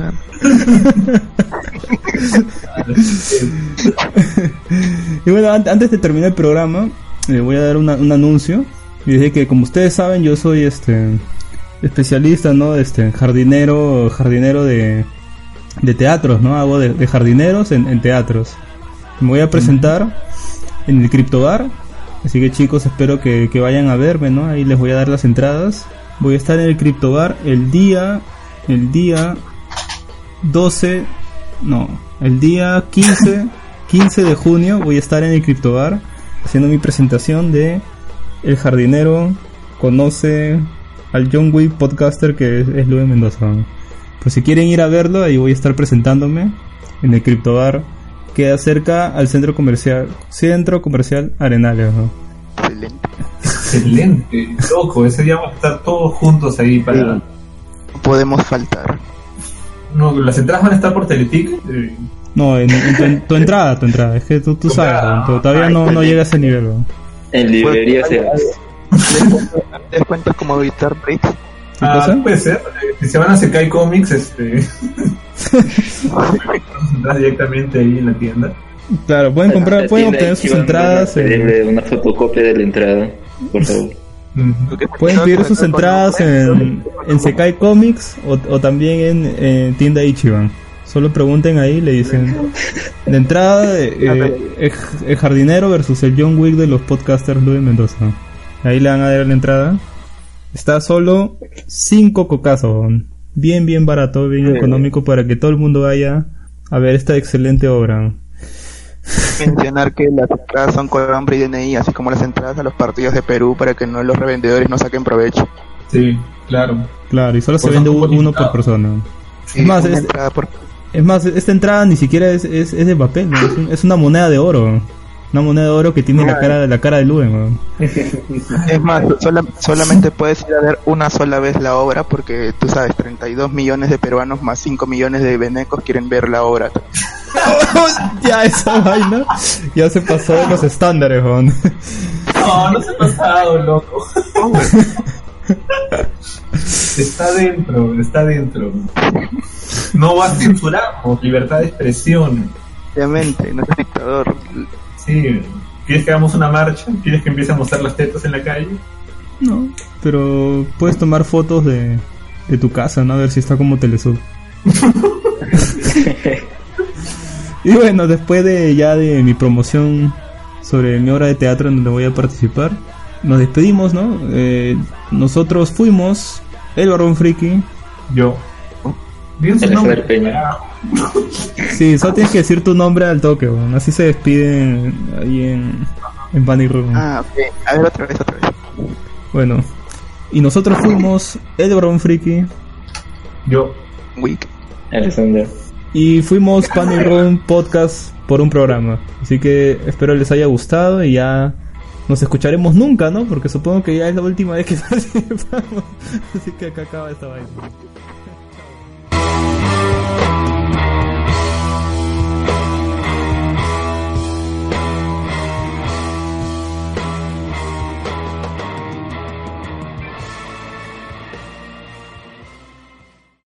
Y bueno, an- antes de terminar el programa, eh, voy a dar una- un anuncio. Y dije que como ustedes saben, yo soy este especialista, ¿no? Este jardinero, jardinero de, de teatros, ¿no? Hago de, de jardineros en, en teatros. Me voy a presentar en el Cryptobar. Así que chicos, espero que, que vayan a verme, ¿no? Ahí les voy a dar las entradas. Voy a estar en el Cryptobar el día, el día 12, no, el día 15, 15 [LAUGHS] de junio voy a estar en el Cryptobar. haciendo mi presentación de El jardinero conoce al John Wick podcaster que es, es Luis Mendoza. Pues si quieren ir a verlo, ahí voy a estar presentándome en el Criptobar. Queda cerca al centro comercial, centro comercial Arenales. ¿no? Excelente. Excelente, loco. Ese día vamos a estar todos juntos ahí para. Podemos faltar. No, las entradas van a estar por Teleticket. eh, No, en, en tu, en tu entrada, tu entrada. Es que tú, tú sabes, todavía no, no llega a ese nivel. ¿no? En librería se Descuentos como evitar breaks. ¿Qué Ah, cosa? puede ser. Eh, Si se van a Sekai Comics, este. [LAUGHS] directamente ahí en la tienda. Claro, pueden comprar, pueden obtener sus entradas. en- Pedirle una fotocopia de la entrada, por favor. Pueden pedir sus entradas en, en Sekai Comics o, o también en, en tienda Ichiban. Solo pregunten ahí, le dicen la entrada eh, eh, el, el jardinero versus el John Wick de los podcasters Luis Mendoza. Ahí le van a dar la entrada. Está solo 5 cocazos. Bien, bien barato, bien económico para que todo el mundo vaya a ver esta excelente obra. Mencionar que las entradas son con nombre y DNI, así como las entradas a los partidos de Perú para que no los revendedores no saquen provecho. Sí, claro. Claro, y solo se vende uno por persona. Sí, es más, una es, entrada por- es más, esta entrada ni siquiera es, es, es de papel, ¿no? es, un- es una moneda de oro. Una moneda de oro que tiene la cara, la cara de Luen. ¿no? [LAUGHS] Es más, sola- solamente puedes ir a ver una sola vez la obra porque tú sabes, 32 millones de peruanos más 5 millones de venecos quieren ver la obra. [LAUGHS] ya esa vaina ya se pasó de los estándares, weón. No, no se ha pasado, loco. [LAUGHS] está dentro, está dentro. No va a censuramos, libertad de expresión. Obviamente, no es dictador. Sí, ¿quieres que hagamos una marcha? ¿Quieres que empiece a mostrar las tetas en la calle? No, pero puedes tomar fotos de, de tu casa, ¿no? A ver si está como Telesur. [LAUGHS] y bueno, después de ya de mi promoción sobre mi obra de teatro en donde voy a participar, nos despedimos, ¿no? Eh, nosotros fuimos el Barón Friki. Yo. Su nombre. Peña. [LAUGHS] Sí, solo tienes que decir tu nombre al toque, así se despiden ahí en, en Panic Room. Ah, ok. A ver, otra vez, otra vez. Bueno, y nosotros fuimos el Barón Friki. Yo. Week. Alexander. Y fuimos Pan y Ron Podcast por un programa. Así que espero les haya gustado y ya nos escucharemos nunca, ¿no? Porque supongo que ya es la última vez que [LAUGHS] participamos. Así que acá acaba esta vaina. Thank you.